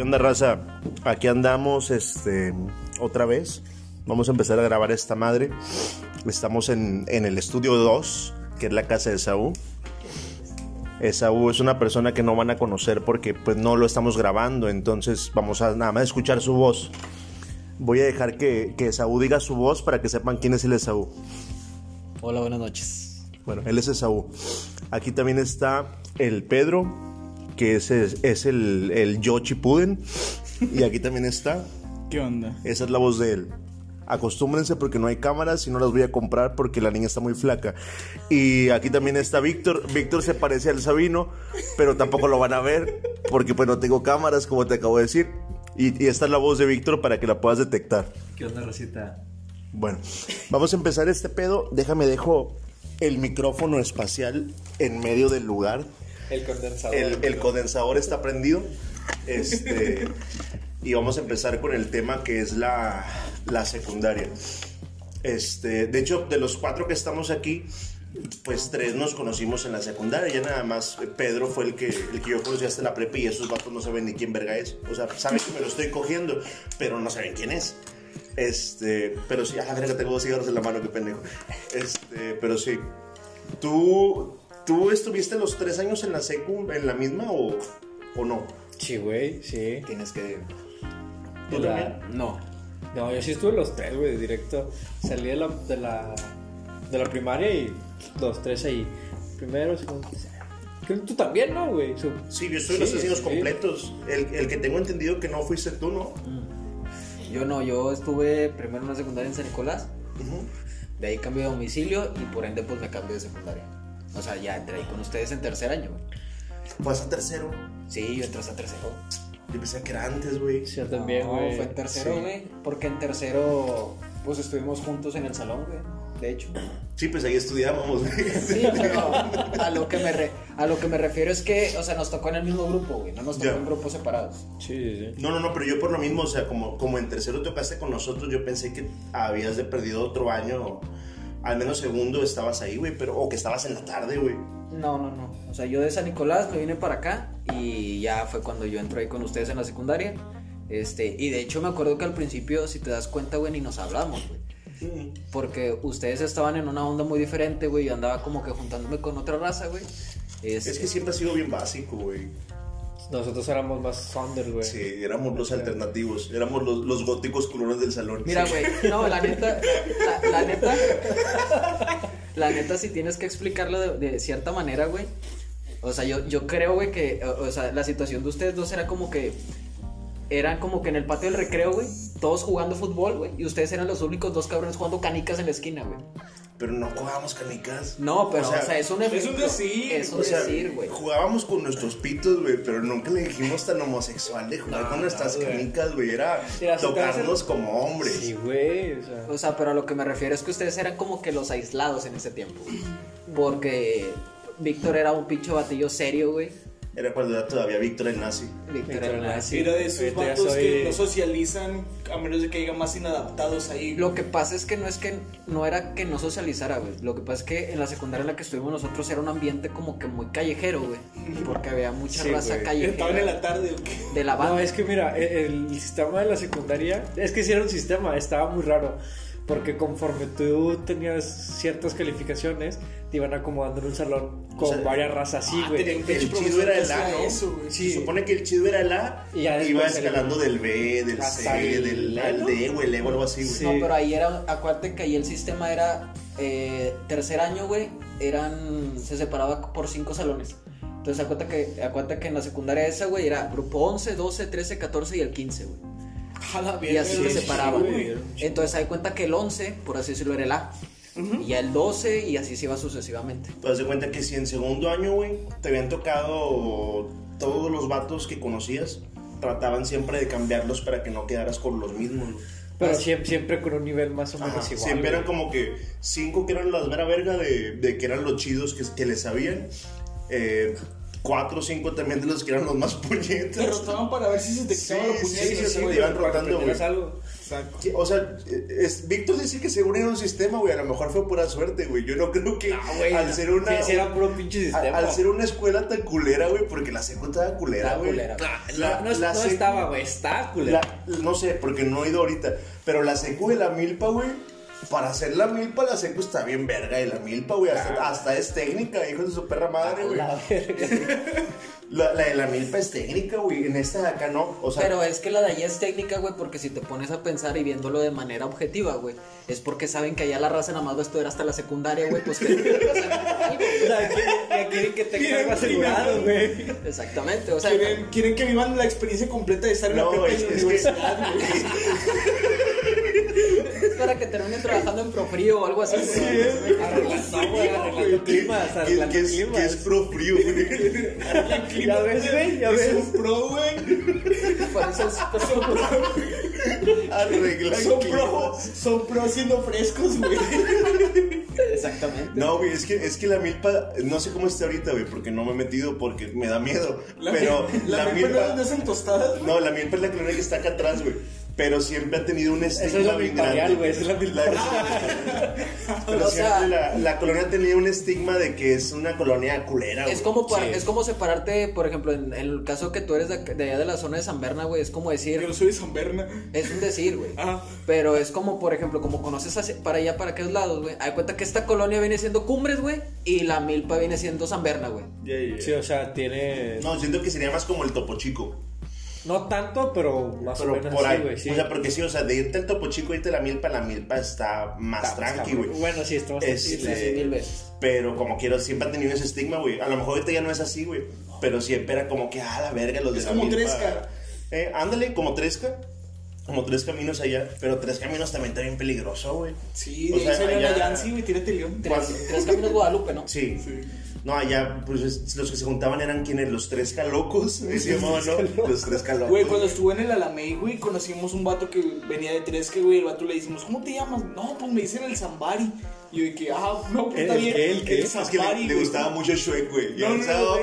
¿Qué onda, raza? Aquí andamos, este, otra vez. Vamos a empezar a grabar esta madre. Estamos en, en el estudio 2, que es la casa de Saúl. Esaú es una persona que no van a conocer porque pues no lo estamos grabando, entonces vamos a nada más escuchar su voz. Voy a dejar que, que Esaú diga su voz para que sepan quién es el Esaú. Hola, buenas noches. Bueno, él es Esaú. Aquí también está el Pedro, que es, es el, el yo Chipuden. Y aquí también está. ¿Qué onda? Esa es la voz de él. Acostúmbrense porque no hay cámaras y no las voy a comprar porque la niña está muy flaca. Y aquí también está Víctor. Víctor se parece al Sabino, pero tampoco lo van a ver porque pues no tengo cámaras, como te acabo de decir. Y, y esta es la voz de Víctor para que la puedas detectar. ¿Qué onda, Rosita? Bueno, vamos a empezar este pedo. Déjame, dejo el micrófono espacial en medio del lugar. El condensador. El, el condensador está prendido. Este, y vamos a empezar con el tema que es la, la secundaria. Este, de hecho, de los cuatro que estamos aquí, pues tres nos conocimos en la secundaria. Ya nada más eh, Pedro fue el que, el que yo conocí hasta la prepa y esos vatos no saben ni quién verga es. O sea, saben que me lo estoy cogiendo, pero no saben quién es. Este, pero sí, ah, verga, tengo dos cigarros en la mano, qué pendejo. Este, pero sí. ¿Tú, tú estuviste los tres años en la secu, en la misma o, o no? Sí, güey, sí. Tienes que. ¿Tú De la- también? No. No, yo sí estuve los tres, güey, directo. Salí de la, de la, de la primaria y los tres ahí. Primero, segundo, tú también, ¿no, güey? Su- Sí, yo estoy los Sí, tres años sí. completos. El, el que tengo entendido que no fuiste tú, ¿no? Yo no, yo estuve primero en una secundaria en San Nicolás. De ahí cambié de domicilio y por ende, pues me cambié de secundaria. O sea, ya entré ahí con ustedes en tercer año, güey. Fue hasta tercero. Sí, yo entré hasta tercero. Yo pensé que era antes, güey. Sí, yo también, No, güey. fue en tercero, Sí. güey. Porque en tercero, pues estuvimos juntos en el salón, güey. De hecho. Sí, pues ahí estudiábamos, güey. Sí, pero a lo que me re- a lo que me refiero es que, o sea, nos tocó en el mismo grupo, güey. No nos tocó Ya. en grupos separados. Sí, sí, sí. No, no, no, pero yo por lo mismo, o sea, como, como en tercero tocaste con nosotros, yo pensé que habías de perdido otro año, o al menos segundo estabas ahí, güey, pero, o que estabas en la tarde, güey. No, no, no. O sea, yo de San Nicolás me vine para acá y ya fue cuando yo entré ahí con ustedes en la secundaria. Este, y de hecho me acuerdo que al principio, si te das cuenta, güey, ni nos hablamos, güey. Porque ustedes estaban en una onda muy diferente, güey. Yo andaba como que juntándome con otra raza, güey. Este, Es que siempre ha sido bien básico, güey. Nosotros éramos más under, güey. Sí, éramos los alternativos, éramos los, los góticos culones del salón. Mira, Sí. güey, no, la neta, la, la neta, la neta, si tienes que explicarlo de, de cierta manera, güey. O sea, yo, yo creo, güey, que, o, o sea, la situación de ustedes dos era como que, eran como que en el patio del recreo, güey, todos jugando fútbol, güey, y ustedes eran los únicos dos cabrones jugando canicas en la esquina, güey. Pero no jugábamos canicas. No, pero, O o sea, sea, es un es un decir, Es un O sea, decir, güey. jugábamos con nuestros pitos, güey, pero nunca le dijimos tan homosexual de jugar No, con nuestras canicas, güey. Era Era tocarnos como hombres. Sí, güey. O sea, O sea, pero a lo que me refiero es que ustedes eran como que los aislados en ese tiempo. güey. Porque Víctor era un pinche batillo serio, güey. Era cuando era todavía Víctor el nazi. Víctor Víctor era era de esos vatos soy- que no socializan a menos de que haya más inadaptados ahí. Lo que pasa es que no es que no era que no socializara, güey. Lo que pasa es que en la secundaria en la que estuvimos nosotros era un ambiente como que muy callejero, güey. Porque había mucha Sí, raza güey. callejera. Estaban en la tarde, ¿o qué? De la banda. No, es que mira, el, el sistema de la secundaria, es que sí era un sistema, estaba muy raro, porque conforme tú tenías ciertas calificaciones, te iban acomodando en un salón con O sea, varias razas así, Ah, güey. El chido era el A, ¿no? eso, güey. Se supone que el chido era el A Y ya iba el- escalando del B, del Hasta C, el del E, al ¿no? D, güey, el E o algo así, güey. Sí. No, pero ahí era, acuérdate que ahí el sistema era eh, tercer año, güey, eran, se separaba por cinco salones. Entonces acuérdate que, acuérdate que en la secundaria esa, güey, era grupo 11, 12, 13, 14 y el 15, güey. Y así se separaban. Entonces hay cuenta que el 11, por así decirlo, era el A. Y ya el 12 y así se iba sucesivamente. Te das de cuenta que si en segundo año, güey, te habían tocado todos los vatos que conocías, trataban siempre de cambiarlos para que no quedaras con los mismos. Pero siempre, siempre con un nivel más o menos Ajá, igual. siempre eran como que cinco que eran las mera verga de, de que eran los chidos que, que les sabían. Eh, cuatro o cinco también de los que eran los más Te puñetas. rotaban para ver si se te Sí, quitaban sí, sí, güey, te iban que rotando, güey. algo. Que, O sea, es, Víctor dice que según era un sistema, güey, a lo mejor fue pura suerte, güey. Yo no creo que Ah, güey, al ser una... sí, sí, era puro pinche a- sistema. al ser una escuela tan culera, güey, porque la secu estaba culera, güey. culera. La- no, no, la no secu- estaba, güey, está culero. la- no sé, porque no he ido ahorita. Pero la secu de la milpa, güey. Para hacer la milpa, la secu está bien verga. Y la milpa, güey, hasta, hasta es técnica, hijo de su perra madre, güey. La verga. La, la de la milpa es técnica, güey. En esta de acá no. O sea, Pero es que la de allá es técnica, güey, porque si te pones a pensar y viéndolo de manera objetiva, güey, es porque saben que allá la raza nada más va a estudiar hasta la secundaria, güey, pues que... O sea, que quieren que te Quieren algo asegurado, güey. Exactamente, o sea, Quieren, quieren que vivan la experiencia completa de estar en No, la prepa es- en la es que- universidad, güey. es para que terminen trabajando en Profrío o algo así. güey. Arreglando, güey, arreglando climas, ¿qué, arreglando qué es, climas. qué es pro frío, güey? Ya ves, güey, ya Es ves. un pro, güey. Es- Son pro, Arreglar son pro, son pro siendo frescos, güey. Exactamente. No, güey, es que, es que la milpa, no sé cómo está ahorita, güey, porque no me he metido porque me da miedo. La, pero la, la, milpa milpa. no hacen tostadas, güey. No, la milpa es la colonia que está acá atrás, güey. Pero siempre ha tenido un estigma es la bien grande. güey, es la Pero O sea- la, la colonia ha tenido un estigma de que es una colonia culera, Es güey. como, par- Sí. es como separarte, por ejemplo, en, en el caso que tú eres de, de allá de la zona de San Berna, güey, es como Yo decir, no soy de San Berna. es un decir, güey. Ah. Pero es como, por ejemplo, como conoces hacia- para allá, para aquellos lados, güey. Hay cuenta que esta colonia viene siendo Cumbres, güey, y la milpa viene siendo San Berna, güey. Sí, o sea, tiene. No, siento que sería más como el Topo Chico. No tanto, pero más o menos por ahí. güey. Sí. O sea, porque sí, o sea, de irte al Topo Chico y irte a la milpa, la milpa está más Está- tranqui, güey. Bueno, sí, está bastante. Este, mil veces. Pero como quiero, siempre ha tenido ese estigma, güey. A lo mejor ahorita ya no es así, güey. Pero siempre era como que, ah, la verga, los de Es como. Tresca. Eh, ándale, como Tresca. Como tres caminos allá. Pero tres caminos también está bien peligroso, güey. Sí, O sea, salió allá- la Yancy, güey, tírate león. Tres, tres caminos Guadalupe, ¿no? Sí. No, allá, pues es- los que se juntaban eran quienes, los tres calocos. así se llamaban, ¿no? Los tres calocos. Güey, cuando estuve en el Alamey, güey, conocimos un vato que venía de Tresque, güey. El vato le decimos, ¿cómo te llamas? No, pues me dicen el Zambari. Y yo de que, ah, no, pues está ¿El bien. Es que Zambari, le, le güey. gustaba mucho Shrek, güey. No, no,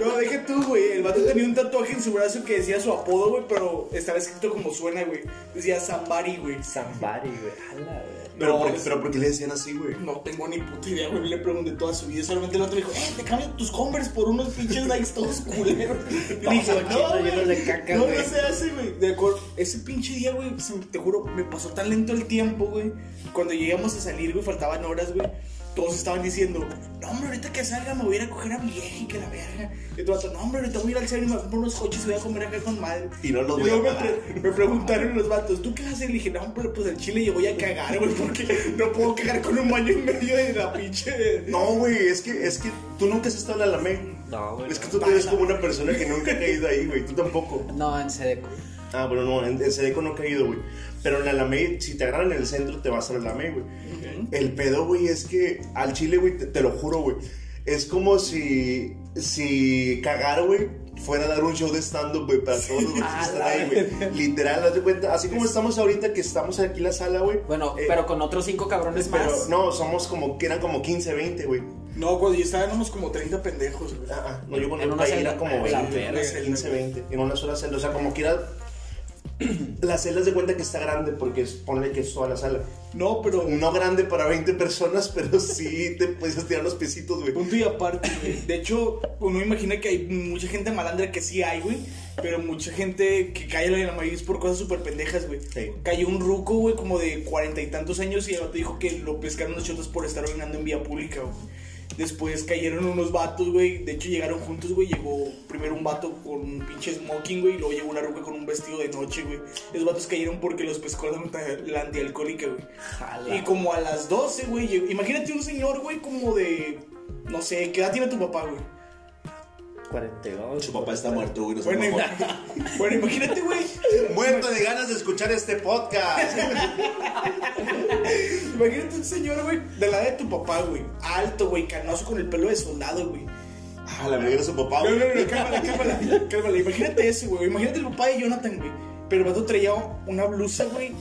no, deja tú, güey. El vato tenía un tatuaje en su brazo que decía su apodo, güey, pero estaba escrito como suena, güey. Decía Zambari, güey. Somebody, güey. A la verga. Pero, No, ¿por, pero ¿por qué le decían así, güey? No tengo ni puta idea, güey. Le pregunté toda su vida. Solamente el otro dijo, eh, te cambio tus Converse por unos pinches Nikes todos culeros. Y dije, no, cochinos, llenos güey. de caca, No, no se hace, güey. De acuerdo. Ese pinche día, güey, te juro, me pasó tan lento el tiempo, güey. Cuando llegamos a salir, güey, faltaban horas, güey. Todos estaban diciendo, no, hombre, ahorita que salga me voy a ir a coger a mi vieja y que la verga. Y otro vato, no, hombre, ahorita voy a ir al centro y me voy a unos coches y voy a comer acá con madre. Y no los Y voy a luego me, preguntaron los vatos, ¿tú qué haces? Y le dije, no, hombre, pues al chile yo voy a cagar, güey, porque no puedo cagar con un baño en medio de la pinche. No, güey, es que, es que tú nunca has estado en la Alameda. No, güey. Es que tú eres como una persona que nunca ha caído ahí, güey. Tú tampoco. No, en Sedeco. Ah, bueno, no, en, en Sedeco no he caído, güey. Pero en la Alameda, si te agarran en el centro, te vas a la Alameda, güey. El pedo, güey, es que al chile, güey, te, te lo juro, güey. Es como si, si cagar, güey, fuera a dar un show de stand-up, güey, para todos los que están ahí, güey. Literal, haz de cuenta. Así como estamos ahorita, que estamos aquí en la sala, güey. Bueno, eh, pero con otros cinco cabrones pero más. no, somos como, que eran como 15, 20, güey. No, cuando yo estaba éramos como 30 pendejos, güey. Ah, ah, no, yo con el era como La 20, verga. 15, 20, en una sola celda. O sea, como quiera, la celda es de cuenta que está grande porque es, ponle que es toda la sala. No, pero. No grande para 20 personas, pero sí te puedes estirar los piecitos, güey. Punto y aparte, güey. De hecho, uno imagina que hay mucha gente malandra que sí hay, güey. Pero mucha gente que cae en la es por cosas súper pendejas, güey. Sí. Cayó un ruco, güey, como de cuarenta y tantos años y el vato dijo que lo pescaron los chotas por estar orinando en vía pública, güey. Después cayeron unos vatos, güey. De hecho, llegaron juntos, güey. Llegó primero un vato con un pinche smoking, güey. Y luego llegó una ruca con un vestido de noche, güey. Esos vatos cayeron porque los pescó la, la antialcohólica, güey. Y como a las 12, güey, imagínate un señor, güey, como de, no sé, ¿qué edad tiene tu papá, güey? 42. Su papá está muerto, güey. no Bueno, imagínate, güey, Muerto de ganas de escuchar este podcast. imagínate un señor, güey, de la edad de tu papá, güey, alto, güey, canoso con el pelo de soldado, güey. Ah, la verga de su papá, No, güey. no, no, cámara, cámara, cámara, imagínate ese, güey, imagínate el papá de Jonathan, güey, pero el vato traía una blusa, güey,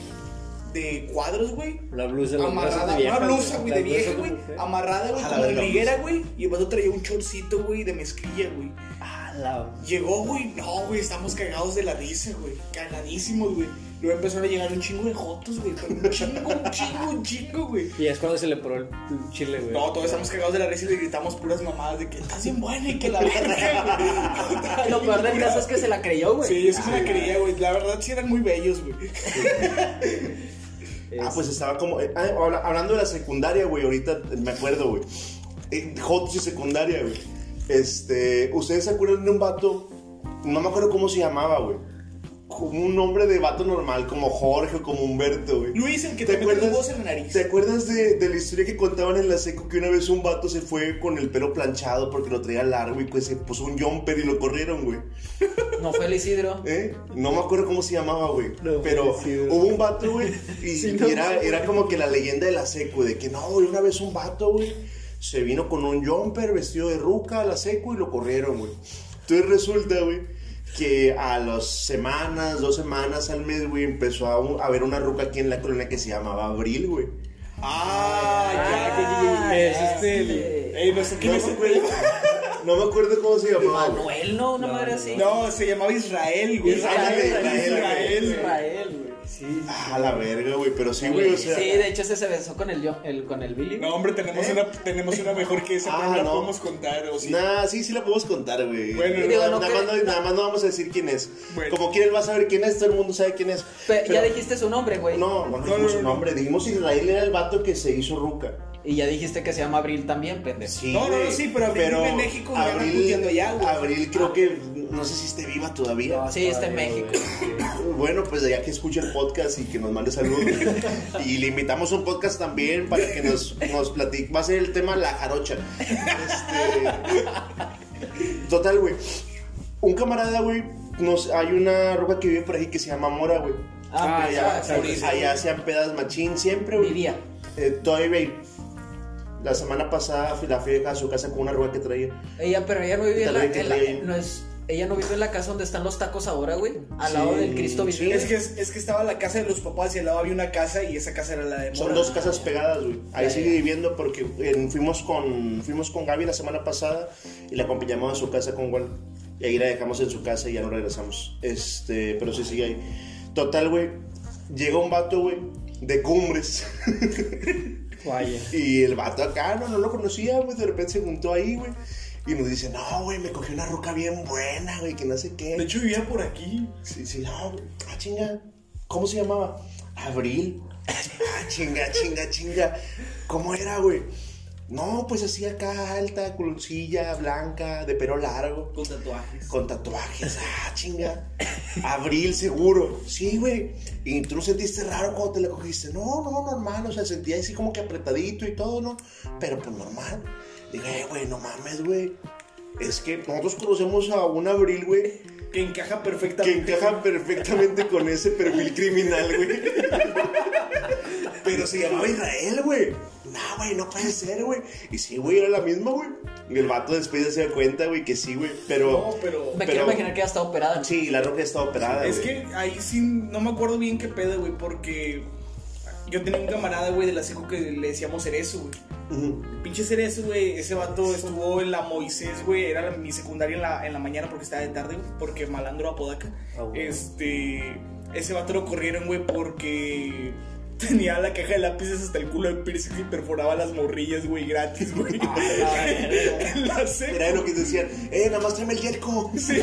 de cuadros, güey. La blusa, la Amarrada, de vieja, una blusa, güey, de vieja, güey. Amarrada, güey, A la como verga, liguera, güey. Y el vato traía un chorcito, güey, de mezclilla, güey. Ah, la- Llegó, güey. No, güey, estamos cagados de la risa, güey. Cagadísimos, güey. Luego empezaron a llegar un chingo de jotos, güey. pero Un chingo, un chingo, un chingo, güey. Y es cuando se le paró el chile, güey. No, todos estamos cagados de la risa y le gritamos puras mamadas de que estás bien buena y que la verga, güey. Lo peor del caso es que se la creyó, güey. Sí, yo sí me la creía, güey. La verdad sí eran muy bellos, güey. Ah, pues estaba como. eh, ah, habla- hablando de la secundaria, güey, ahorita me acuerdo, güey. Eh, Jotos y secundaria, güey. Este. ¿Ustedes se acuerdan de un vato? No me acuerdo cómo se llamaba, güey. Como un nombre de vato normal, como Jorge o como Humberto, güey. Luis, el que ¿Te te, en la nariz. ¿Te acuerdas de, de la historia que contaban en la seco que una vez un vato se fue con el pelo planchado porque lo traía largo y pues se puso un jumper y lo corrieron, güey? No fue el Isidro. ¿Eh? No me acuerdo cómo se llamaba, güey. No, pero hubo un vato, güey. Y, Sí, y no, era, sí. era como que la leyenda de la seco, de que no, güey, una vez un vato, güey, se vino con un jumper vestido de ruca a la seco y lo corrieron, güey. Entonces resulta, güey, que a las semanas, dos semanas al mes, güey, empezó a, a haber una ruca aquí en la colonia que se llamaba Abril, güey. Ah, ya, ya, ya, ya, Es este. Ey, no sé quién No es me acuerdo, no me acuerdo cómo se llamaba. Manuel, ¿no? Una No, madre no, así. No, se llamaba Israel, güey. Israel, Israel, Israel, güey. Israel, Sí, Ah, la verga, güey, pero sí, güey, o sea. Sí, de hecho ese se besó con el, yo, el, con el Billy. No, hombre, tenemos, ¿Eh? una, tenemos una mejor que esa, Ah, pero no la no. podemos contar. O sí. Nah, sí, sí la podemos contar, güey. Bueno, nada, digo, no nada que- más no, nada más no vamos a decir quién es. Bueno. Como quién él va a saber quién es, todo el mundo sabe quién es. Pero- ya dijiste su nombre, güey. No, no, dijimos no, su no. nombre. Dijimos Israel era el vato que se hizo ruca. Y ya dijiste que se llama Abril también, pendejo. Sí, No, no, no, güey. sí, pero Abril vive en México y puteando allá, güey. Abril creo que, no sé si esté viva todavía. No, Sí, está en México. Bueno, pues ya que escuche el podcast y que nos mande saludos. y le invitamos a un podcast también para que nos, nos platique. Va a ser el tema La Jarocha. Este, Total, güey. Un camarada, güey. Nos, hay una roca que vive por ahí que se llama Mora, güey. Ah, Ah, ya, ya, sí, sí, Allá hacían pedas machín siempre, güey. Vivía. Eh, todavía. La semana pasada fui- la fui a su casa con una roca que traía. Ella, pero ella no vive en la, en la- no es, ella no vive en la casa donde están los tacos ahora, güey. Al Sí, lado del Cristo sí. Es que, es, que estaba la casa de los papás y al lado había una casa y esa casa era la de Son Mora. dos casas pegadas, güey. Ahí Ya, sigue ya. viviendo porque eh, fuimos con fuimos con Gaby la semana pasada y la acompañamos a su casa con Wal. Y ahí la dejamos en su casa y ya no regresamos. Este, pero sí sigue ahí. Total, güey. Llega un vato, güey, de cumbres. Vaya. y el vato acá, no, no lo conocía, güey. De repente se juntó ahí, güey. Y nos dice, no, güey, me cogí una roca bien buena, güey, que no sé qué. De hecho, vivía por aquí. Sí, sí, no, güey. ah, chinga. ¿Cómo se llamaba? Abril. Ah, chinga, chinga, chinga. ¿Cómo era, güey? No, pues así acá alta, coloncilla, blanca, de pelo largo, Con tatuajes. con tatuajes. Ah, chinga. Abril, seguro. Sí, güey. ¿Y tú no sentiste raro cuando te la cogiste? No, no, normal. O sea, sentía así como que apretadito y todo, ¿no? Pero pues normal. Dije, güey, no mames, güey. Es que nosotros conocemos a un Abril, güey, Que encaja que perfectamente. encaja perfectamente con ese perfil criminal, güey. Pero se llamaba Israel, güey. No, güey, no puede ser, güey. Y sí, güey, era la misma, güey. Y el vato después ya se da cuenta, güey, que sí, güey. Pero No, pero. Me pero- quiero imaginar que ya está operada. sí, la roca está operada, Es que ahí sí, no me acuerdo bien qué pedo, güey, porque yo tenía un camarada, güey, de la seco que le decíamos Cerezo, güey. El pinche Cerezo, güey, ese vato estuvo en la Moisés, güey, era mi secundaria en la, en la mañana porque estaba de tarde, güey, porque malandro apodaca. Ah, bueno. Este, ese vato lo corrieron, güey, porque tenía la caja de lápices hasta el culo de piercing y perforaba las morrillas, güey, gratis, güey. En la seco. Era de lo que decían, eh, nada más tráeme el yerco. Sí,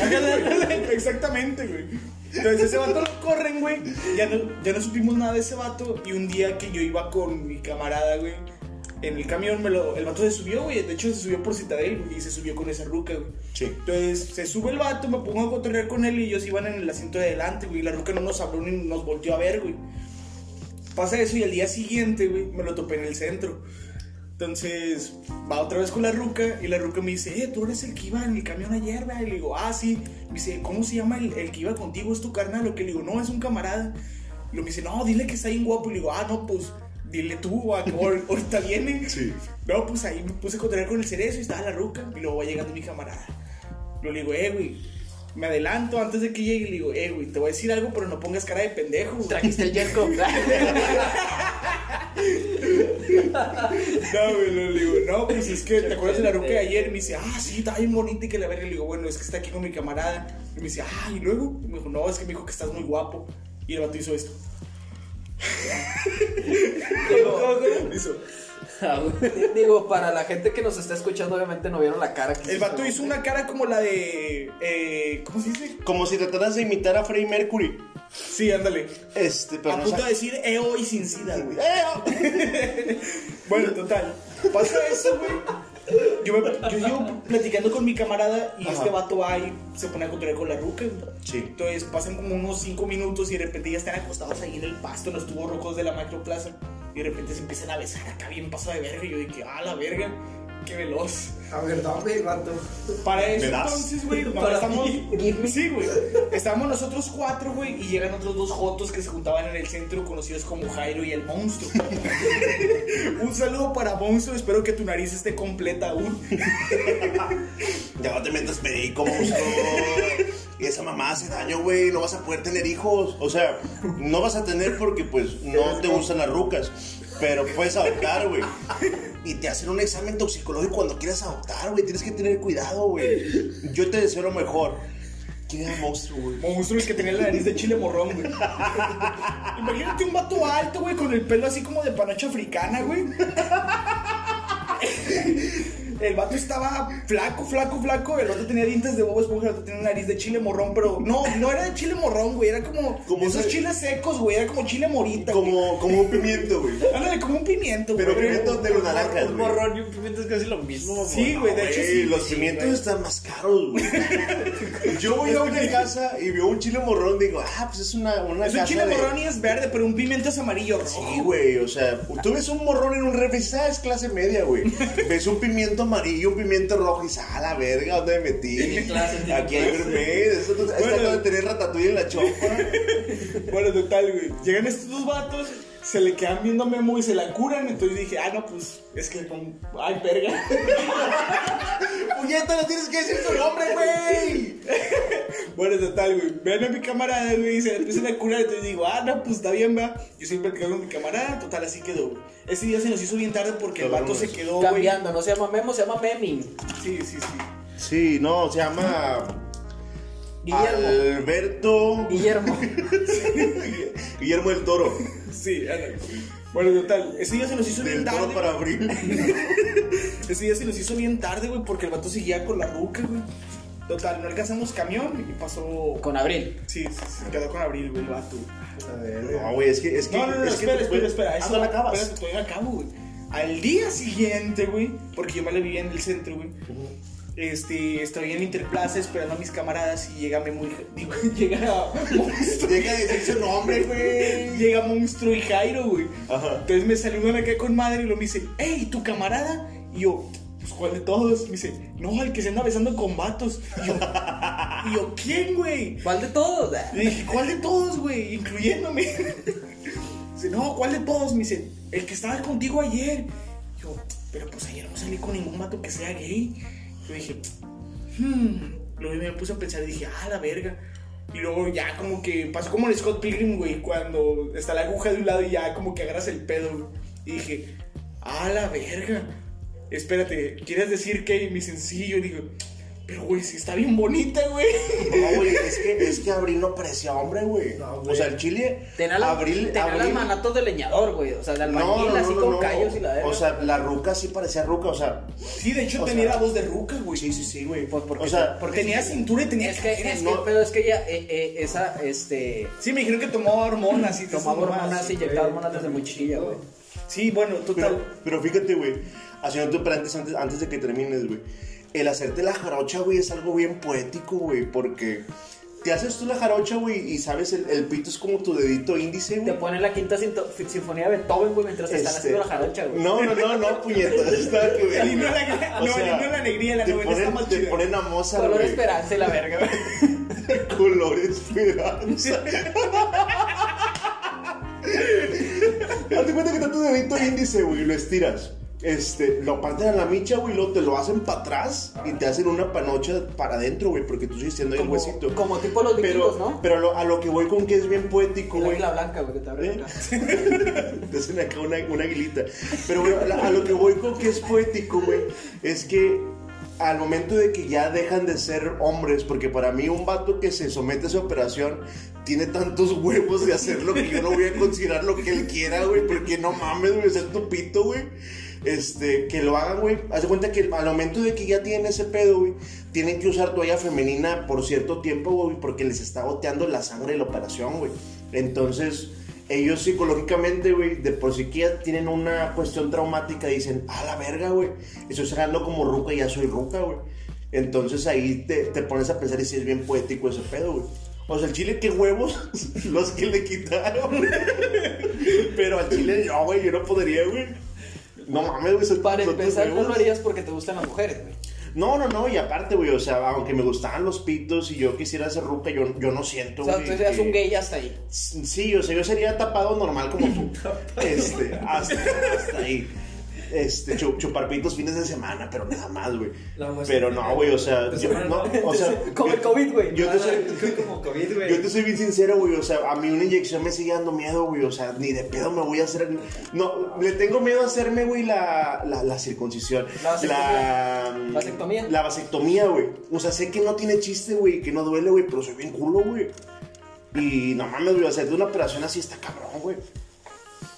exactamente, güey. Entonces ese vato lo corren, güey. Ya no, ya no supimos nada de ese vato. Y un día que yo iba con mi camarada, güey, en el camión, me lo, el vato se subió, güey. De hecho, se subió por Citadel, güey, y se subió con esa ruca, güey. Sí. Entonces se sube el vato, me pongo a cotorrear con él y ellos iban en el asiento de adelante, güey. La ruca no nos habló ni nos volteó a ver, güey. Pasa eso y al día siguiente, güey, me lo topé en el centro. Entonces, va otra vez con la ruca y la ruca me dice, eh, tú eres el que iba en el camión ayer, ¿verdad? Y le digo, ah, sí. Me dice, ¿cómo se llama el, el que iba contigo? ¿Es tu carnal? Lo que le digo, no, es un camarada. Y lo me dice, no, dile que está bien guapo. Y le digo, ah, no, pues, dile tú, que ahor- ahorita viene. Sí. No, pues ahí me puse a contar con el cerezo y estaba la ruca. Y luego va llegando mi camarada. Lo le digo, eh, güey, Me adelanto antes de que llegue y le digo, eh, güey, te voy a decir algo, pero no pongas cara de pendejo, güey. Trajiste el Jelco. No, güey, le digo, no, pues es que te acuerdas de la ruca de ayer. Y me dice, ah, sí, está bien bonita y que la verga. Le digo, bueno, es que está aquí con mi camarada. Y me dice, ah, y luego. Y me dijo, no, es que me dijo que estás muy guapo. Y el vato hizo esto. Hizo. Digo, para la gente que nos está escuchando, obviamente no vieron la cara. que El vato hizo una cara como la de. Eh, ¿Cómo se dice? Como si trataras de imitar a Freddie Mercury. Sí, ándale. Este, pero A no punto de decir EO y sin sida, güey. Bueno, total. Pasa eso, güey. Yo, me, yo llevo platicando con mi camarada y Ajá. este vato va y se pone a controlar con la ruca. Sí. Entonces pasan como unos 5 minutos y de repente ya están acostados ahí en el pasto, en los tubos rojos de la macroplaza. Y de repente se empiezan a besar acá bien pasado de verga. Y yo dije, ah, la verga, qué veloz. A ver, ¿dónde, vato? Para eso ¿Me das? entonces, güey, no, estamos. Sí, güey. Estábamos nosotros cuatro, güey, y llegan otros dos jotos que se juntaban en el centro, conocidos como Jairo y el monstruo. Un saludo para monstruo, espero que tu nariz esté completa aún. Ya no te metas médico, monstruo. Y esa mamá hace daño, güey. No vas a poder tener hijos. O sea, no vas a tener porque, pues, no te gustan las rucas. Pero puedes adoptar, güey. Y te hacen un examen toxicológico cuando quieras adoptar, güey. Tienes que tener cuidado, güey. Yo te deseo lo mejor. ¿Quién era monstruo, güey? Monstruo el que tenía la nariz de chile morrón, güey. Imagínate un vato alto, güey, con el pelo así como de panacha africana, güey. El vato estaba flaco, flaco, flaco. El vato tenía dientes de bobo esponja. El vato tenía una nariz de chile morrón, pero no, no era de chile morrón, güey. Era como, Como esos ese- chiles secos, güey. Era como chile morita, güey. Como, como un pimiento, güey. Ándale, como un pimiento, güey. Pero pimiento de los naranjas, Un morrón y un pimiento es casi lo mismo. Sí, güey, de hecho sí. los sí, pimientos güey. están más caros, güey. Yo voy a una casa y veo un chile morrón, digo, ah, pues es una, una Es un chile de- morrón y es verde, pero un pimiento es amarillo rojo. Sí, güey, o sea, tú ves un morrón en un refri, ¿sabes? Clase media, güey. Ves un pimiento amarillo, un pimiento rojo y dices, ah, la verga, ¿dónde me metí? Tiene clase, tiene Aquí hay gourmet, esto Bueno. de tener ratatouille en la chopa. Bueno, total, güey. Llegan estos dos vatos, se le quedan viendo a Memo y se la curan. Entonces dije, ah, no, pues es que con. Ay, verga. Puñeta, no tienes que decir tu nombre, güey. bueno, total, güey. Ven a mi camarada, güey, y se la empiezan a curar. Entonces digo, ah, no, pues está bien, va. Yo siempre quedo con mi camarada, total, así quedó, güey. Ese día se nos hizo bien tarde porque el vato se quedó. Cambiando, no se llama Memo, se llama Memi. Sí, sí, sí. Sí, no, se llama Guillermo. Alberto Guillermo. Guillermo del Toro. Sí, ándale. Bueno, total, ese día se nos hizo bien tarde. Para abril. Ese día se nos hizo bien tarde, güey, porque el vato seguía con la ruca, güey. Total, no alcanzamos camión y pasó. Con Abril. Sí, sí, sí, quedó con Abril, güey, el vato. No, güey, es que, es que. No, no, no, es que espera, te espera, puede- espera. Ah, Eso no la acabas. Espérate, todavía acabo, güey. Al día siguiente, güey, porque yo me la vivía en el centro, güey. Este, estoy en Interplaza esperando a mis camaradas y llega Memo y digo, llega Monstruo. Deja de decir su nombre, güey. llega Monstruo y Jairo, güey. Ajá. Entonces me saludan acá con madre y lo me dice, hey, ¿tu camarada? Y yo, pues ¿cuál de todos? Me dice, no, el que se anda besando con vatos. Y yo, y yo ¿quién, güey? ¿Cuál de todos? Le dije, ¿cuál de todos, güey? Incluyéndome. Dice, no, ¿cuál de todos? Me dice, el que estaba contigo ayer. Yo, pero pues ayer no salí con ningún vato que sea gay. Yo dije, hmm. Luego me puse a pensar y dije, ah, la verga. Y luego ya como que pasó como en Scott Pilgrim, güey, cuando está la aguja de un lado y ya como que agarras el pedo. Y dije, ah, la verga. Espérate, ¿quieres decir que mi sencillo? Y digo, pero güey, si está bien bonita, güey. No, güey, es que, es que Abril no parecía hombre, güey. No, o sea, el chile. Tenía, la- Abril. tenía Abril- las manatos de leñador, güey. O sea, de albañil, no, no, así no, con no. callos y la verga. O sea, la ruca sí parecía ruca, o sea. Sí, de hecho tenía sea, la voz de ruca, güey. Sí, sí, sí, güey. Pues porque o sea, porque tenía cintura y tenía es que, es que pedo es que ella, eh, eh, esa, este, Sí, me dijeron que tomaba hormonas y tomaba hormonas y inyectaba hormonas desde muy chiquilla, güey. Sí, bueno, total. Pero, pero fíjate, güey, haciendo tu paréntesis antes, antes de que termines, güey. El hacerte la jarocha, güey, es algo bien poético, güey, porque te haces tú la jarocha, güey, y sabes, el, el pito es como tu dedito índice, Te güey. ponen la quinta sinfonía de Beethoven, güey, mientras te están Este, haciendo la jarocha, güey. No, no, no, no, puñetas. Está que. El himno a la- alegría, la te novela está más Te chida. ponen a moza, Color güey. esperanza y la verga, güey. Color esperanza. Hazte cuenta que está tu dedito índice, güey, y lo estiras. Este, lo parten a la micha, güey, luego te lo hacen para atrás y te hacen una panocha para adentro, güey, porque tú sigues siendo el huesito. como tipo los vikingos, ¿no? pero a lo, a lo que voy con que es bien poético, güey. águila blanca, güey, que te abre ¿Eh? Te hacen acá una, una aguilita. Pero bueno, a, la- a lo que voy con que es poético, güey, es que al momento de que ya dejan de ser hombres, porque para mí un vato que se somete a esa operación tiene tantos huevos de hacerlo que yo no voy a considerar lo que él quiera, güey, porque no mames, güey, es tu pito, güey. Este, que lo hagan, güey. Haz de cuenta que al momento de que ya tienen ese pedo, güey, tienen que usar toalla femenina por cierto tiempo, güey, porque les está goteando la sangre de la operación, güey. Entonces, ellos psicológicamente, güey, de por sí que ya tienen una cuestión traumática, dicen, a la verga, güey, estoy sacando como ruca y ya soy ruca, güey. Entonces ahí te, te pones a pensar y si es bien poético ese pedo, güey. O sea, el chile, qué huevos los que le quitaron. Pero al chile, no, güey, yo no podría, güey. No mames, güey. Para empezar, no lo harías porque te gustan las mujeres, güey. No, no, no, y aparte, güey, o sea, aunque me gustaban los pitos y yo quisiera ser ruca, yo, yo no siento, O sea, güey, tú serías que- un gay hasta ahí. Sí, o sea, yo sería tapado normal como tú. Este, hasta, hasta ahí. Este, chu- chupar pitos fines de semana, pero nada más, güey. No, pues, Pero no, güey, o sea, yo, no, o sea, Como el COVID, güey. Yo te soy, como COVID, güey. yo te soy bien sincero, güey. O sea, a mí una inyección me sigue dando miedo, güey. O sea, ni de pedo me voy a hacer. No, le tengo miedo a hacerme, güey, la, la, la circuncisión. La La vasectomía. La vasectomía, güey. O sea, sé que no tiene chiste, güey, que no duele, güey, pero soy bien culo, güey. Y no mames, güey, o sea, de una operación así está cabrón, güey.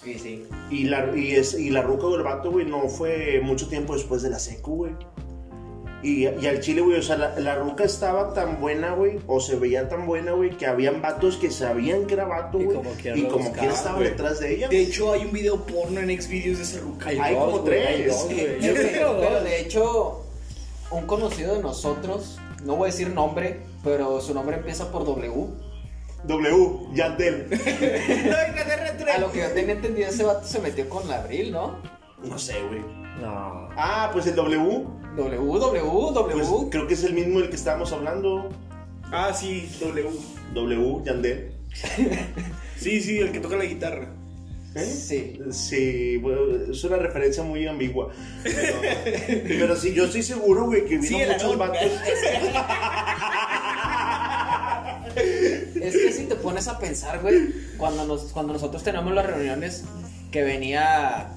Sí, sí. Y la, y, es, y la ruca del vato, güey, no fue mucho tiempo después de la secu, güey. Y, y al chile, güey, o sea, la, la ruca estaba tan buena, güey, o se veía tan buena, güey, que habían vatos que sabían que era vato, Y güey. como quiera Y como quiera estaban güey. detrás de ella. De hecho, hay un video porno en Xvideos de esa ruca. Hay dos, como hay tres. dos, güey. Yo Yo creo pero, dos. pero de hecho, un conocido de nosotros, no voy a decir nombre, pero su nombre empieza por W. W, Yandel. A lo que yo tenía entendido, ese vato se metió con la Abril, ¿no? No sé, güey. No. Ah, pues el W. W, W, W. Pues creo que es el mismo del que estábamos hablando. Ah, sí, W. W, Yandel. Sí, sí, el que toca la guitarra. ¿Eh? Sí. Sí, bueno, es una referencia muy ambigua. Pero, pero sí, yo estoy seguro, güey, que Sí, vino el muchos vatos. Es que si te pones a pensar, güey, cuando, nos, cuando nosotros teníamos las reuniones, que venía.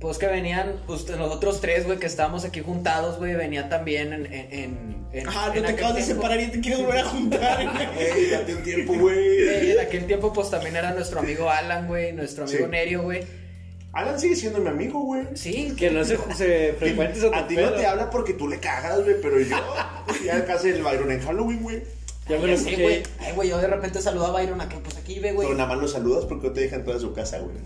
Pues que venían usted, los otros tres, güey, que estábamos aquí juntados, güey, venía también en. en, en, en no te aquel acabas de tiempo. separar y te quieres volver a juntar. güey. Ey, date un tiempo, güey. En aquel tiempo, pues también era nuestro amigo Alan, güey, nuestro amigo Sí. Nerio, güey. Alan sigue siendo mi amigo, güey. Sí, Que no se, se frecuentes a tu A ti no te habla porque tú le cagas, güey, pero yo ya casi el Byron en Halloween, güey. Ya me lo escuché. güey. Ay, güey, yo de repente saludo a Byron acá, pues aquí ve, güey. Pero nada más lo saludas porque no te deja entrar a su casa, güey.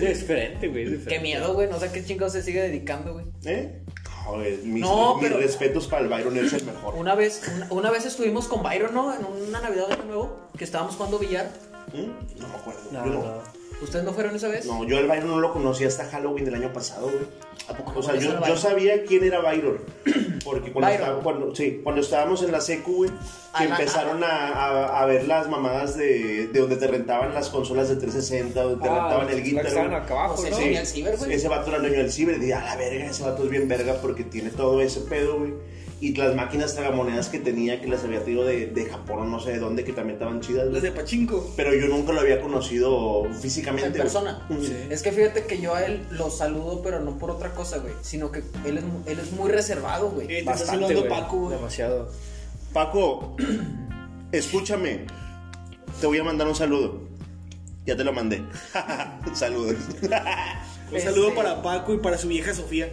Es diferente, güey. es diferente. Qué miedo, güey. No sé a qué chingados se sigue dedicando, güey. ¿Eh? No, güey, mis, No, mis pero- respetos para el Byron, él es el mejor. Una vez, una, una vez estuvimos con Byron, ¿no? En una Navidad de nuevo, que estábamos jugando billar. ¿Mm? No me acuerdo. No, yo no. ¿Ustedes no fueron esa vez? No, yo al Byron no lo conocí hasta Halloween del año pasado, güey. ¿A poco O sea, yo, yo sabía quién era Byron. Porque cuando, Byron. estaba- cuando, sí, cuando estábamos en la secu, güey, que empezaron a, a- a ver las mamadas de, de donde te rentaban las consolas de 360, donde te Ah, rentaban el guitar. estaban acá abajo, ¿no? sí. Venía al ciber, güey. Ese vato era el dueño del ciber. Y dije, a la verga, ese vato es bien verga porque tiene todo ese pedo, güey. Y las máquinas tragamonedas que tenía, que las había traído de, de Japón o no sé de dónde, que también estaban chidas. Las de Pachinko. Pero yo nunca lo había conocido físicamente. En persona. Es que fíjate que yo a él lo saludo, pero no por otra cosa, güey. Sino que él es, él es muy reservado, güey. Eh, te estás Bastante, güey. Paco, güey. Demasiado. Paco, escúchame. Te voy a mandar un saludo. Ya te lo mandé. Saludos. Un saludo Este- para Paco y para su vieja Sofía.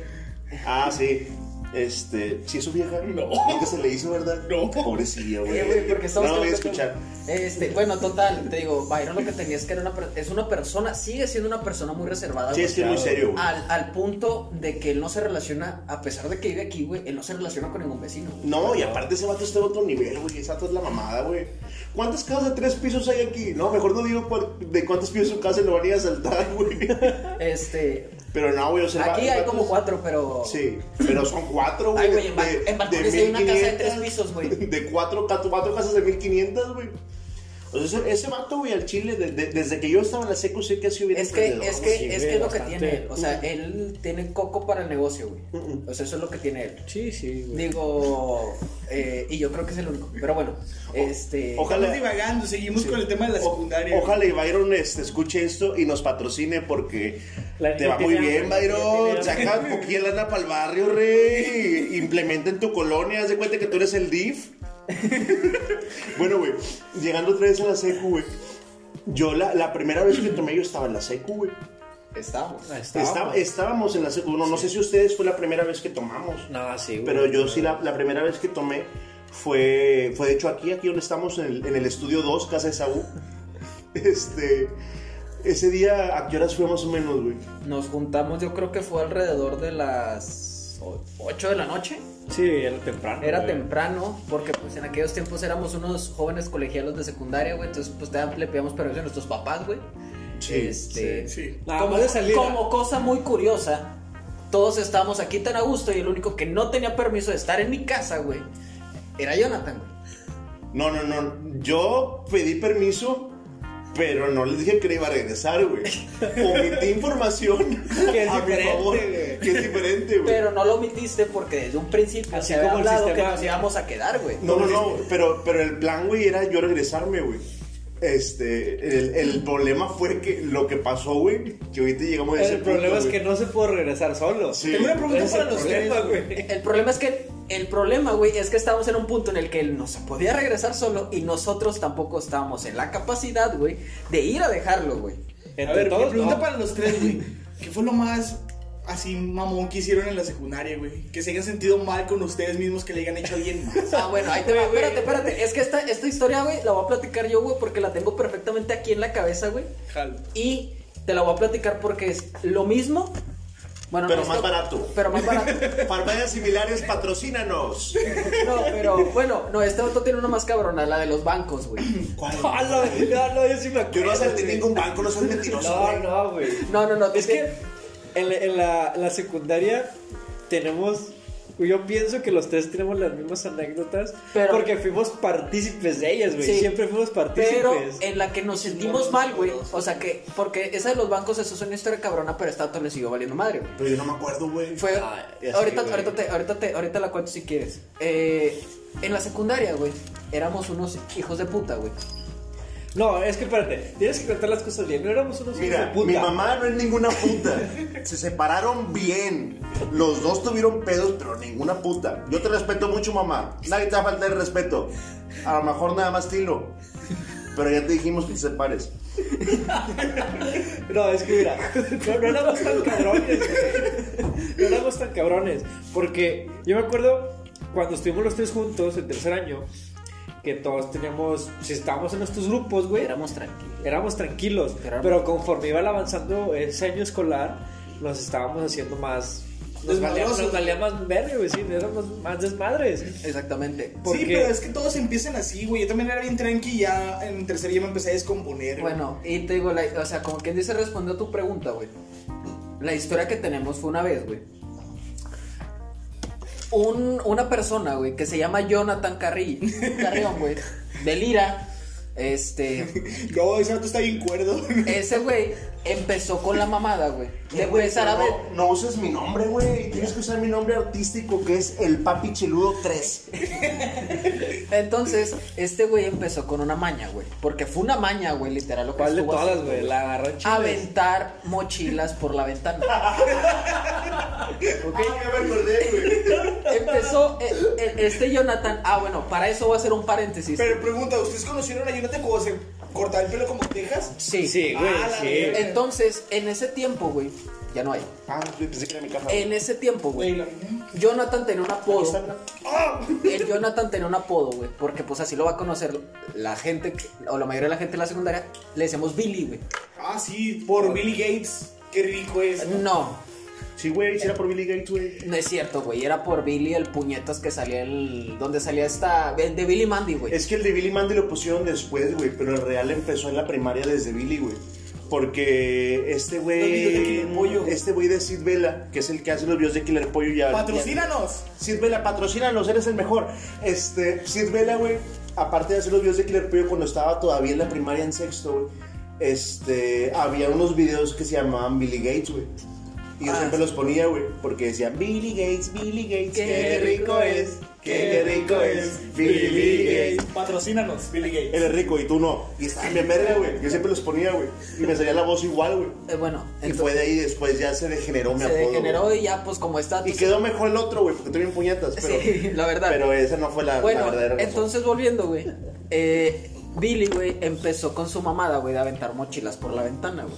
ah, sí. Este, ¿sí es su vieja? No. Nunca se le hizo, ¿verdad? No. Pobrecilla, güey. Güey, porque estamos No lo voy a escuchar. Este, bueno, total, te digo, Byron lo que tenía es que era una, es una persona, sigue siendo una persona muy reservada, Sí, es que es muy serio, güey. Al, al punto de que él no se relaciona, a pesar de que vive aquí, güey, él no se relaciona con ningún vecino. No, y aparte ese vato está de otro nivel, güey. Esa vato es la mamada, güey. ¿Cuántas casas de tres pisos hay aquí? No, mejor no digo cuál- de cuántos pisos su casa lo van a ir a saltar, güey. Este, Pero no, güey, o sea, el aquí hay como es- cuatro, pero... Sí, pero son cuatro, güey. Ay, güey, en Valparaíso hay una casa de 1500, tres pisos, güey. De cuatro, cuatro, cuatro casas de 1500, güey. O sea, ese, ese vato, güey, al chile, de- de- desde que yo estaba en la secu, sé que ha sido bien Es que, es que, sí, es que es lo que tiene él. O sea, él tiene coco para el negocio, güey. O sea, eso es lo que tiene él. Sí, sí, güey. Digo, eh, y yo creo que es el único. Pero bueno, este. Ojalá- Estamos divagando, seguimos con el tema de la O- secundaria. Ojalá y Byron este, escuche esto y nos patrocine porque La te va muy bien, Byron. Saca un poquillo de lana para el barrio, rey. Implementa en tu colonia, haz de cuenta que tú eres el DIF. bueno, güey, llegando otra vez a la secu, güey. Yo la, la primera vez que tomé yo estaba en la secu, güey. Estamos. Ahí está. Estaba- estábamos en la secu. No, no sé si ustedes fue la primera vez que tomamos. No, sí, güey. Pero yo sí, la, la primera vez que tomé fue, fue de hecho aquí, aquí donde estamos, en el, en el estudio 2, casa de Saúl. Este, ese día, ¿a qué horas fue más o menos, güey? Nos juntamos, yo creo que fue alrededor de las 8 de la noche. Sí, era temprano. Era güey. temprano, porque pues en aquellos tiempos éramos unos jóvenes colegialos de secundaria, güey. Entonces, pues te le pedíamos permiso a nuestros papás, güey. Sí, este, sí. Nada como, más de salir. como cosa muy curiosa, todos estábamos aquí tan a gusto y el único que no tenía permiso de estar en mi casa, güey, era Jonathan, güey. No, no, no. Yo pedí permiso, pero no les dije que iba a regresar, güey. Omití información Que es a mi diferente, favor. Que es diferente, güey. Pero no lo omitiste porque desde un principio Así se había como el hablado que sistema- nos íbamos a quedar, güey. No, no, no, pero, pero el plan, güey, era yo regresarme, güey. Este, el, el problema fue que lo que pasó, güey, que ahorita llegamos a ese El problema punto, es que güey. no se puede regresar solo. Sí. Tengo una pregunta para los tres, güey. El problema es que el problema, güey, es que estábamos en un punto en el que él no se podía regresar solo y nosotros tampoco estábamos en la capacidad, güey, de ir a dejarlo, güey. A Entre ver, todos, pregunta no. para los tres, güey. ¿Qué fue lo más así mamón que hicieron en la secundaria, güey? Que se hayan sentido mal con ustedes mismos que le hayan hecho más. Ah, bueno, ahí te va. Espérate, espérate. Es que esta, esta historia, güey, la voy a platicar yo, güey, porque la tengo perfectamente aquí en la cabeza, güey. Jalo. Y te la voy a platicar porque es lo mismo. Bueno, Pero no, más esto- barato. Pero más barato. Farmacias similares, patrocínanos. No, pero bueno, no, este otro tiene una más cabrona, la de los bancos, güey. ¿Cuál? Ah, no, no, no, yo sí me Yo acuerdo. no asalté ningún banco, no soy mentiroso, No, güey. no, güey. No, no, no. Es que en la, en la, la secundaria tenemos. Yo pienso que los tres tenemos las mismas anécdotas. Pero- porque fuimos partícipes de ellas, güey. Sí. Siempre fuimos partícipes. Pero en la que nos sentimos mal, güey. O sea que, porque esa de los bancos, eso es una historia cabrona, pero esta le siguió valiendo madre, güey. Pero yo no me acuerdo, güey. Fue. Ah, ahorita, ahorita, te, ahorita, te, ahorita la cuento si quieres. Eh, en la secundaria, güey, éramos unos hijos de puta, güey. No, es que espérate. Tienes que contar las cosas bien. No éramos unos hijos Mira, de puta. mi mamá no es ninguna puta. Se separaron bien. Los dos tuvieron pedos, pero ninguna puta. Yo te respeto mucho, mamá. Nadie te va a faltar el respeto. A lo mejor nada más Tilo. Pero ya te dijimos que te separes. No, es que mira, no, no éramos tan cabrones, güey. No éramos tan cabrones. Porque yo me acuerdo cuando estuvimos los tres juntos en tercer año, que todos teníamos, si estábamos en nuestros grupos, güey, Éramos tranquilos. éramos tranquilos. Éramos- Pero conforme iba avanzando ese año escolar, nos estábamos haciendo más. Nos valía, nos valía más verga, güey, sí, éramos más desmadres. Exactamente. ¿Por Sí, qué? pero es que todos empiezan así, güey. Yo también era bien tranqui y ya en tercer ya me empecé a descomponer. güey. Bueno, y te digo, la- o sea, como quien dice, respondió a tu pregunta, güey. La historia que tenemos fue una vez, güey. Un, una persona, güey, que se llama Jonathan Carri Carrión, güey, de Lira, este, No, ese vato está bien cuerdo. ese güey empezó con la mamada, güey. De Eh, güey, empezar a ver. no, no uses mi nombre, güey. Tienes que usar mi nombre artístico, que es el Papi Cheludo 3. Entonces, este güey empezó con una maña, güey. Porque fue una maña, güey, literal. Lo que ¿Cuál de todas, güey? La agarró chiles. Aventar mochilas por la ventana. ¿Ok? Ah, ya me acordé, güey. Empezó eh, eh, este Jonathan. Ah, bueno, para eso voy a hacer un paréntesis. Pero pregunta, ¿ustedes conocieron a Jonathan cuando se cortaba el pelo como Texas? sí. Sí, güey, Ah, sí. Entonces, en ese tiempo, güey, ya no hay. Ah, pensé que era mi. En ese tiempo, Güey, Jonathan tenía un apodo. mira. El Jonathan tenía un apodo, güey, porque pues así lo va a conocer la gente, o la mayoría de la gente de la secundaria, le decimos Billy, güey. Ah, sí, por Billy Gates. Qué rico es. No, Sí, güey, si era por Billy Gates, güey. no es cierto, güey, era por Billy el puñetas que salía el... donde salía esta... de de Billy Mandy, güey. Es que el de Billy Mandy lo pusieron después, güey, pero el real empezó en la primaria desde Billy, güey. Porque este güey, Killer Pollo. este güey de Sid Vela, que es el que hace los videos de Killer Pollo ya. Patrocínanos. ya- Sid Vela, patrocínanos, eres el mejor. Este, Sid Vela, güey, aparte de hacer los videos de Killer Pollo cuando estaba todavía en la primaria en sexto, güey, este, había unos videos que se llamaban Billy Gates, güey. Y yo Ah, siempre sí. los ponía, güey, porque decían Billy Gates, Billy Gates, Qué qué, rico es, qué rico es, Billy Gates. Patrocínanos, Billy Gates. Eres rico y tú no. Y estaban bien verga, güey. Yo siempre los ponía, güey. Y me salía la voz igual, güey. Eh, bueno, Y entonces, fue de ahí después ya se degeneró mi se apodo. degeneró güey. y ya, pues como está. Y tú- quedó mejor el otro, güey, porque también puñetas. Pero, Sí, la verdad. Pero esa no fue la, la Bueno, verdadera razón. entonces volviendo, güey. Eh, Billy, güey, empezó con su mamada, güey, de aventar mochilas por la ventana, güey.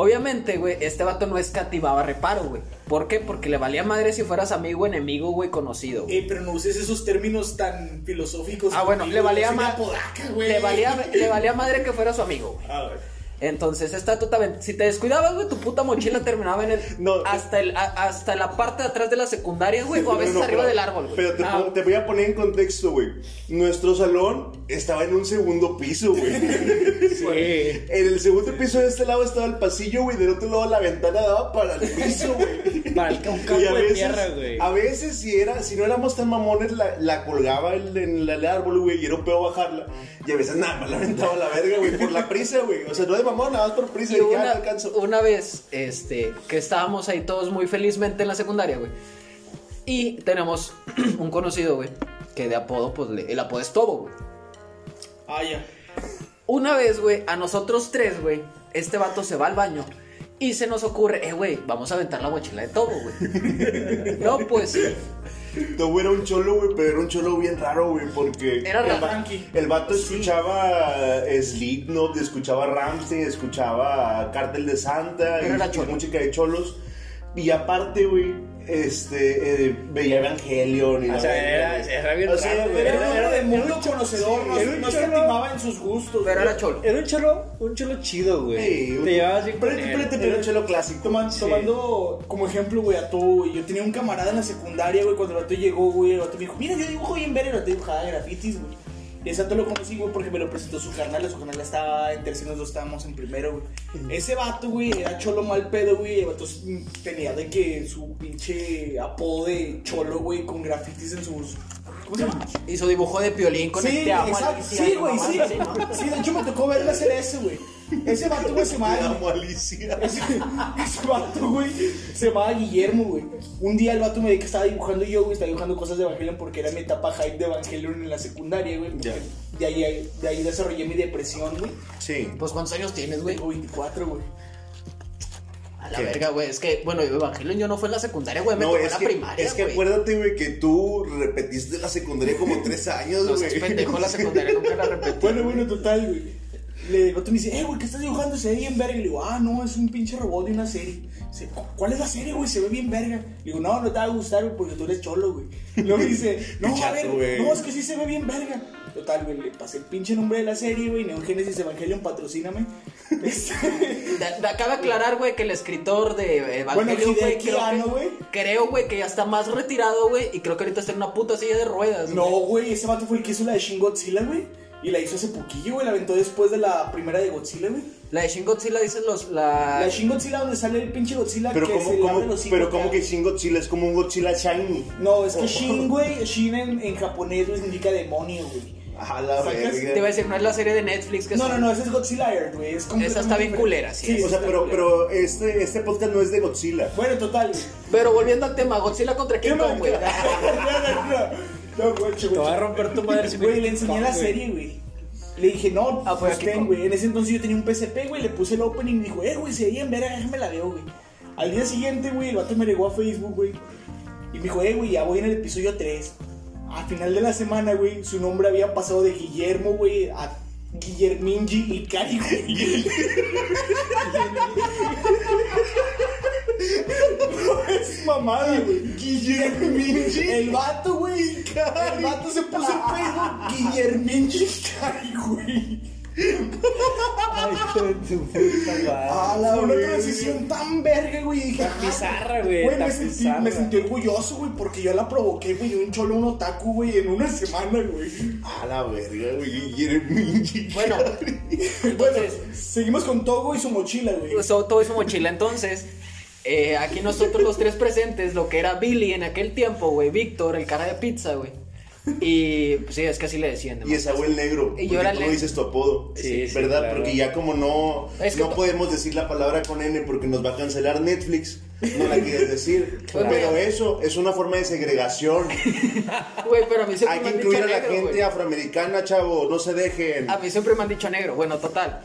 Obviamente, güey, este vato no escativaba reparo, güey. ¿Por qué? Porque le valía madre si fueras amigo, enemigo, güey, conocido. güey. Eh, pero no uses esos términos tan filosóficos. Ah, bueno, le valía soy una ma- podaca, güey. Le valía, le valía madre que fuera su amigo, güey. A ver. Entonces, esta también, si te descuidabas, güey, tu puta mochila terminaba en el No, hasta el a- hasta la parte de atrás de la secundaria, güey, o a No, veces no, arriba pero- del árbol, güey. Pero te, Ah, te voy a poner en contexto, güey. Nuestro salón estaba en un segundo piso, güey. Sí. En el segundo piso de este lado estaba el pasillo, güey. Del otro lado la ventana daba para el piso, güey. Para el, campo Y a de veces, tierra, güey. a veces si era, si no éramos tan mamones, la, la colgaba el- en el árbol, güey, y era un pedo bajarla. Y a veces nada más la aventaba a la verga, güey, por la prisa, güey. O sea, no de mamón, nada más por prisa. Y Y ya una, no alcanzo. una vez, este, que estábamos ahí todos muy felizmente en la secundaria, güey. Y tenemos un conocido, güey, que de apodo, pues, le- el apodo es Tobo, güey. Ah, ya. Una vez, güey, a nosotros tres, güey, este vato se va al baño y se nos ocurre, eh, güey, vamos a aventar la mochila de Tobo, güey. no, pues, sí. Tobo era un cholo, güey, pero era un cholo bien raro, güey, porque... Era el, va- el vato escuchaba Slipknot, escuchaba Ramsey, escuchaba Cártel de Santa, y era cholo. música de cholos. Y aparte, güey, este, eh, veía Evangelion y O la sea, era, era bien O sea, raro, güey. Era, Era- era era- de era mundo un conocedor, sí, no, era un no cholo- escatimaba en sus gustos. Pero era cholo. Era un cholo, un cholo chido, güey. Sí, un- Te llevabas bien él. espérate, pero un cholo clásico. Toman- Sí. Tomando como ejemplo, güey, a todo, güey. Yo tenía un camarada en la secundaria, güey, cuando el vato llegó, güey, el vato me dijo, mira, yo dibujo bien ver, el vato dibujaba grafitis, güey. Y ese vato lo conocí, güey, porque me lo presentó su carnal, su carnal estaba en tercero, nosotros estábamos en primero, güey. Ese vato, güey, era cholo mal pedo, güey, el vato tenía de que su pinche apodo de cholo, güey, con grafitis en sus... ¿Cómo se llama? Hizo dibujo de piolín con Sí, el te amo, exacto. Alicia, Sí, y güey, sí. Sí, de hecho me tocó verle hacer ese, güey. Ese vato, güey, se amo, Alicia. Ese, ese vato, güey, se llamaba Guillermo, güey. Un día el vato me dijo que estaba dibujando yo, güey, estaba dibujando cosas de Evangelion porque era mi etapa hype de Evangelion en la secundaria, güey. Ya. De ahí, de ahí desarrollé mi depresión, güey. Sí. Pues, ¿cuántos años tienes, güey? Tengo 24, güey. A la ¿Qué? verga, güey. Es que, bueno, Evangelion yo no fue en la secundaria, güey. Me No, tocó en es la que, primaria. es que güey. acuérdate, güey, que tú repetiste la secundaria como tres años, No güey. seas pendejo, la secundaria nunca la repetí. Bueno, bueno, total, güey. Le, el vato me dice, eh, güey, ¿qué estás dibujando? Se ve bien verga. Y le digo, ah, no, es un pinche robot de una serie. Dice, "¿Cu- ¿cuál es la serie, güey? Se ve bien verga. Le digo, no, no te va a gustar, güey, porque tú eres cholo, güey. Y luego me dice, no, a ver, güey. no, es que sí se ve bien verga. Total, güey, le pasé el pinche nombre de la serie, güey, Neon Genesis Evangelion, patrocíname. Este, De, acaba aclarar, güey, que el escritor de Evangelion, Bueno, güey, creo, que, güey. creo, güey, que ya está más retirado, güey, y creo que ahorita está en una puta silla de ruedas, no, güey. güey, ese vato fue el que hizo la de Shin Godzilla, güey. Y la hizo hace poquillo, güey, la aventó después de la primera de Godzilla, güey. La de Shin Godzilla dice los, la... La de Shin Godzilla donde sale el pinche Godzilla Pero que como, se como, los pero como que Shin Godzilla es como un Godzilla shiny. No, es que Shin, güey, Shin en, en japonés, güey, significa demonio, güey. A la verga. Te iba a decir, no es la serie de Netflix que No, es- no, no, ese es Godzilla Earth, güey. Es Esa está bien culera, sí. diferente. O sea, pero, pero este, este podcast no es de Godzilla. Bueno, total. Pero volviendo al tema, Godzilla contra King ¿Qué Kong, güey. no, güey, Te voy a romper tu madre si me Güey, le enseñé la güey. serie, güey. Le dije, no, Ah, pues aquí ten, con- güey. En ese entonces yo tenía un PSP, güey. Le puse el opening y me dijo, eh, güey, se veía en verga, déjame la veo, güey. Al día siguiente, güey, el vato me llegó a Facebook, güey. Y me dijo, eh, güey, ya voy en el episodio 3. Al final de la semana, güey, su nombre había pasado de Guillermo, güey, a Guillerminji y Cari, güey. Es mamada, güey. Guillerminji. El vato, güey. El vato se puso en Facebook Guillerminji y Cari, güey. Ay. A la una transición tan verga, güey. y Dije, Tan ah, bizarra, güey, Güey, me sentí, bizarra. me sentí orgulloso, güey, porque yo la provoqué, güey, de un cholo, un otaku, güey, en una semana, güey. A la verga, güey. Bueno, Bueno, entonces, seguimos con Togo y su mochila, güey. todo, todo es su mochila. Entonces, eh, aquí nosotros los tres presentes, lo que era Billy en aquel tiempo, güey, Víctor, el cara de pizza, güey. Y pues sí, es que así le decían. Y esa el negro. Y yo era tú no dices tu apodo. Sí, sí, ¿Verdad? claro. Porque ya como no, Es que no podemos decir la palabra con N porque nos va a cancelar Netflix. No la quieres decir. Claro. Pero eso es una forma de segregación. Güey, pero a mí siempre Hay que incluir a la negro, gente güey. afroamericana, chavo. No se dejen. A mí siempre me han dicho negro. Bueno, total.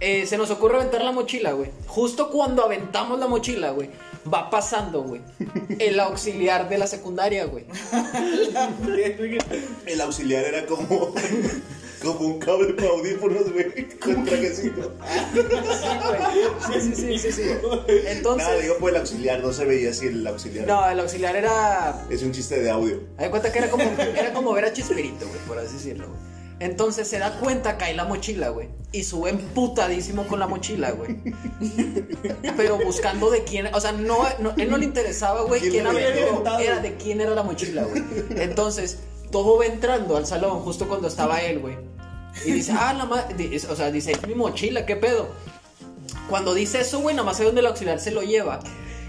Eh, se nos ocurre aventar la mochila, güey. Justo cuando aventamos la mochila, güey, va pasando, güey, el auxiliar de la secundaria, güey. El auxiliar era como, como un cable para audífonos, güey. Con trajecito. Sí, sí, sí, sí, sí. Entonces, Nada, digo, pues el auxiliar. No se veía así el auxiliar. no, el auxiliar era Es un chiste de audio. De cuenta que era como, era como ver a Chespirito, güey, por así decirlo, güey. Entonces se da cuenta, cae la mochila, güey. Y sube emputadísimo con la mochila, güey. Pero buscando de quién. O sea, no, no- él no le interesaba, güey, ¿Quién quién había? Era de quién era la mochila, güey. Entonces, todo va entrando al salón justo cuando estaba él, güey. Y dice, ah, la ma di- O sea, dice, es mi mochila, ¿qué pedo? Cuando dice eso, güey, nada más sé dónde el auxiliar se lo lleva.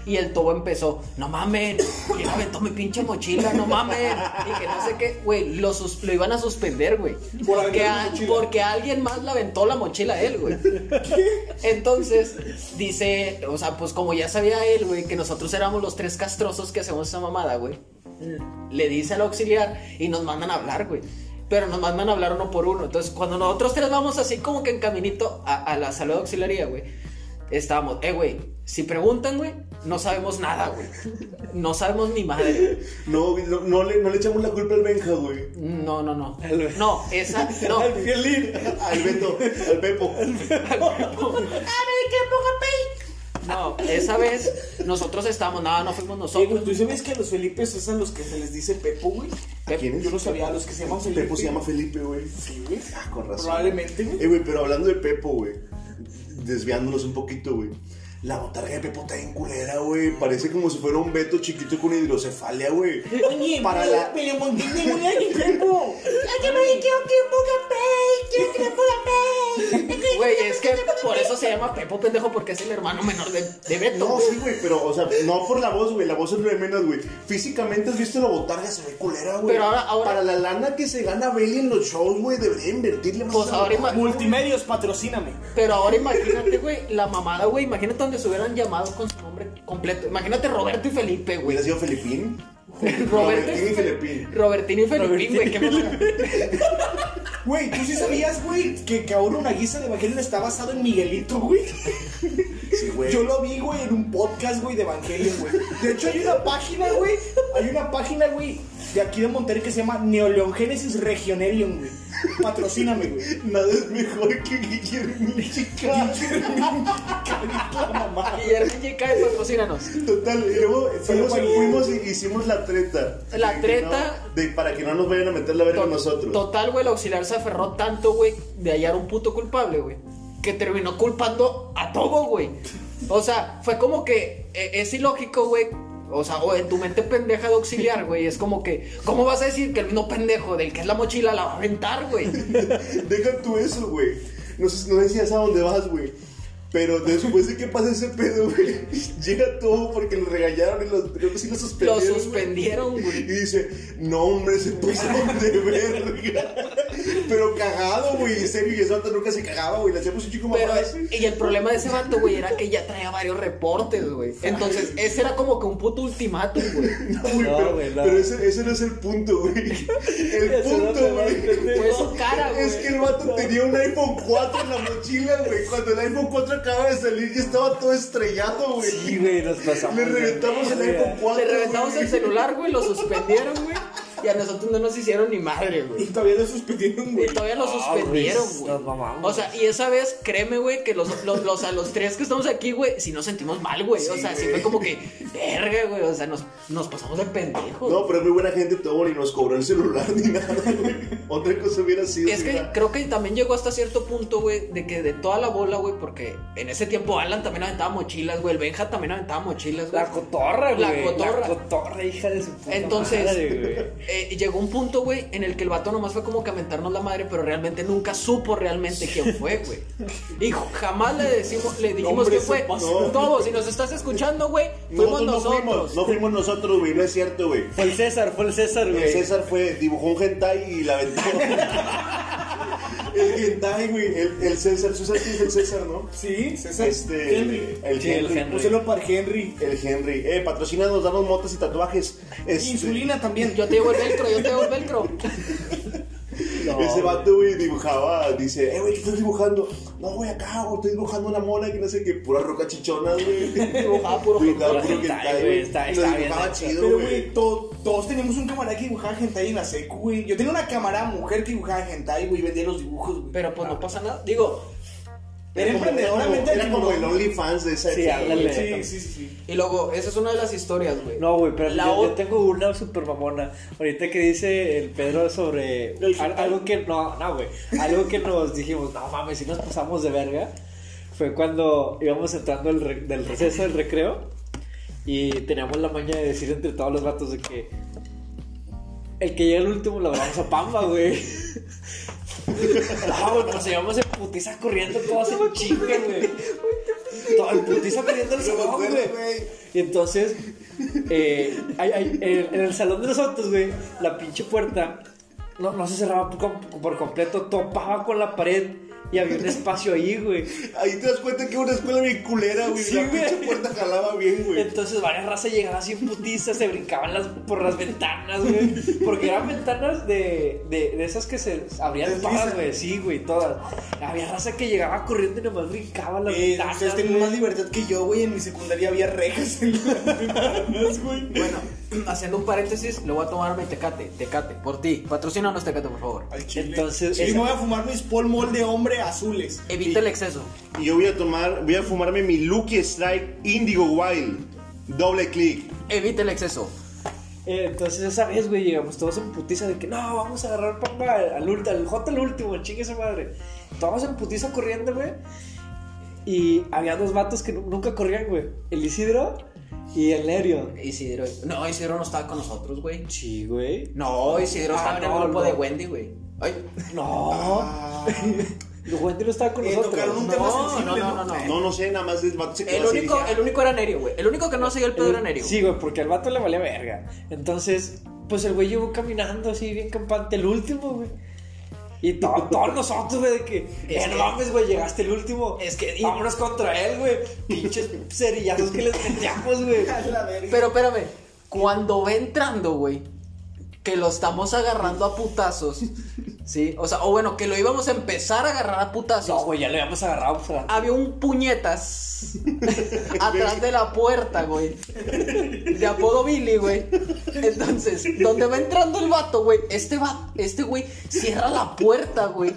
Y el tobo empezó, no mames, ¿quién aventó mi pinche mochila? No mames. Y que no sé qué, güey, lo, lo iban a suspender, güey. Por Porque, a- porque alguien más le aventó la mochila a él, güey. Entonces, dice, o sea, pues como ya sabía él, güey, que nosotros éramos los tres castrosos que hacemos esa mamada, güey. Le dice al auxiliar y nos mandan a hablar, güey. Pero nos mandan a hablar uno por uno. Entonces, cuando nosotros tres vamos así como que en caminito a, a la sala de auxiliaría, güey, estábamos, eh, güey, si preguntan, güey, no sabemos nada, güey. No sabemos ni madre. No, no, no le, no le echamos la culpa al Benja, güey. No, no, no. Al- No, esa, no. Al violín. Al Beto, al Pepo. No, esa vez nosotros estábamos, nada, no fuimos nosotros. ¿tú sabes que a los Felipes es a los que se les dice Pepo, güey? ¿A quiénes? Yo no sabía, a los que se llaman Felipe. Pepo se llama Felipe, güey. Sí, güey. Ah, con razón. Probablemente, güey. Eh, güey, pero hablando de Pepo, güey. Desviándonos un poquito, güey. La botarga de Pepo está bien culera, güey. Parece como si fuera un Beto chiquito con hidrocefalia, güey. Oye, para la. pero Montiel de una de Pepo. Güey, es que por eso se llama Pepo, pendejo, porque es el hermano menor de, de Beto. No, sí, güey, pero, o sea, no por la voz, güey. La voz es lo de menos, güey. Físicamente, ¿has visto la botarga? Se ve culera, güey. Pero ahora- ahora- Para la lana que se gana Belly en los shows, güey, debería invertirle más. Pues ahora Multimedios, patrocíname. Pero ahora imagínate, güey, la mamada, güey. Imagínate donde se hubieran llamado con su nombre completo. Imagínate Roberto y Felipe, güey. Hubiera sido Felipín. Roberto Robertín y Felipín. Robertino y Felipín, güey. Qué. Güey, ¿tú sí sabías, güey, que, que ahora una guisa de Evangelion está basado en Miguelito, güey? Sí, güey. Yo lo vi, güey, en un podcast, güey, de Evangelion, güey. De hecho, hay una página, güey. Hay una página, güey, de aquí de Monterrey que se llama Neoleongénesis Regionerion, güey. Patrocíname, güey. Nada es mejor que Guillermo Chica. La mamá. Guillermo Chica, patrocínanos. Total, y luego fuimos, fuimos y hicimos la treta. La treta- no- de- para que no nos vayan a meter la verga a nosotros. Total, güey, el auxiliar se aferró tanto, güey, de hallar un puto culpable, güey, que terminó culpando a todo, güey. O sea, fue como que eh, es ilógico, güey. O sea, o en tu mente pendeja de auxiliar, güey, es como que, ¿cómo vas a decir que el mismo pendejo del que es la mochila la va a aventar, güey? Deja tú eso, güey. No no decías a dónde vas, güey. Pero después de que pasa ese pedo, güey, llega todo porque lo regañaron y lo, creo que sí lo Lo suspendieron. güey. suspendieron, Y dice, no, hombre, se pasaron de verga. Pero cagado, güey, en serio, y ese vato nunca se cagaba, güey. Le hacíamos un chico Pero, más y el problema de ese vato, güey, era que ya traía varios reportes, güey. Entonces, ese era como que un puto ultimátum, güey. No, güey, No, pero, güey, no. pero ese, ese no es el punto, güey. El Ese punto, güey. Fue su cara, güey. Es que el vato tenía un iPhone 4 en la mochila, güey. Cuando el iPhone 4 acaba de salir, ya estaba todo estrellado, güey. Sí, güey, nos pasamos. Le reventamos el verga. iPhone 4. Le reventamos güey. el celular, güey, lo suspendieron, güey. Y a nosotros no nos hicieron ni madre, güey. Y todavía lo suspendieron, Y güey. todavía lo Ah, suspendieron, güey. O sea, y esa vez, créeme, güey, que los, los, los, a los tres que estamos aquí, güey, sí nos sentimos mal, güey. o sea, sí fue como que, verga, güey. O sea, nos, nos pasamos de pendejos. No, pero es muy buena gente todo, ni nos cobró el celular ni nada, güey. Otra cosa hubiera sido. Es si que creo que también llegó hasta cierto punto, güey, de que de toda la bola, güey, porque en ese tiempo Alan también aventaba mochilas, güey, el Benja también aventaba mochilas, güey. La cotorra, güey. La cotorra. La cotorra, hija de su puta Entonces, madre, güey. eh, llegó un punto, güey, en el que el vato nomás fue como que a mentarnos la madre, pero realmente nunca supo realmente quién fue, güey. Y jamás le decimos, le dijimos Hombre, que se fue. pasó. Todos, si nos estás escuchando, güey, fuimos Nosotros no fuimos, no fuimos nosotros, güey, no es cierto, güey. Fue el César, fue el César, El güey. César fue, dibujó un hentai y la aventó. el hentai, güey. El, el César, ¿tú sabes quién es el César, no? Sí, César. Este, Henry. el Sí, el Henry. Henry. Úselo para Henry. El Henry. Eh, patrocínanos, danos motas y tatuajes. Este, Insulina también. Yo te llevo el velcro, yo te llevo el velcro. No, Ese vato, güey, dibujaba, dice, eh, güey, ¿qué estás dibujando? No, güey, acá, güey, estoy dibujando una mona que no sé qué, pura roca chichona, güey. Dibujaba puro Dibujaba hentai, puro hentai, güey, güey. está- Lo está bien dibujaba hecho. chido, Pero, güey. güey, to- todos teníamos un camarada que dibujaba hentai en la secu, güey. Yo tenía una camarada mujer que dibujaba hentai, güey, y vendía los dibujos, güey. Pero pues no pasa nada. Digo, Era como- emprendedoramente Era como el. OnlyFans de esa Sí, ándale. Sí, sí, sí, sí. y luego, esa es una de las historias, güey. No, güey, pero La yo, o- yo tengo una super mamona. Ahorita que dice el Pedro sobre El algo que no, no, güey. Algo que nos dijimos, no mames, si nos pasamos de verga. Fue cuando íbamos entrando del, re- del receso del recreo y teníamos la maña de decir entre todos los vatos de que el que llega el último lo vamos a pamba, güey. No, nos llevamos en putiza corriendo todos en chinga, güey. Todo en putiza corriendo me salón, güey. Y entonces, eh, hay- hay- en, en el salón de nosotros, güey, la pinche puerta no, no se cerraba por completo, topaba con la pared y había un espacio ahí, güey. Ahí te das cuenta que era una escuela bien culera, güey. Sí, la güey. pinche puerta jalaba bien, güey. Entonces varias razas llegaban así en putiza, se brincaban las, por las ventanas, güey. Porque eran ventanas de, de, de esas que se abrían todas, güey. Sí, güey, todas. Había raza que llegaba corriendo y nomás brincaba las Eh, ventanas. ustedes tienen más libertad que yo, güey. En mi secundaria había rejas en las ventanas, güey. Bueno, haciendo un paréntesis, le voy a tomar mi tecate, tecate, por ti. Patrocínanos tecate, por favor. Al chile. Entonces, sí, esa- me voy a fumar mis Paul Mall de hombre azules. Evita el exceso. Y yo voy a tomar, voy a fumarme mi Lucky Strike Indigo Wild. Doble clic. Evita el exceso. Eh, entonces esa vez, güey, llegamos todos en putiza de que no, vamos a agarrar pamba al, ulti- al J al último, chingue esa madre. Todos en putiza corriendo, güey. Y había dos vatos que nu- nunca corrían, güey. El Isidro y el Nerio. Isidro. No, Isidro no estaba con nosotros, güey. Sí, güey. No, Isidro Ah, estaba en no, el grupo no. de Wendy, güey. Ay. No. Wendy no estaba con Eh, nosotros. tocaron un No, tema no, sensible, no, no, no. No, no sé, nada más el vato se quedó El así, único, dije, el único era Nerio, güey. El único que no seguía el pedo era Nerio. Sí, güey, porque al vato le valía verga. Entonces, pues el güey llevó caminando así bien campante, el último, güey. Y to- todos nosotros, güey, de que, Es eh, no que- mames, güey, llegaste el último. Es que- Vámonos contra él, güey. Pinches cerillazos que les metíamos, güey. Pero espérame, cuando va entrando, güey, que lo estamos agarrando a putazos, ¿sí? O sea, o bueno, que lo íbamos a empezar a agarrar a putazos. No, güey, ya le habíamos agarrado. pues, a- Había un puñetas atrás de la puerta, güey. De apodo Billy, güey. Entonces, donde va entrando el vato, güey, este va, este güey cierra la puerta, güey.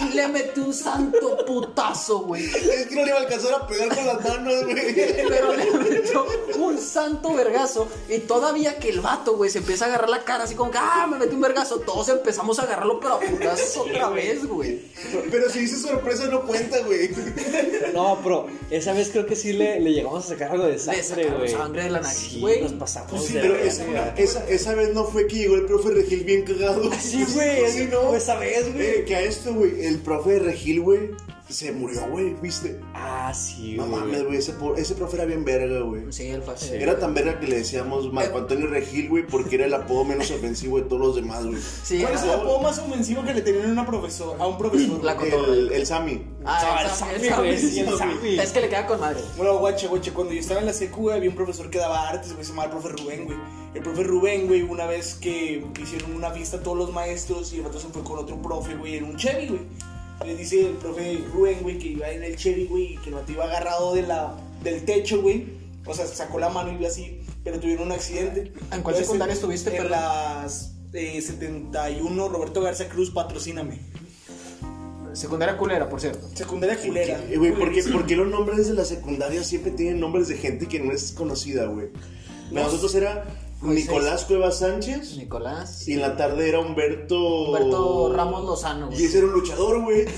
Y le mete un santo putazo, güey. Es que no le iba a alcanzar a pegar con las manos, güey. Pero le metió un santo vergazo. Y todavía que el vato, güey, se empieza a agarrar la cara así como que, ah, me metí un vergazo. Todos empezamos a agarrarlo, pero putazos otra vez, güey. Pero si dice sorpresa no cuenta, güey. No, pero esa vez creo que sí le, le llegamos a sacar algo de sangre, güey. sangre de la nariz, Sí, güey. nos pasamos Pues sí, de pero verga. esa, esa, esa vez no fue que llegó el profe Regil bien cagado. Sí, güey, Sí, no, esa vez, güey. Eh, que a esto, güey, el profe Regil, güey, se murió, güey, ¿viste? Ah, sí, No güey. mames, güey, ese, po- ese profe era bien verga, güey. Sí, el fa- Era tan verga que le decíamos Marco Antonio Regil, güey, porque era el apodo menos ofensivo de todos los demás, güey. Sí, ¿Cuál es el apodo más ofensivo que le tenían a, una profesor, a un profesor? La. El, el Sammy. Ah, el Sammy, Sammy, sí, el. Sammy. Es que le queda con madre. Bueno, guache, guache, cuando yo estaba en la secu, güey, había un profesor que daba artes, güey, se llamaba el profe Rubén, güey. El profe Rubén, güey, una vez que hicieron una fiesta a todos los maestros y el otro se fue con otro profe, güey, en un Chevy, güey. Le dice el profe Rubén, güey, que iba en el Chevy, güey, y que el vato iba agarrado de la, del techo, güey. O sea, sacó la mano y iba así, pero tuvieron un accidente. ¿En cuál secundaria estuviste, En perdón? las eh, 71, Roberto Garza Cruz, patrocíname. Secundaria culera, por cierto. Secundaria culera. Eh, Güey, ¿por qué, por qué los nombres de la secundaria siempre tienen nombres de gente que no es conocida, güey? No. Nosotros era Moisés. Nicolás Cuevas Sánchez Nicolás. y en la tarde era Humberto... Humberto Ramos Lozano, güey. Y ese era un luchador, güey.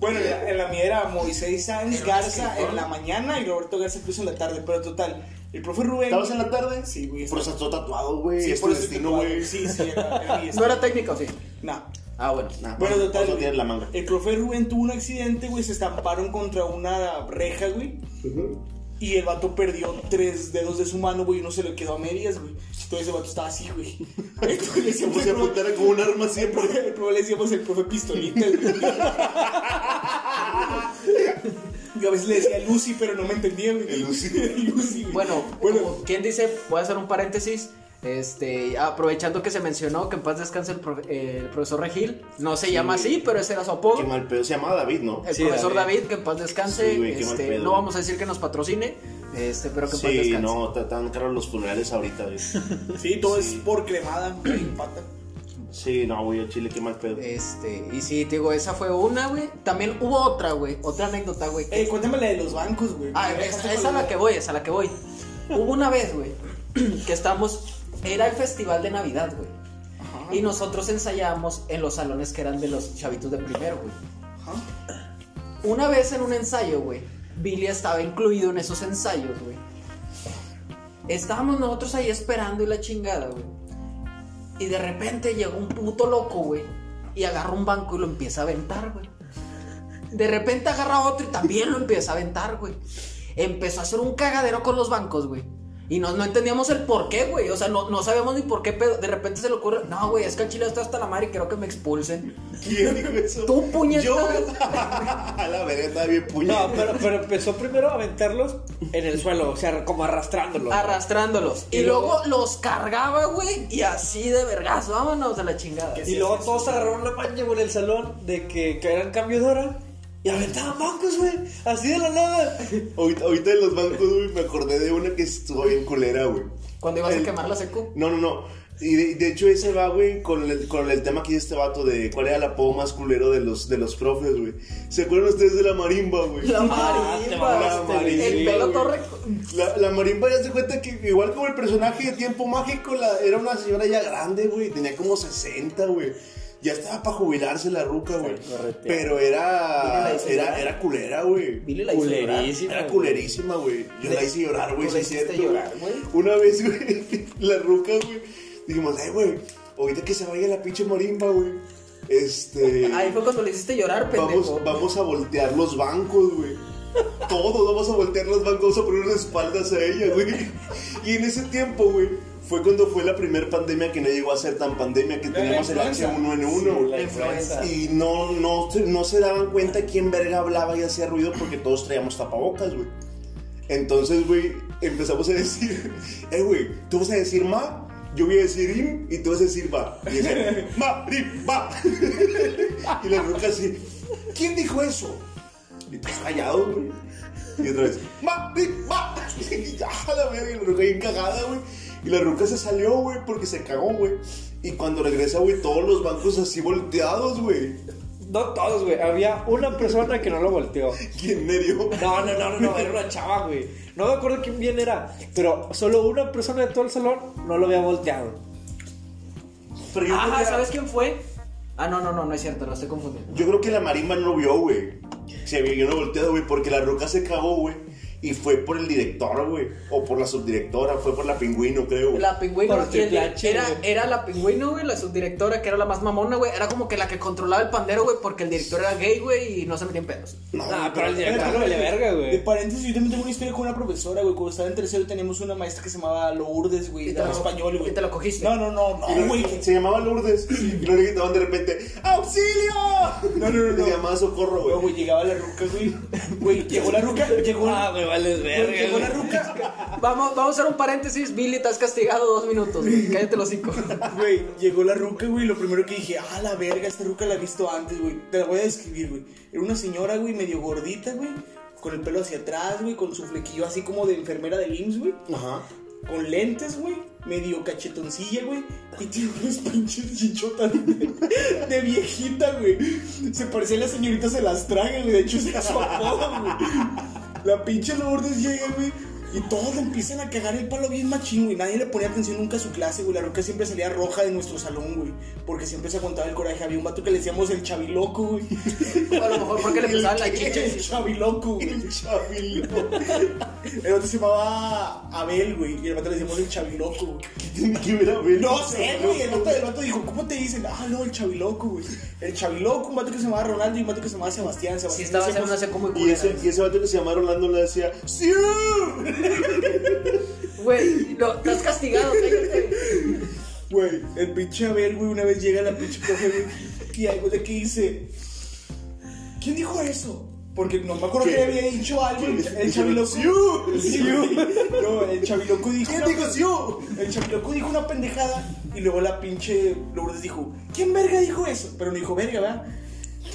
Bueno, en la, mía era Moisés Sáenz Garza en la mañana y Roberto Garza Cruz en la tarde, pero total. El profe Rubén. ¿Estabas en la tarde? Sí, güey. Por eso estás todo tatuado, güey. Sí, es por destino, güey. Sí, sí, era, era mi ¿No era técnico o sí? Nah. Ah, bueno. Nah, Bueno, por- total. güey. la manga. El profe Rubén tuvo un accidente, güey. Se estamparon contra una reja, güey. Y el vato perdió tres dedos de su mano, güey. Y uno se le quedó a medias, güey. Entonces el vato estaba así, güey. Entonces le Como decíamos profe- apuntara con un arma el siempre. profe- el profe le decíamos el profe pistolita, güey. Yo a veces le decía Lucy, pero no me entendía, güey. El Lucy. Lucy, güey. Bueno, bueno. quien dice, voy a hacer un paréntesis. Este, aprovechando que se mencionó que en paz descanse el, profe- eh, el profesor Regil, no se llama así, pero ese era su apodo. Qué mal pedo. Se llamaba David, ¿no? El Sí, profesor David. David. que en paz descanse. Sí, güey, este, no vamos a decir que nos patrocine, este, pero que en paz Sí, descanse. no, t- tan caros los funerales ahorita, güey. Sí, todo Sí. es por cremada, pata. Sí, no, güey, a Chile, qué mal pedo. Este, y sí, te digo, esa fue una, güey. También hubo otra, güey. Otra anécdota, güey. que- Eh, cuéntame la de los bancos, güey. Ah, Me es, a la que voy, es a la que voy. Hubo una vez, güey, que estamos. Era el festival de Navidad, güey. Ajá. Y nosotros ensayábamos en los salones que eran de los chavitos de primero, güey. Ajá. Una vez en un ensayo, güey, Billy estaba incluido en esos ensayos, güey. Estábamos nosotros ahí esperando y la chingada, güey. Y de repente llegó un puto loco, güey. Y agarra un banco y lo empieza a aventar, güey. De repente agarra otro y también lo empieza a aventar, güey. Empezó a hacer un cagadero con los bancos, güey. Y no, no entendíamos el por qué, güey. O sea, no, no sabíamos ni por qué, pero de repente se le ocurre. No, güey, es que el chile está hasta la madre y creo que me expulsen. ¿Quién dijo eso? Tú, puñetas. Yo. a la verga, estaba bien No, puñetado. pero, pero empezó primero a aventarlos en el suelo, o sea, como arrastrándolos. arrastrándolos. Y, Y luego, luego- los cargaba, güey. Y así de vergas, vámonos a la chingada. Y luego todos agarraron la maña en el salón de que, que eran cambio de hora y aventaban bancos, güey, así de la nada. Ahorita, ahorita de los bancos, güey, me acordé de una que estuvo bien culera, güey. Cuando ibas a quemar la secu. No, no, no. Y de, de hecho ese va, güey, con el, con el tema aquí de este vato de cuál era el apodo más culero de los, de los profes, güey. ¿Se acuerdan ustedes de la marimba, güey? La Ah, marimba. La güey. el pelo torre. La, la marimba ya se cuenta que igual como el personaje de Tiempo Mágico, la, era una señora ya grande, güey, tenía como 60, güey. Ya estaba para jubilarse la ruca, güey. Pero era, era, era culera, güey. Billy la. Culerísima. Era culerísima, güey. Yo la hice llorar, güey, ¿Tú sí es cierto. llorar? Una vez, güey, la ruca, güey, dijimos, ay, güey, ahorita que se vaya la pinche marimba, güey. Este. Ahí fue cuando le hiciste llorar, pendejo. Vamos, vamos a voltear los bancos, güey. Todos vamos a voltear los bancos, vamos a poner unas espaldas a ella, güey. Y en ese tiempo, güey, fue cuando fue la primera pandemia que no llegó a ser tan pandemia, que teníamos el influenza. H1N1, Sí, güey. la influenza. Y no, no, se- no se daban cuenta quién verga hablaba y hacía ruido porque todos traíamos tapabocas, güey. Entonces, güey, empezamos a decir, eh, güey, tú vas a decir ma, yo voy a decir im y tú vas a decir va. Y decía, ma, rim, va. y la ruca así, ¿quién dijo eso? Y todos callados, güey. Y otra vez, ma, rim, va. Y ya, la verga, y la bien cagada, güey. Y la ruca se salió, güey, porque se cagó, güey. Y cuando regresa, güey, todos los bancos así volteados, güey. No todos, güey. Había una persona que no lo volteó. ¿Quién medio? No, no, no, no, no, era una chava, güey. No me acuerdo quién bien era, pero solo una persona de todo el salón no lo había volteado. Pero yo creo Ajá, ¿sabes quién fue? Ah, no, no, no, no es cierto, lo estoy confundiendo. Yo creo que la marimba no vio, güey. Se vio una volteada, güey, porque la roca se cagó, güey. Y fue por el director, güey. O por la subdirectora, fue por la pingüino, creo. La pingüino Por el- era, era la pingüino, güey, la subdirectora, que era la más mamona, güey. Era como que la que controlaba el pandero, güey, porque el director era gay, güey, y no se metía en pedos. No, Ah, pero el director no le espérate. verga, De güey. paréntesis, yo también tengo una historia con una profesora, güey. Cuando estaba en tercero teníamos una maestra que se llamaba Lourdes, güey. Lo- español, güey. y te lo cogiste. No, no, no, no, güey. se llamaba Lourdes. Y luego gritaban de repente, ¡Auxilio! No, no, no, no. Se llamaba Socorro, No, güey. llegaba la ruca, güey. Güey, llegó la ruca, llegó, Ah, vales verga. llegó la güey. ruca. Vamos, vamos a hacer un paréntesis. Billy, te has castigado dos minutos, güey. Cállate los cinco. Güey, llegó la ruca, güey. Lo primero que dije, ah, la verga, esta ruca la he visto antes, güey. Te la voy a describir, güey. Era una señora, güey, medio gordita, güey. Con el pelo hacia atrás, güey. Con su flequillo así como de enfermera del IMSS, güey. Ajá. Con lentes, güey. Medio cachetoncilla, güey. Y tiene unas pinches chichotas de, de viejita, güey. Se parece a la señorita se las traga, güey. De hecho, es su apodo, güey. La pinche Lourdes llega, güey. Y todos empiezan a cagar el palo bien machín, güey. Nadie le ponía atención nunca a su clase, güey. La roca siempre salía roja de nuestro salón, güey. Porque siempre se aguantaba el coraje. Había un vato que le decíamos el chaviloco, güey. O a lo mejor porque le pesaban las El chichas. chaviloco, güey. El chavilo. El otro se llamaba Abel, güey. Y el vato le decimos el chaviloco, güey. Tiene que ver a ver. No sé, güey. El vato, el vato dijo, ¿cómo te dicen? Ah, no, el chaviloco, güey. El chaviloco, un vato que se llamaba Ronaldo y un vato que se llamaba Sebastián. Sí, Sebastián estaba decíamos- haciendo una seco muy Y ese, y ese vato que se llamaba Rolando le decía, ¡Sí! Güey, no, estás castigado, cállate. Güey, el pinche Abel, güey, una vez llega la pinche profe, güey, y algo de que dice, ¿quién dijo eso? Porque no me acuerdo ¿Qué? que había dicho algo, el, el chaviloco. ¡Siu! Siu. No, el chaviloco dijo. ¿Quién dijo Siu? El chaviloco dijo una pendejada y luego la pinche Lourdes dijo, ¿quién verga dijo eso? Pero no dijo verga, ¿verdad?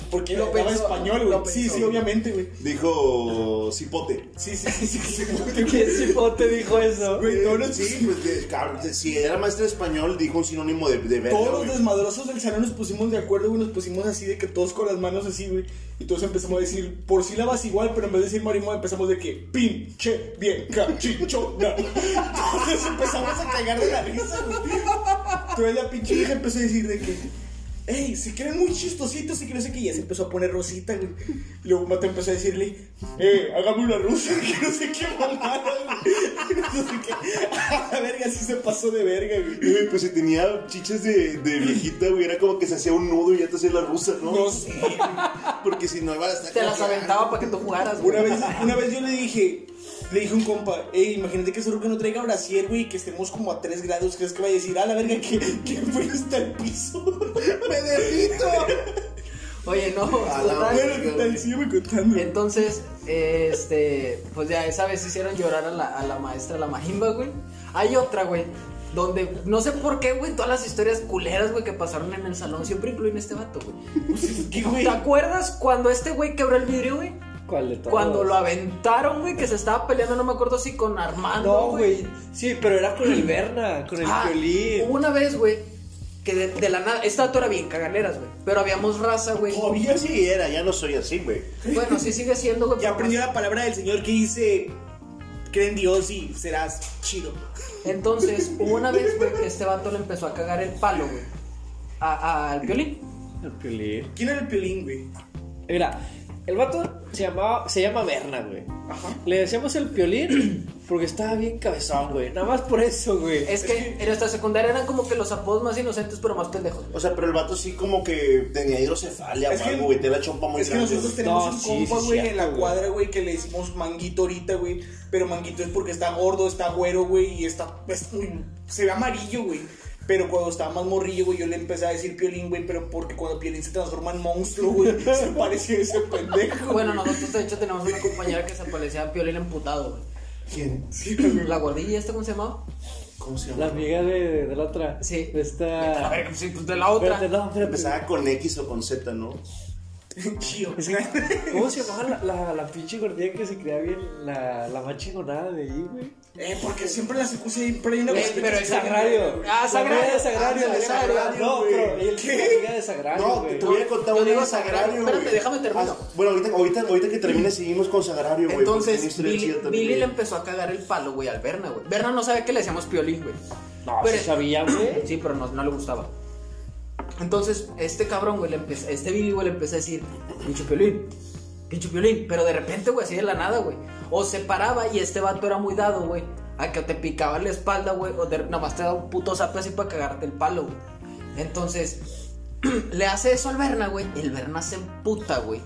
Porque Lo hablaba pensó, español, güey. Sí, sí, obviamente, güey. Dijo cipote. Sí, sí, sí, sí, sí, ¿Qué cipote dijo eso? Güey, todos los, Sí, pues si era maestro de español, dijo un sinónimo de, de todos los desmadrosos del salón nos pusimos de acuerdo, güey. Nos pusimos así de que todos con las manos así, güey. Y todos empezamos a decir por sílabas igual, pero en vez de decir marimón, empezamos de que pinche bien cachichona. Entonces empezamos a cagar de la risa, güey. Entonces la pinche hija empezó a decir de que. Ey, se creen muy chistositos y que no sé qué. Y ya se empezó a poner rosita, güey. Y luego Mate empezó a decirle, eh, hágame una rusa, que no sé qué mamada, güey. No sé qué. A la verga, sí se pasó de verga, güey. Eh, Pues si tenía chiches de, de viejita, güey, era como que se hacía un nudo y ya te hacía la rusa, ¿no? No sé, güey. Porque si no iba a estar Te las aventaba para que tú jugaras, güey. Una vez, una vez yo le dije, le dije a un compa, ey, imagínate que ese que no traiga brasier, güey, y que estemos como a 3 grados, ¿crees que vaya a decir, ah, la verga, que, que fue hasta el piso? ¡Me derrito! Oye, no, A contando. Entonces, este, pues ya esa vez hicieron llorar a la, a la maestra, la Majimba, güey. Hay otra, güey, donde no sé por qué, güey, todas las historias culeras, güey, que pasaron en el salón siempre incluyen a este vato, güey. ¿Qué, güey? ¿Te acuerdas cuando este güey quebró el vidrio, güey? ¿Cuál de todos? Cuando lo aventaron, güey, que se estaba peleando, no me acuerdo si con Armando, No, güey. Sí, pero era con el Berna, con el Ah, violín. hubo una vez, güey, que de, de la nada, esta dato era bien cagaleras, güey, pero habíamos raza, güey. Todavía sí era, ya no soy así, güey. Bueno, sí sigue siendo, güey. Ya aprendió la palabra del Señor que dice, cree en Dios y serás chido. Entonces, hubo una vez, güey, que este vato le empezó a cagar el palo, güey, a- al violín. El violín. ¿Quién era el pelín, güey? Mira, el vato se llamaba, se llama Berna, güey. Ajá. Le decíamos el piolín porque estaba bien cabezón, güey. Nada más por eso, güey. Es que en nuestra secundaria eran como que los apodos más inocentes, pero más pendejos. O sea, pero el vato sí como que tenía hidrocefalia Es o que- algo, güey, te la chompa muy Es que nosotros güey. tenemos No, un sí, compa, sí, güey, en cierto, la güey. cuadra, güey, que le decimos manguito ahorita, güey. Pero manguito es porque está gordo, está güero, güey, y está, es muy- se ve amarillo, güey. Pero cuando estaba más morrillo, güey, yo le empecé a decir piolín, güey, pero porque cuando piolín se transforma en monstruo, güey, se parecía a ese pendejo. Bueno, nosotros de hecho tenemos una compañera que se parecía a Piolín emputado, güey. ¿Quién? La gordilla, ¿esta cómo se llamaba? ¿Cómo se La llama? amiga de, de la otra. Sí. De esta. A ver, sí, pues de la otra. Empezaba con X o con Z, ¿no? Chío. Es que- ¿Cómo se llamaba la, la, la pinche gordilla que se creía bien? La, la más chingonada de ahí, güey. Eh, porque siempre la secu siempre hay una Eh, pero que es Sagrario. Ah, Sagrario. Sagrario. Ah, de Sagrario, No, güey. pero la amiga de Sagrario, No, güey. te voy a contar una digo Sagrario. Espérate, güey. déjame termino. Ah, Bueno, ahorita, ahorita, ahorita que termine seguimos con Sagrario, güey. Entonces. Billy le empezó a cagar el palo, güey, al Berna, güey. Berna no sabe que le decíamos Piolín, güey. No, Pero- sí sabía, güey. Sí, pero no, no le gustaba. Entonces, este cabrón, güey, le empezó, este Billy, güey, le empezó a decir, pinche piolín, pinche piolín. Pero de repente, güey, así de la nada, güey. O se paraba y este vato era muy dado, güey. A que te picaba la espalda, güey. O de, nada más te daba un puto zape así para cagarte el palo, güey. Entonces, le hace eso al Berna, güey. El Berna se emputa, güey.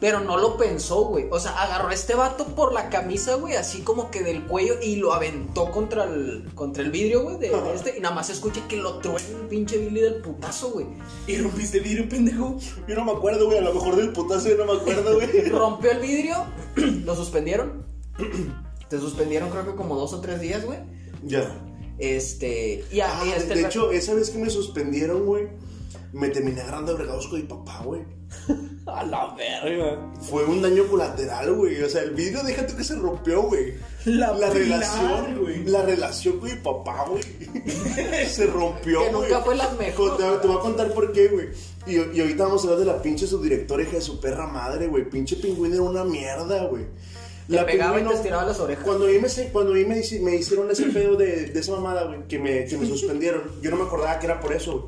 Pero no lo pensó, güey. O sea, agarró a este vato por la camisa, güey, así como que del cuello y lo aventó contra el, contra el vidrio, güey, de, de este. Y nada más se escucha que lo truena el pinche Billy del putazo, güey. Y rompiste el vidrio, pendejo. Yo no me acuerdo, güey. A lo mejor del putazo yo no me acuerdo, güey. Rompió el vidrio, lo suspendieron. Te suspendieron creo que como dos o tres días, güey. ya. Este. Y, a, Ah, y este de hecho, esa vez que me suspendieron, güey, me terminé agarrando a con mi papá, güey. A la verga. Fue un daño colateral, güey. O sea, el vidrio, déjate que se rompió, güey. La pilar, relación, güey. La relación con mi papá, güey. se rompió, Que güey. nunca fue la mejor. Te, te voy a contar por qué, güey. Y, y ahorita vamos a hablar de la pinche subdirectora hija de su perra madre, güey. Pinche pingüino era una mierda, güey. Te pegaba y Pingüino- te estiraba las orejas. Cuando a mí me, cuando a mí me, me hicieron ese pedo de, de esa mamada, güey, que me, que me suspendieron, yo no me acordaba que era por eso, güey.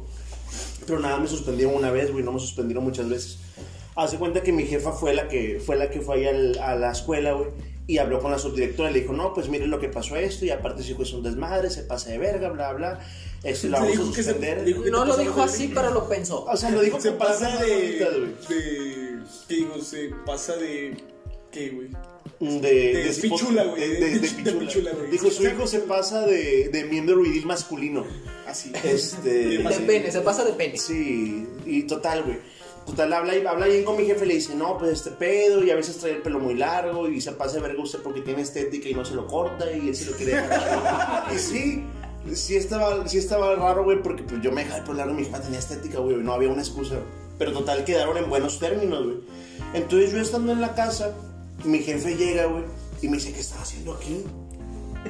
Pero nada, me suspendieron una vez, güey, no me suspendieron muchas veces. Hace cuenta que mi jefa fue la que fue, la que fue ahí al- a la escuela, güey. y habló con la subdirectora y le dijo, no, pues mire lo que pasó esto y aparte su hijo es un desmadre, se pasa de verga, bla, bla. Esto lo Se vamos a dijo que se- suspender. dijo que No lo dijo así, pero lo pensó. O sea, lo dijo Se pasa de. de. ¿Qué digo? Se pasa de. ¿Qué, güey? De, De pichula, güey, De, de de- de pich- de pichula. güey. Dijo, su hijo se pasa de, de miembro viril masculino. Así. Este. De De pene, se pasa de pene. Sí, y total, güey. Total, habla, y- habla bien con mi jefe, le dice, no, pues este pedo, y a veces trae el pelo muy largo, y se pasa de verga usted porque tiene estética y no se lo corta, y él se lo quiere dejar. y sí, sí estaba, sí estaba raro, güey, porque pues yo me dejaba el pelo largo, mi jefa tenía estética, güey, no había una excusa. Pero total, quedaron en buenos términos, güey. Entonces yo estando en la casa, mi jefe llega, güey, y me dice, ¿qué estás haciendo aquí?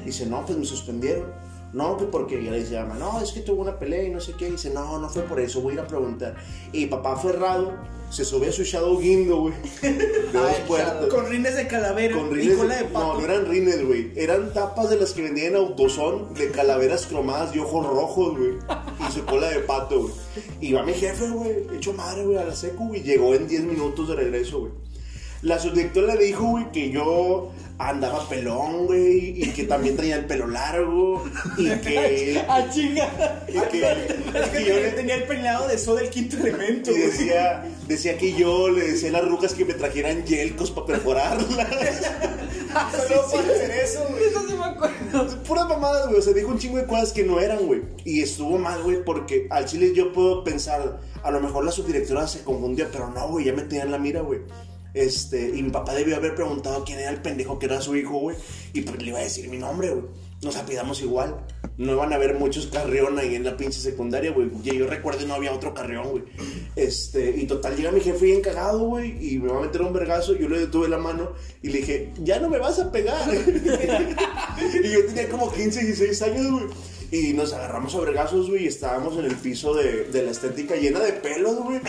Dice, no, pues me suspendieron. No, que porque ya le dice, llama, no, es que tuvo una pelea y no sé qué. Dice, no, no fue por eso, voy a ir a preguntar. Y papá Ferrado se sube a su Shadow Guindo, güey. De dos Ah, puertas. Con rines de calavera Con y rines. cola de no, pato. no eran rines, güey. Eran tapas de las que vendían en Autosón de calaveras cromadas y ojos rojos, güey. Y su cola de pato, güey. Y va mi jefe, güey, hecho madre, güey, a la secu, güey. Llegó en 10 minutos de regreso, güey. La subdirectora le dijo, güey, que yo andaba pelón, güey, y que también traía el pelo largo, y que... ¡Ah, chinga! y que, Es y que que yo le tenía el peinado de eso del quinto elemento, y güey. decía, decía que yo le decía a las rucas que me trajeran yelcos para perforarlas. Solo para hacer eso, güey. Eso sí me acuerdo. Puras mamadas, güey. O sea, dijo un chingo de cosas que no eran, güey. Y estuvo mal, güey, porque al chile yo puedo pensar, a lo mejor la subdirectora se confundió, pero no, güey, ya me tenía en la mira, güey. Este, y mi papá debió haber preguntado quién era el pendejo que era su hijo, güey. Y pues le iba a decir mi nombre, güey. Nos apidamos igual. No van a haber muchos carrión ahí en la pinche secundaria, güey. Y yo recuerdo no había otro carrión, güey. Este, y total, llega mi jefe bien cagado, güey. Y me va a meter un vergazo. Yo le detuve la mano y le dije, ya no me vas a pegar. y yo tenía como 15, 16 años, güey. Y nos agarramos a vergazos, güey, y estábamos en el piso de, de la estética llena de pelos, güey.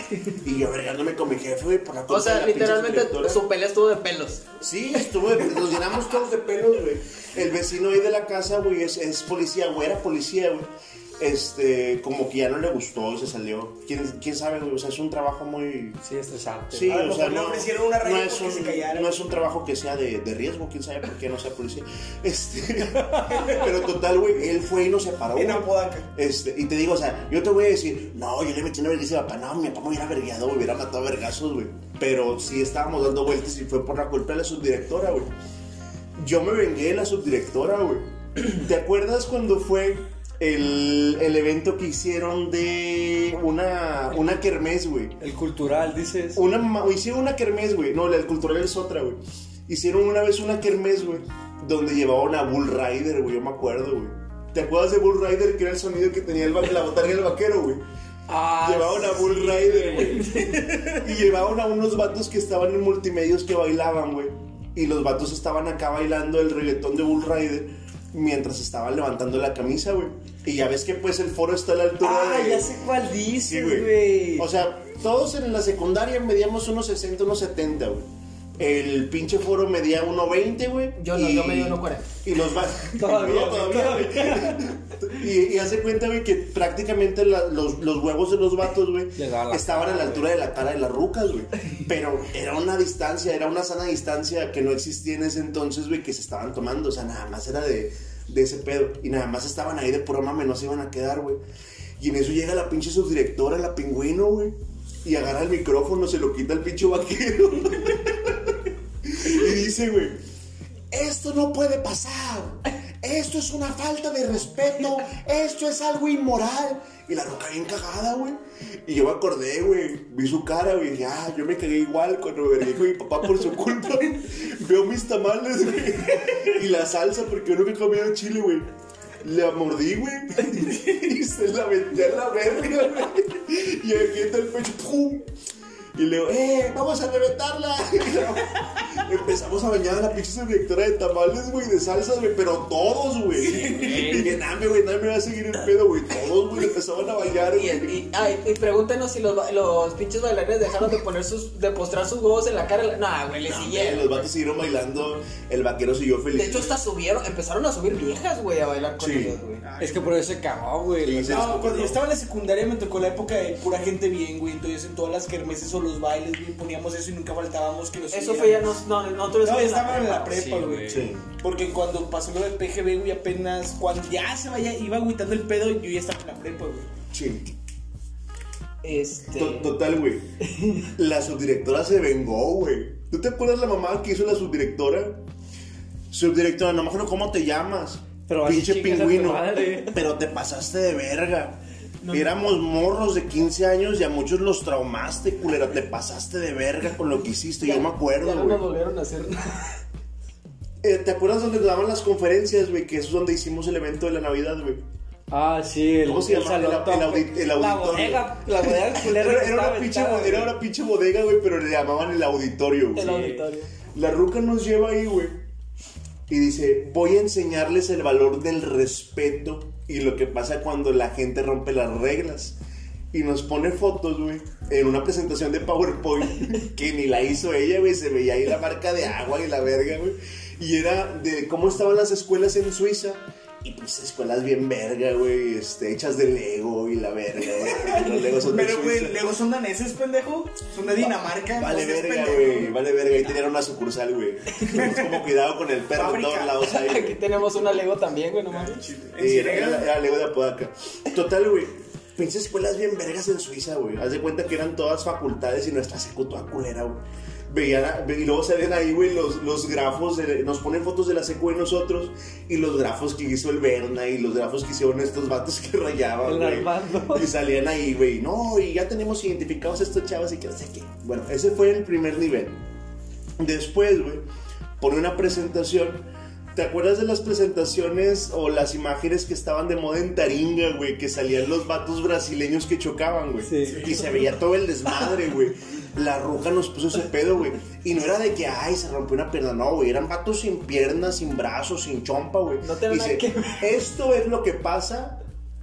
Y yo vergándome con mi jefe, güey, por la O de sea, literalmente su pelea estuvo de pelos. Sí, estuvo, nos llenamos todos de pelos, güey. El vecino ahí de la casa, güey, es, es policía, güey, era policía, güey. Este, como que ya no le gustó y se salió. ¿Quién, quién sabe? O sea, es un trabajo muy... Sí, estresante. Sí, A lo o sea, no, ofrecieron una no es un, se no es un trabajo que sea de, de riesgo, quién sabe por qué no sea policía. Este, pero total, güey, él fue y nos separó. En güey. Apodaca. Este, y te digo, o sea, yo te voy a decir, no, yo le metí una vergüenza a papá, no, mi papá me hubiera vergueado, me hubiera matado a vergazos, güey. Pero sí estábamos dando vueltas y fue por la culpa de la subdirectora, güey. Yo me vengué de la subdirectora, güey. ¿Te acuerdas cuando fue el, el evento que hicieron de una, una kermés, güey? El cultural, dices. Una, ma- hicieron una kermés, güey. No, del cultural es otra, güey. Hicieron una vez una kermés, güey. Donde llevaban a Bull Rider, güey. Yo me acuerdo, güey. ¿Te acuerdas de Bull Rider? Que era el sonido que tenía el, va- la botarga del vaquero, güey. Ah, Llevaban a Bull sí, Rider, güey. Y llevaban a unos vatos que estaban en multimedios que bailaban, güey. Y los vatos estaban acá bailando el reggaetón de Bull Rider mientras estaban levantando la camisa, güey. Y ya ves que pues el foro está a la altura Ah, de... ya sé cuál dices, güey. O sea, todos en la secundaria medíamos unos 60, unos 70, güey. El pinche foro medía 1.20, güey. Yo no, y- yo medí 1.40. Y los va... Todavía, No, güey, todavía. Y, y hace cuenta, güey, que prácticamente la- los, los huevos de los vatos, güey, la estaban cara, a la altura de la cara de las rucas, güey. Pero era una distancia, era una sana distancia que no existía en ese entonces, güey, que se estaban tomando. O sea, nada más era de, de ese pedo. Y nada más estaban ahí de pura mame, no se iban a quedar, güey. Y en eso llega la pinche subdirectora, la pingüino, güey. Y agarra el micrófono, se lo quita el pinche vaquero. y dice, güey, esto no puede pasar. Esto es una falta de respeto. Esto es algo inmoral. Y la roca bien cagada, güey. Y yo me acordé, güey. Vi su cara, güey. dije, ah, yo me cagué igual cuando me con mi papá por su culpa. Veo mis tamales, güey. Y la salsa, porque yo nunca he comido chile, güey. La mordí, güey. Y se la metí a la verga, güey. Y aquí está el pecho, ¡pum! Y le digo, ¡eh! ¡Vamos a reventarla! Empezamos a bañar a la pinche subdirectora de tamales, güey, de salsas, güey, pero todos, güey. Y dije, name, güey, nadie me va a seguir el pedo, güey. Todos, güey, empezaban a bañar, Y, güey. y, ay, y pregúntenos si los, los pinches bailarines dejaron de poner sus, de postrar sus huevos en la cara. No, güey, le siguieron. Los vatos siguieron bailando, el vaquero siguió feliz. De hecho, hasta subieron, empezaron a subir viejas, güey, a bailar con Sí. ellos, güey. Es que por eso se cagó, güey. Sí, sí. No, cuando yo estaba en la secundaria me tocó la época de pura gente bien, güey. Entonces en todas las kermeses los bailes, güey, poníamos eso y nunca faltábamos que nos Eso fue ya, no, no, nosotros No, estaba en la prepa. Sí, güey. Sí. Porque cuando pasó lo de PGB, güey, apenas, cuando ya se vaya, iba agüitando el pedo, yo ya estaba en la prepa, güey. Sí. Este. To- Total, güey. La subdirectora se vengó, güey. ¿Tú te acuerdas la mamá que hizo la subdirectora? Subdirectora, no me acuerdo cómo te llamas. Pero Pinche pingüino. Pero te pasaste de verga. Éramos morros de 15 años y a muchos los traumaste, culera. Te pasaste de verga con lo que hiciste. Yo me Ya acuerdo, no güey. nos volvieron a hacer Eh, ¿Te acuerdas donde daban las conferencias, güey? Que es donde hicimos el evento de la Navidad, güey. Ah, sí, el, ¿Cómo se el llama? El- salón el top, audi- el La auditorio. bodega, la bodega culera Era, era una pinche, era una pinche bodega, güey, pero le llamaban el auditorio, güey. el auditorio. La ruca nos lleva ahí, güey. Y dice, voy a enseñarles el valor del respeto y lo que pasa cuando la gente rompe las reglas. Y nos pone fotos, güey, en una presentación de PowerPoint que ni la hizo ella, güey. Se veía ahí la marca de agua y la verga, güey. Y era de cómo estaban las escuelas en Suiza. Y pues escuelas bien verga, güey, este, hechas de Lego y la verga, güey. Los Legos son de Pero, güey, luego son daneses, pendejo. Son de Dinamarca. Vale no verga, güey, vale verga. Ahí tenían una sucursal, güey. Es como cuidado con el perro en todos lados ahí, Aquí tenemos una Lego también, güey, no mames. Y era, era Lego de Apodaca. Total, güey. Pinches escuelas bien vergas en Suiza, güey. Haz de cuenta que eran todas facultades y nuestra secu toda culera, güey. Veían, a- y luego salen ahí, güey, los, los grafos, de- nos ponen fotos de la secu de nosotros y los grafos que hizo el Berna y los grafos que hicieron estos vatos que rayaban, El güey. Y salían ahí, güey, no, y ya tenemos identificados estos chavos y que no sé qué. Bueno, ese fue el primer nivel. Después, güey, pone una presentación. ¿Te acuerdas de las presentaciones o las imágenes que estaban de moda en Taringa, güey? Que salían los vatos brasileños que chocaban, güey. Sí. Y se veía todo el desmadre, güey. La ruja nos puso ese pedo, güey. Y no era de que, ay, se rompió una pierna, no, güey. Eran vatos sin piernas, sin brazos, sin chompa, güey. No nada Dice, que esto es lo que pasa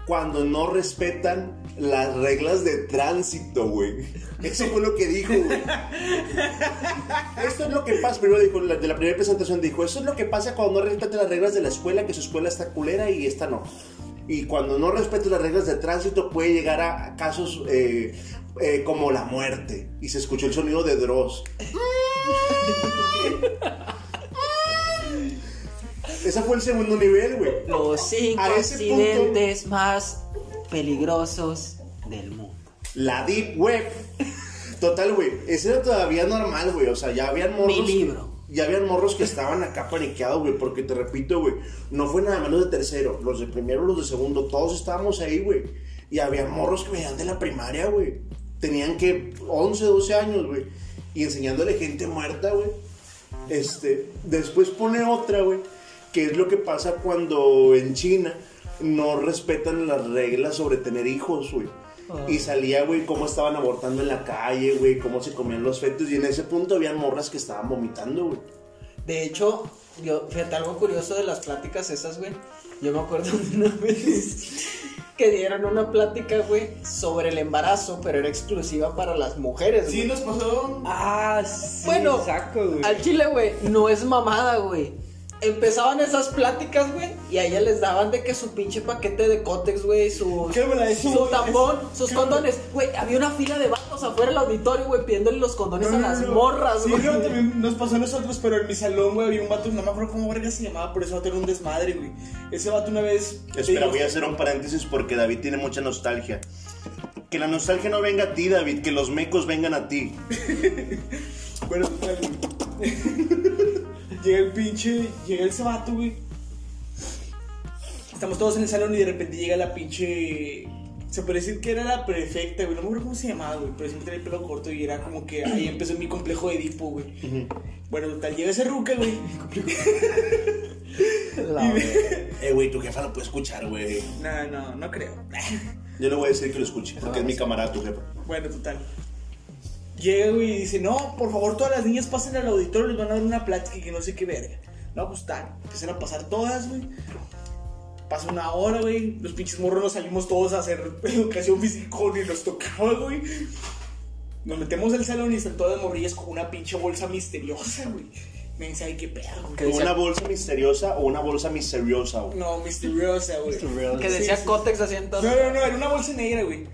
cuando no respetan las reglas de tránsito, güey. Eso fue lo que dijo, güey. Esto es lo que pasa, primero dijo, la- de la primera presentación dijo, eso es lo que pasa cuando no respetan las reglas de la escuela, que su escuela está culera y esta no. Y cuando no respetas las reglas de tránsito puede llegar a, a casos eh, eh, como la muerte. Y se escuchó el sonido de Dross. Ese fue el segundo nivel, güey. Los cinco punto- accidentes más peligrosos del mundo. La Deep Web. Total, güey. Ese era todavía normal, güey. O sea, ya habían morros. Mi libro. Ya habían morros que estaban acá paniqueados, güey. Porque te repito, güey. No fue nada menos de tercero. Los de primero, los de segundo. Todos estábamos ahí, güey. Y había morros que venían de la primaria, güey. Tenían que 11, 12 años, güey. Y enseñándole gente muerta, güey. Este. Después pone otra, güey. Que es lo que pasa cuando en China no respetan las reglas sobre tener hijos, güey. Y salía, güey, cómo estaban abortando en la calle, güey, cómo se comían los fetos. Y en ese punto habían morras que estaban vomitando, güey. De hecho, yo, fíjate, algo curioso de las pláticas esas, güey. Yo me acuerdo de una vez que dieron una plática, güey, sobre el embarazo, pero era exclusiva para las mujeres, güey. Sí, nos pasó. Ah, sí, Bueno, saco, güey. al chile, güey, no es mamada, güey. Empezaban esas pláticas, güey, y a ella les daban de que su pinche paquete de cótex, güey, su, ¿Qué me la su decís? tampón, sus ¿Qué? condones. Güey, había una fila de vatos afuera del auditorio, güey, pidiéndole los condones a las morras, Sí, güey. no, también nos pasó a nosotros, pero en mi salón, güey, había un vato, no me acuerdo cómo verga se llamaba, pero ese vato era un desmadre, güey. Ese vato una vez. Espera, digo, voy a hacer un paréntesis porque David tiene mucha nostalgia. Que la nostalgia no venga a ti, David, que los mecos vengan a ti. Bueno, güey. Llega el pinche. Llega ese vato, güey. Estamos todos en el salón y de repente llega la pinche. Se puede decir que era la prefecta, güey. No me acuerdo cómo se llamaba, güey. Pero siempre tenía el pelo corto y era como que ahí empezó mi complejo de Edipo, güey. Bueno, total, llega ese ruca, güey. La verga. Eh, güey, tu jefa lo puede escuchar, güey. No, no, no creo. Yo le voy a decir que lo escuche, porque es mi camarada, tu jefa. Bueno, total. Llega, güey, y dice, no, por favor, todas las niñas pasen al auditorio, les van a dar una plática y que no sé qué verga. No, pues tal. Empiezan a pasar todas, güey. Pasa una hora, güey. Los pinches morros nos salimos todos a hacer educación física y nos tocaba, güey. Nos metemos al salón y están todas las morrillas con una pinche bolsa misteriosa, güey. Me dice, ay, qué pedo, güey. Que decía- ¿Una bolsa misteriosa o una bolsa misteriosa, güey? No, misteriosa, güey. Que decía sí. cótex así No, entonces. no, no, era una bolsa negra, güey.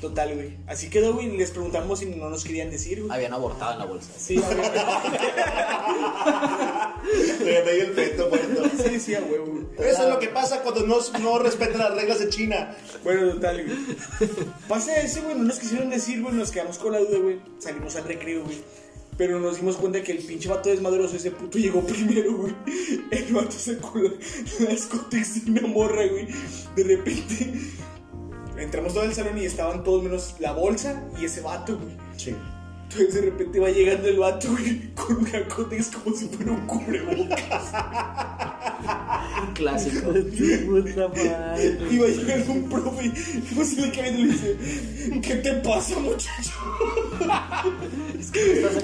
Total, güey. Así quedó, güey. Les preguntamos y no nos querían decir, güey. Habían abortado en la bolsa. Sí, gané el feto, muerto. sí, sí, a huevo, güey. Eso es lo que pasa cuando no, no respetan las reglas de China. Bueno, total, güey. Pasa eso, güey. No nos quisieron decir, güey. Nos quedamos con la duda, güey. Salimos al recreo, güey. Pero nos dimos cuenta que el pinche vato desmadroso, ese puto llegó primero, güey. El vato sacó la- las cotex de una morra, güey. De repente, entramos todo el salón y estaban todos menos la bolsa y ese vato, güey. Sí. Entonces de repente va llegando el vato, güey, con una cotex como si fuera un cubrebocas. Un clásico. Puta madre. Y va llegando un profe y se le cae y le dice, ¿qué te pasa, muchacho?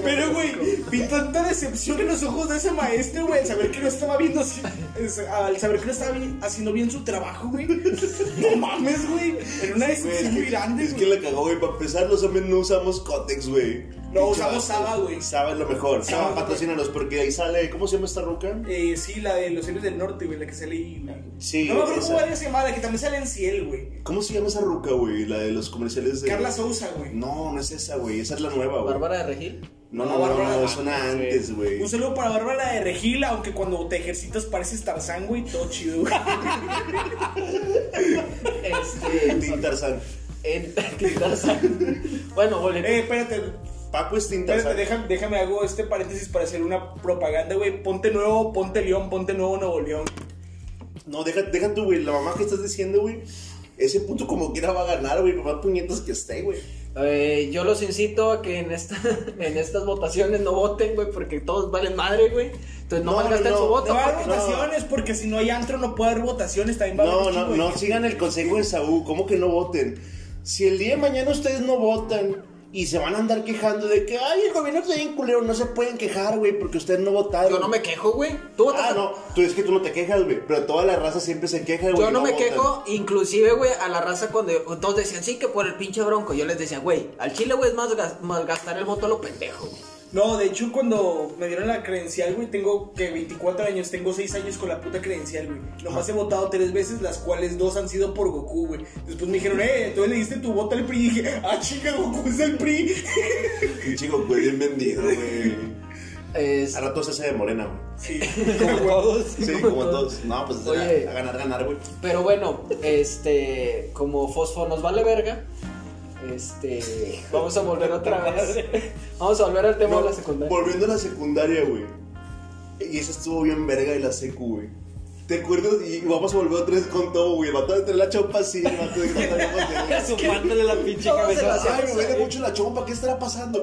Pero, güey, vi tanta decepción en los ojos de ese maestro, güey, al saber que no estaba viendo, así- es- al saber que no estaba bien- haciendo bien su trabajo, güey. No mames, güey. Era una decepción muy grande, Es que la cagó, güey. Para empezar, los hombres no usamos Cotex, güey. No, usamos Saba, güey. Saba es lo mejor. Saba, patrocínanos porque ahí sale. ¿Cómo se llama esta ruca? Eh, sí, la de los héroes del norte, güey, la que sale ahí, güey. Sí, No me acuerdo esa. cómo era se llamaba, la que también sale en Ciel, güey. ¿Cómo se llama esa ruca, güey? La de los comerciales de. Carla Sousa, güey. No, no es esa, güey. Esa es la nueva, güey. Bárbara de Regil. No, no, No, no, Bárbara, antes, güey. Un saludo para Bárbara de Regil, aunque cuando te ejercitas pareces Tarzán, güey, todo chido, güey. Este. Tarzán. En Tarzán. Bueno, volviendo. Eh, espérate, Paco es Tin espérate, déjame, déjame hago este paréntesis para hacer una propaganda, güey. Ponte nuevo, ponte León, ponte nuevo Nuevo León. No, deja, deja tú, güey. La mamá que estás diciendo, güey. Ese puto como quiera va a ganar, güey. Por más puñetas que esté, güey. Eh, yo los incito a que en, esta, en estas votaciones no voten, güey, porque todos valen madre, güey. Entonces no, No, malgasten no, su no. voto. No a porque- votaciones, porque si no hay antro no puede haber votaciones, también va a No, haber no, no gente. sigan el consejo de Saúl. ¿Cómo que no voten? Si el día de mañana ustedes no votan y se van a andar quejando de que, ay, el gobierno está bien culero, no se pueden quejar, güey, porque ustedes no votaron. Yo no me quejo, güey. Tú votas Ah, no, tú es que tú no te quejas, güey. Pero toda la raza siempre se queja, güey. Yo no me votan. quejo, inclusive, güey, a la raza cuando todos decían, sí, que por el pinche bronco. Yo les decía, güey, al chile, güey, es más, gas- más gastar el voto a lo pendejo, güey. No, de hecho, cuando me dieron la credencial, güey, tengo que 24 años, tengo 6 años con la puta credencial, güey. Nomás he votado tres veces, las cuales dos han sido por Goku, güey. Después me dijeron, eh, entonces le diste tu voto al PRI. Y dije, ah, chica, Goku es el PRI. Pinche Goku es bien vendido, güey. Es- A rato se hace de morena, güey. Sí. Como todos. Sí, como todos. No, pues Oye. a, a ganar, ganar, güey. Pero bueno, este, como Fosfo nos vale verga, este, vamos a volver otra vez. Vamos a volver al tema de la secundaria. Volviendo a la secundaria, güey. Y esa estuvo bien verga de la secu, güey. ¿Te acuerdas? Y vamos a volver otra vez con todo, güey. El vato de tener la chompa así, el vato de contar cómo se- Soplándole la pinche la cabeza. Ay, me duele mucho la chompa, ¿qué estará pasando?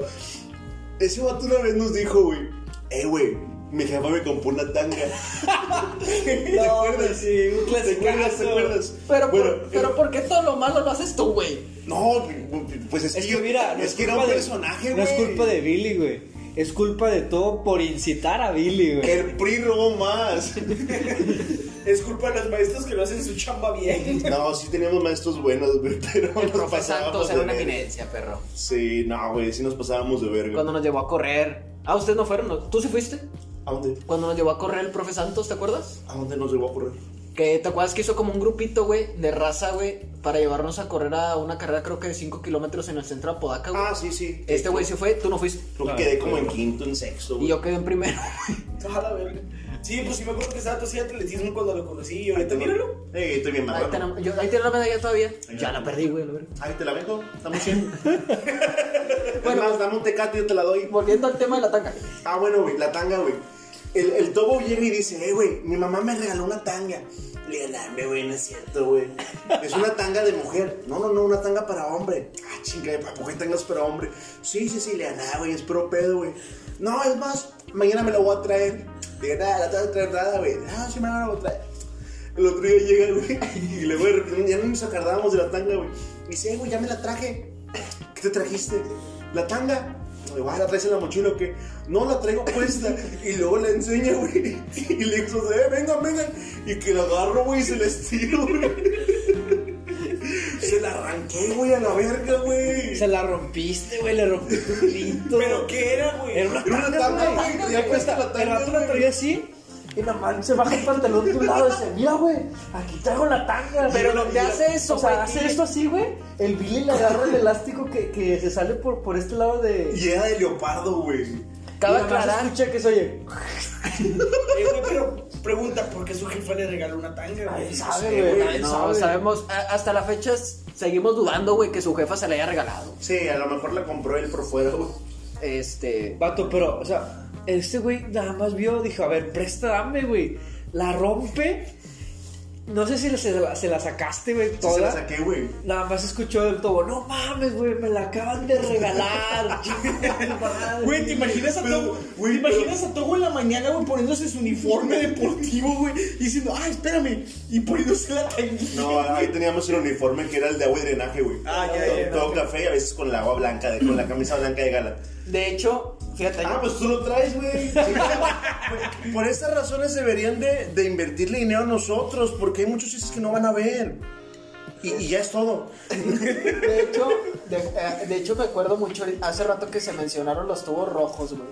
Ese vato una vez nos dijo, güey. Eh, güey, mi jefa me compró una tanga. ¿Te acuerdas? sí, un ¿Te acuerdas? ¿Te acuerdas? Pero, Bueno, por, pero eh, ¿por qué todo lo malo lo haces tú, güey? No, pues es que, Es que yo- mira, no es es que era culpa un de- personaje, güey. No es culpa de Billy, güey. Es culpa de todo por incitar a Billy, güey. El PRI robó más. Es culpa de los maestros que no hacen su chamba bien. No, sí teníamos maestros buenos, güey, pero El nos profe pasábamos Santos de era una verga. eminencia, perro. Sí, no, güey, sí nos pasábamos de verga. Cuando nos llevó a correr. Ah, ¿ustedes no fueron? ¿No? ¿Tú sí fuiste? ¿A dónde? Cuando nos llevó a correr el profe Santos, ¿te acuerdas? ¿A dónde nos llevó a correr? Que te acuerdas que hizo como un grupito, güey, de raza, güey, para llevarnos a correr a una carrera, creo que de 5 kilómetros en el centro de Apodaca, güey. Ah, sí, sí. Este güey se fue, tú no fuiste. Creo que Ah, quedé como en quinto, en sexto, Y güey. yo quedé en primero. A la verga. Sí, pues sí me acuerdo que estaba hacía atletismo cuando lo conocí. Y ahorita míralo. Eh, estoy bien Ahí tenemos, yo, ahí tiene la medalla todavía. Ahí Ya la- la perdí, güey, la verdad. Ahí te la vengo, estamos bien. Bueno. bueno, más, dame un tecate y yo te la doy. Volviendo al tema de la tanga. Ah, bueno, güey, la tanga, güey. El, el tobo llega y dice, eh, güey, mi mamá me regaló una tanga. Le digo, "Nah, güey, no es cierto, güey. Es una tanga de mujer. No, no, no, una tanga para hombre. Ah, chinga, ¿para qué tangas para hombre? Sí, sí, sí, le digo, nah, güey, es pro pedo, güey. No, es más, mañana me la voy a traer. Le nah, la te voy a traer nada, güey. Ah, sí, mañana la voy a traer. El otro día llega, güey, y le voy a repente, ya no nos acordábamos de la tanga, güey. Y dice, eh, güey, ya me la traje. ¿Qué te trajiste? ¿La tanga? Digo, "Ah, ¿la traes en la mochila o qué? No, la traigo puesta. y luego la enseña, güey. Y le digo, eh, vengan, vengan. Y que la agarro, güey, y se la estiro, güey. Se la arranqué, güey, a la verga, güey. Se la rompiste, güey, le rompí tu pito. ¿Pero qué era, güey? Era una Era una güey. Ya cuesta, la el tanga, rato la traía así. Y nada más se baja el pantalón de un lado y dice, mira, güey, aquí traigo la tanga. Pero lo- lo- hace eso, O sea, hace y- esto así, güey. El Billy le agarra el elástico que, que se sale por, por este lado de... Y era de leopardo, güey. Cabe aclarar. escucha que se oye... Eh, güey, pero pregunta, ¿por qué su jefa le regaló una tanga, güey? Nadie sabe, güey, nadie No, sabe. sabemos, a- hasta la fecha s- seguimos dudando, güey, que su jefa se le haya regalado. Sí, a lo mejor la compró él por fuera, güey. Este. Vato, pero, o sea, este güey nada más vio, dijo, a ver, presta, dame, güey. La rompe. No sé si se la, se la sacaste, güey, Sí, toda. se la saqué, güey. Nada más escuchó del tobo, no mames, güey, me la acaban de regalar. chinga tu madre". Güey, ¿te imaginas a Togo? güey, ¿Te imaginas a Togo en la mañana, güey, poniéndose su uniforme deportivo, güey? Y diciendo, ah, espérame. Y poniéndose la tanguilla. No, ahí teníamos el uniforme que era el de agua y drenaje, güey. Ah, ya, todo, ya, todo ya. café y a veces con el agua blanca, de- con la camisa blanca de gala. De hecho, fíjate. Ah, pues tú lo traes, güey. Por- estas razones deberían de, de invertirle dinero a nosotros, porque hay muchos chistes que no van a ver. Y, y ya es todo. De hecho, de, eh, de hecho me acuerdo mucho hace rato que se mencionaron los tubos rojos, güey.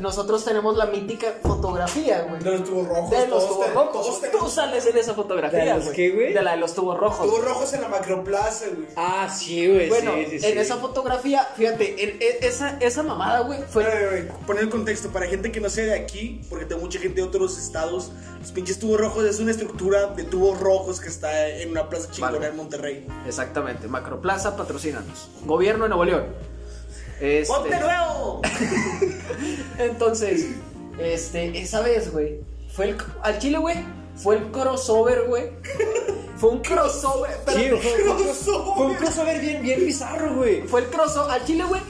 Nosotros tenemos la mítica fotografía, güey. De los tubos rojos. De los todos tubos te- rojos. Tú sales en esa fotografía, ¿De los qué, güey? De la de los tubos rojos. tubos rojos en la macroplaza, güey. Ah, sí, güey, Bueno, sí, sí, sí. en esa fotografía, fíjate, en, en- esa, esa mamada, güey, fue. Poner el contexto para gente que no sea de aquí, porque tengo mucha gente de otros estados. Los pinches tubos rojos es una estructura de tubos rojos que está en una plaza chingona Vale. en Monterrey. Exactamente, Macroplaza, patrocínanos. Gobierno de Nuevo León. Este, ¡Ponte nuevo! Entonces, este, esa vez, güey, fue el. Al Chile, güey, fue el crossover, güey. Fue un crossover. Sí, espérate, fue, un crossover bien, bien bizarro, güey. fue el crossover. Al Chile, güey.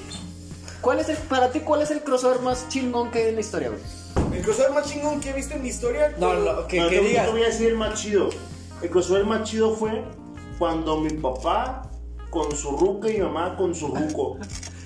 ¿Cuál es el, para ti, cuál es el crossover más chingón que hay en la historia, güey? El crossover más chingón que he visto en mi historia. No, no, que, No, que te, digas. te voy a decir el más chido. El crossover más chido fue cuando mi papá con su ruca y mi mamá con su ruco.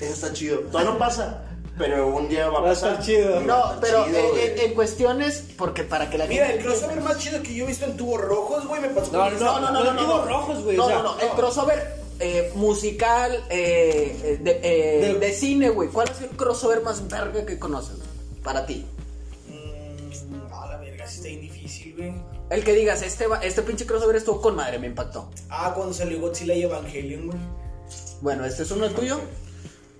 Eso está chido. Todavía no pasa, pero un día va a Va a pasar. estar chido. No, pero chido, en, güey. en- en cuestiones, porque para que la Mira, gente el crossover más chido que yo he visto en tubos rojos, güey, me pasó No, con no, no, no, no, tubos rojos, güey. No, o sea, no, no, el crossover eh, musical eh, eh, de, eh, Del- de cine, güey. ¿Cuál es el crossover más verga que conoces para ti? Mm, a la verga, sí está bien difícil, güey. El que digas, este, este pinche crossover estuvo con madre, me impactó. Ah, cuando salió Godzilla y Evangelion, güey. Bueno, ¿este es uno tuyo?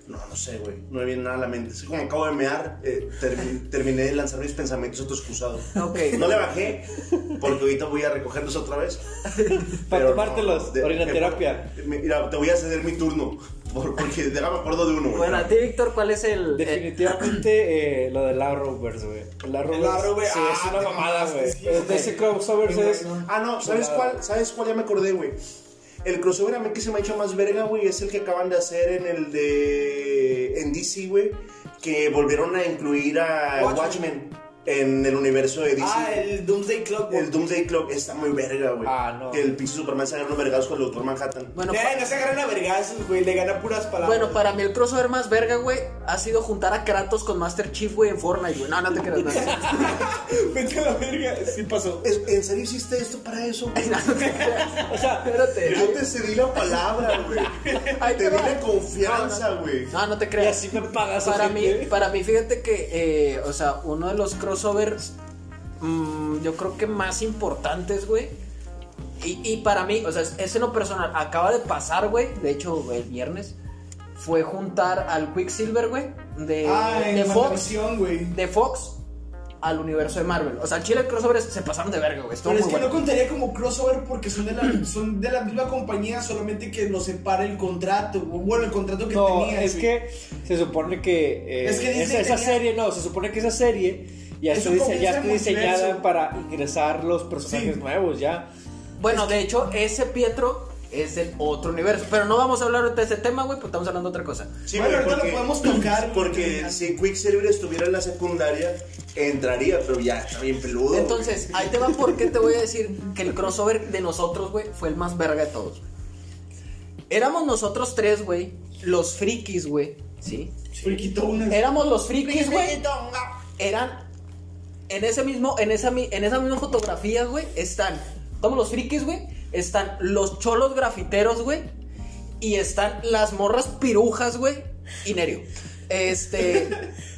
No, no sé, güey. No me viene nada a la mente. Es como acabo de mear, eh, termi- terminé de lanzar mis pensamientos autoexcusados. Ok. No le bajé, porque ahorita voy a recogerlos otra vez. Para tomártelos, de- orinoterapia. eh, Mira, te voy a ceder mi turno, por- porque déjame acuerdo de uno, güey. Bueno, a ti, Víctor, ¿cuál es el...? eh, Definitivamente eh, lo del Arrowverse, güey. El Arrowverse, El Arrowverse, sí, ah, es una mamada, güey. sí, Es de ese crossover es... Ah, no, ¿sabes cuál? ¿Sabes cuál? Ya me acordé, güey. El crossover a mí que se me ha hecho más verga, güey, es el que acaban de hacer en el de. en DC, güey. Que volvieron a incluir a Watchmen. Watchmen, en el universo de DC. Ah, el Doomsday Clock, güey. El Doomsday Clock está muy verga, güey. Ah, no. Que el pinche Superman se agarra unos vergados con el Doctor Manhattan. Bueno, Eh, pa- no se agarran a vergazos, güey. Le gana puras palabras. bueno, para mí el crossover más verga, güey, ha sido juntar a Kratos con Master Chief, güey, en Fortnite, güey. No, no te creas, no. Vete a la verga. Sí pasó. ¿Es- ¿En serio hiciste esto para eso, güey? No, no te creas. O sea, Espérate. Yo te cedí la palabra, güey. Ahí Te te di va. la confianza, No, no. güey. No, no te y creas. así me pagas, para mí, gente. para mí, fíjate que, eh, o sea, uno de los crossovers, mm, yo creo que más importantes, güey. Y, y para mí, o sea, es, es en lo personal, acaba de pasar, güey, de hecho, el viernes, fue juntar al Quicksilver, güey, de, Ah, en de Fox, güey. de Fox al universo de Marvel. O sea, el chile de crossovers se pasaron de verga, güey. Pero es muy que bueno. no contaría como crossover porque son de, la, son de la misma compañía, solamente que nos separa el contrato. Bueno, el contrato que No, tenía. es güey. que se supone que, eh, Es que dice esa, esa tenía- serie, no, se supone que esa serie ya está, dise- ya está diseñada para ingresar los personajes Sí. nuevos, ya. Bueno, de hecho, ese Pietro es el otro universo. Pero no vamos a hablar ahorita de ese tema, güey, porque estamos hablando de otra cosa. Sí, Bueno, ahorita lo podemos tocar. Porque si Quicksilver estuviera en la secundaria, entraría, pero ya está bien peludo. Entonces, ahí te va porque te voy a decir que el crossover de nosotros, güey, fue el más verga de todos. güey. Éramos nosotros tres, güey, los frikis, güey, ¿sí? Friquito una. Éramos los frikis, güey. Eran en ese mismo en esa mi- en esa misma fotografía, güey, están estamos los frikis, güey, están los cholos grafiteros, güey, y están las morras pirujas, güey, y Nerio. Este.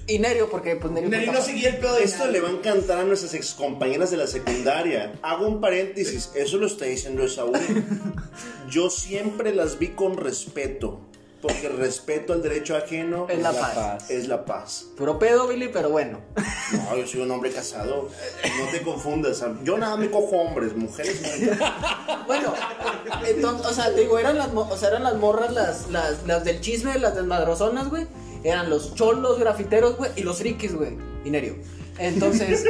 Y Nerio, porque pues Nerio. Neri pues, no seguía el pedo de Esto le va a encantar a nuestras excompañeras de la secundaria. Hago un paréntesis, eso lo está diciendo Saúl. Yo siempre las vi con respeto, porque respeto al derecho ajeno Es la La paz. paz. es la paz. Puro pedo, Billy, pero bueno. No, yo soy un hombre casado, no te confundas. Yo nada me cojo hombres, mujeres no. Bueno, entonces, o sea, te digo, eran las, o sea, eran las morras, las, las, las del chisme, las desmadrozonas, güey. Eran los cholos grafiteros, güey, y los frikis, güey. Y Nerio. Entonces,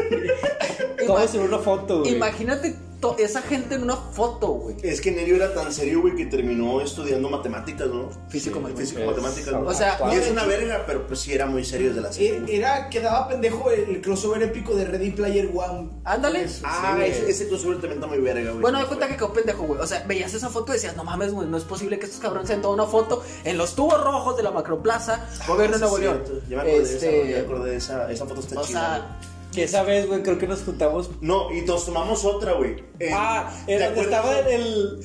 Todos en una foto, güey. imagínate esa gente en una foto, güey. Es que Nerio era tan serio, güey, que terminó estudiando matemáticas, ¿no? Físico, matemáticas. Físico, matemáticas, ¿no? O sea, y es una verga, pero pues sí era muy serio desde la serie. Era, quedaba pendejo el crossover épico de Ready Player One. Ándale. Ah, Sí, ese, ese crossover también está muy verga, güey. Bueno, de cuenta que quedó pendejo, güey. O sea, veías esa foto y decías, no mames, güey, no es posible que estos cabrones se tomado una foto en los tubos rojos de la macroplaza, gobierno de Ah, Sí, Nuevo León. Ya me acordé de esa, Este, ya me acordé de esa, esa foto está o chida. sea, Que esa vez, güey, creo que nos juntamos. No, y nos tomamos otra, güey. En- ah, ¿te en donde acuerdas? estaba en el,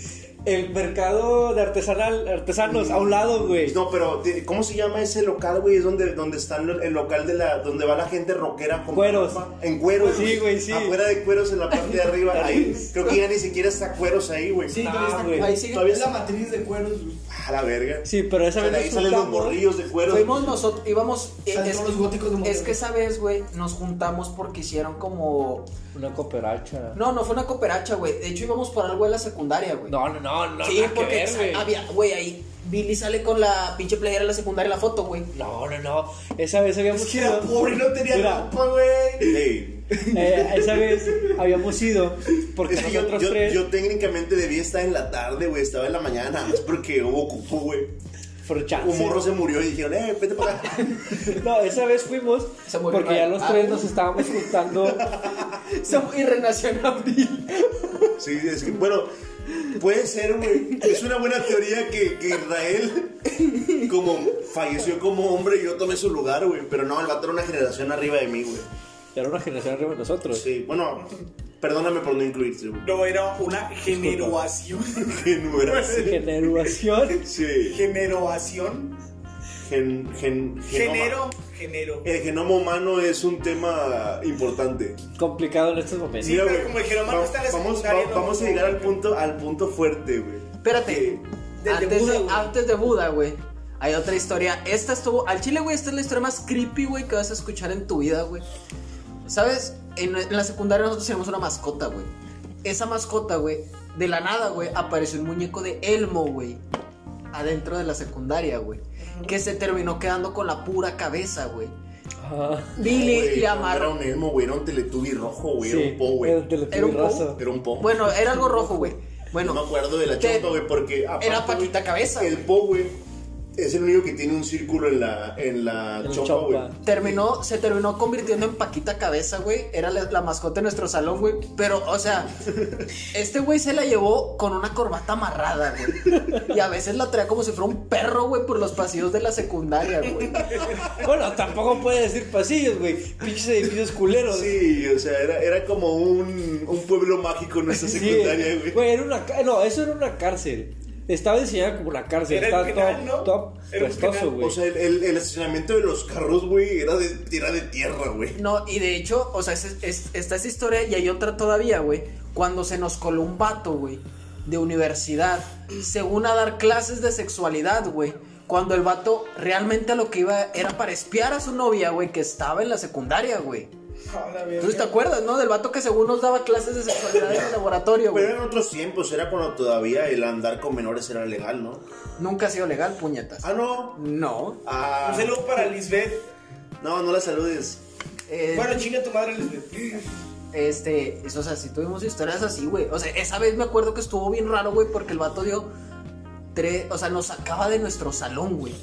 el mercado de artesanal, artesanos, a un lado, güey. No, pero ¿cómo se llama ese local, güey? Es donde, donde está el, el local de la, donde va la gente rockera con Cueros. ropa. En cueros. Sí, güey, sí. Afuera de cueros en la parte de arriba. Ahí, creo que ya ni siquiera está cueros ahí, güey. Sí, Ah, todavía está güey. ahí sigue. Todavía Es la está. matriz de cueros, güey. A la verga. Sí, pero esa O sea, vez de ahí salen los morrillos de cueros. Fuimos nosotros, íbamos. eh, es, todos los góticos de es Monterrey. que esa vez, güey, nos juntamos porque hicieron como. Una cooperacha. No, no fue una cooperacha, güey. De hecho, íbamos por algo de la secundaria, güey. No, no, no, no. sí, nada que porque ver, güey. había, güey, ahí. Billy sale con la pinche playera de la secundaria en la foto, güey. No, no, no. Esa vez habíamos Es que era pobre y no tenía ropa, güey. Ey, eh, esa vez habíamos ido porque es que yo, nosotros yo- tres. yo técnicamente debía estar en la tarde, güey. Estaba en la mañana, nada más porque hubo cupo, güey. Un morro se murió y dijeron, eh, vete para acá. No, esa vez fuimos porque ya los Ah. tres nos estábamos juntando. Y renació en abril. Sí, es que, bueno, puede ser, güey. Es una buena teoría que, que Israel, como falleció como hombre, yo tomé su lugar, güey. Pero no, el vato era una generación arriba de mí, güey. Era una generación arriba de nosotros. Sí, bueno, perdóname por no incluirte, güey. No, era una generación. No así. Generación. Sí. Generación. Gen, gen. Genero. Genero. El genoma humano es un tema importante. Complicado en estos momentos. Sí, pero como el genoma no va- está en la vamos, va- no- vamos a no- llegar al punto, al punto fuerte, güey. Espérate. De Antes Buda, de, antes de Buda, güey. Hay otra historia. Esta estuvo. Al chile, güey, esta es la historia más creepy, güey, que vas a escuchar en tu vida, güey. ¿Sabes? En, en la secundaria nosotros teníamos una mascota, güey. Esa mascota, güey, de la nada, güey, apareció un muñeco de Elmo, güey. Adentro de la secundaria, güey. Que se terminó quedando con la pura cabeza, güey. Ah, Billy Güey, le no Era un elmo, güey. Era un teletubby rojo, güey. sí, Era un po, güey. Era un po. rosa. Era un po. Bueno, era algo rojo, güey. Bueno, no me acuerdo de la te- chompa, güey, porque. aparte, era Paquita Cabeza, El po, güey, es el único que tiene un círculo en la, en la chompa, güey. terminó, se terminó convirtiendo en Paquita Cabeza, güey. Era la, la mascota de nuestro salón, güey. Pero, o sea, este güey se la llevó con una corbata amarrada, güey. Y a veces la traía como si fuera un perro, güey, por los pasillos de la secundaria, güey. Bueno, tampoco puede decir pasillos, güey. Pinches edificios culeros. Sí, o sea, era, era como un, un pueblo mágico en nuestra Sí, secundaria, güey. Güey, era una. No, eso era una cárcel. Estaba diseñada como una cárcel. Era el Estaba penal, top, ¿no? top Era güey. O sea, el, el- el estacionamiento de los carros, güey, era de, era de tierra, güey. No, y de hecho, o sea, es- es- está esa historia y hay otra todavía, güey. Cuando se nos coló un vato, güey, de universidad, según a dar clases de sexualidad, güey. Cuando el vato realmente a lo que iba era para espiar a su novia, güey, que estaba en la secundaria, güey. ¿Tú te acuerdas, no? Del vato que según nos daba clases de sexualidad en el laboratorio, güey. Pero eran otros tiempos, era cuando todavía el andar con menores era legal, ¿no? Nunca ha sido legal, puñetas. Ah, no. No. Ah, Un saludo para Lisbeth. no, no la saludes. Eh, Bueno, chinga tu madre, Lisbeth. Este, eso, o sea, si tuvimos historias así, güey. O sea, esa vez me acuerdo que estuvo bien raro, güey, porque el vato dio tres, o sea, nos sacaba de nuestro salón, güey.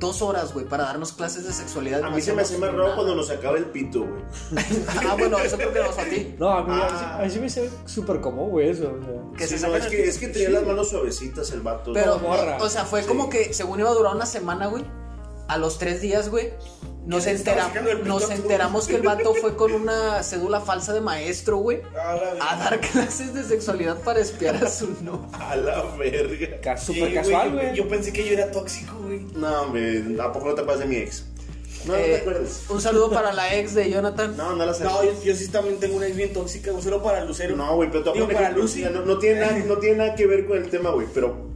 Dos horas, güey, para darnos clases de sexualidad. A mí se me hace más raro cuando nos sacaba el pito, güey. ah, bueno, eso creo que nos a ti. No, a mí, a mí sí- Ah. a mí sí me hace súper común, güey, eso. o sea. Que Sí, se no, es que, es que tenía las manos suavecitas el vato. Pero, morra. o sea, fue Sí. como que según iba a durar una semana, güey. A los tres días, güey, nos, Que le estaba entera- sacando el pito nos enteramos que el vato fue con una cédula falsa de maestro, güey, A a dar clases de sexualidad para espiar a su novia. A la verga. Ca- Sí, Súper casual, yo- güey. Yo pensé que yo era tóxico, güey. No, hombre, ¿a poco no te pasa de mi ex? No, no te Eh, acuerdas. Un saludo para la ex de Jonathan. No, no la sé. No, yo, yo sí también tengo una ex bien tóxica, un solo para Lucero. No, güey, pero a Digo, para Lucy. No, no tiene nada, no tiene nada que ver con el tema, güey, pero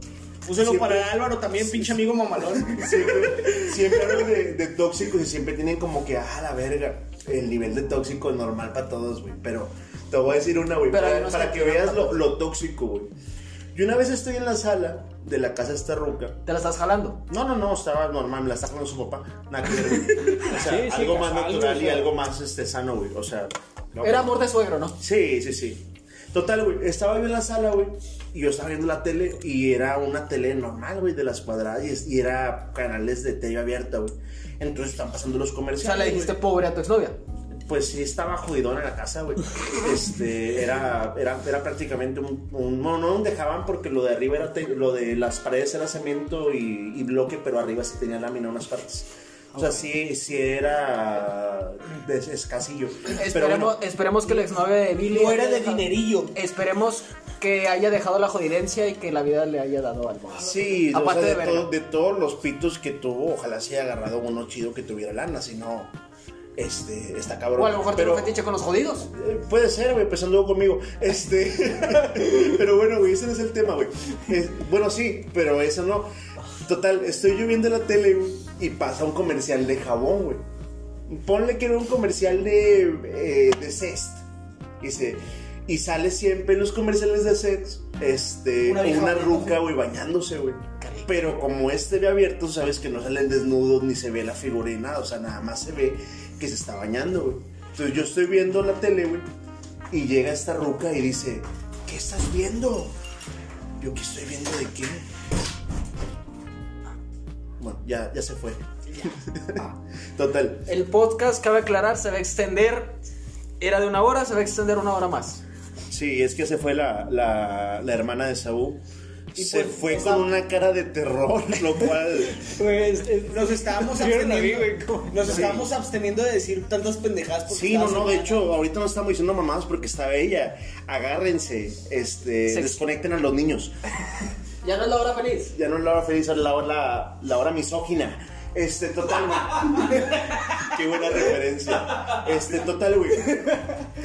Úselo Siempre- para Álvaro también, pinche amigo mamalón. siempre, siempre hablan de, de tóxicos y siempre tienen como que, ah, la verga, el nivel de tóxico es normal para todos, güey. Pero te voy a decir una, güey, para, unos para que no veas lo, lo tóxico, güey. Yo una vez estoy en la sala de la casa esta ruca. Te la estás jalando. No, no, no, estaba normal, me la está con su papá. Nada que ver. O sea, Sí, sí, algo más natural o y algo más este, sano, güey. O sea, no, Era amor de suegro, ¿no? Sí, sí, sí. Total, güey, estaba yo en la sala, güey, y yo estaba viendo la tele y era una tele normal, güey, de las cuadradas y, era canales de tele abierta, güey. Entonces están pasando los O comerciales. sea, le dijiste pobre a tu exnovia. Pues sí, estaba jodidona la casa, güey. Este, era, era, era prácticamente un, un- No, no dejaban porque lo de arriba era. te- lo de las paredes era cemento y, y bloque, pero arriba sí tenía lámina unas partes. O sea, sí, sí era. des- escasillo. Pero Esperemos, bueno, esperemos que la exnovia de Billy. No era de dinerillo. Esperemos que haya dejado la jodidencia y que la vida le haya dado algo. Sí, o Aparte sea, de de, todo- de todos los pitos que tuvo, ojalá se haya agarrado uno chido que tuviera lana, si no, este, está cabrón. O a lo mejor Pero- un fetiche con los jodidos. Eh, Puede ser, güey, pues anduvo conmigo. Este. pero bueno, güey, ese no es el tema, güey. Es- bueno, sí, pero eso no. Total, estoy yo viendo la tele, güey, y pasa un comercial de jabón, güey. Ponle que era un comercial de, eh, de Zest. Dice, y sale siempre en los comerciales de Zest, este, Una una, ruca, güey, bañándose, güey. Pero como este ve abierto, sabes que no salen desnudos ni se ve la figura ni nada. O sea, nada más se ve que se está bañando, güey. Entonces yo estoy viendo la tele, güey. Y llega esta ruca y dice, ¿qué estás viendo? Yo, ¿qué estoy viendo de qué? Bueno, ya, ya se fue. Total. El podcast, cabe aclarar, se va a extender. Era de una hora, se va a extender una hora más. Sí, es que se fue la, la, la hermana de Saúl. Y se pues, fue con una cara de terror, lo cual... Pues, Nos estábamos absteniendo. Nos Sí. estábamos absteniendo de decir tantas pendejadas. Sí, no, estaba no, de hecho, ahorita no estamos diciendo mamadas porque está ella. Agárrense, este, desconecten a los niños. Ya no es la hora feliz. Ya no es la hora feliz, es la hora, la hora misógina. Este, total, güey. Qué buena referencia. Este, total, güey.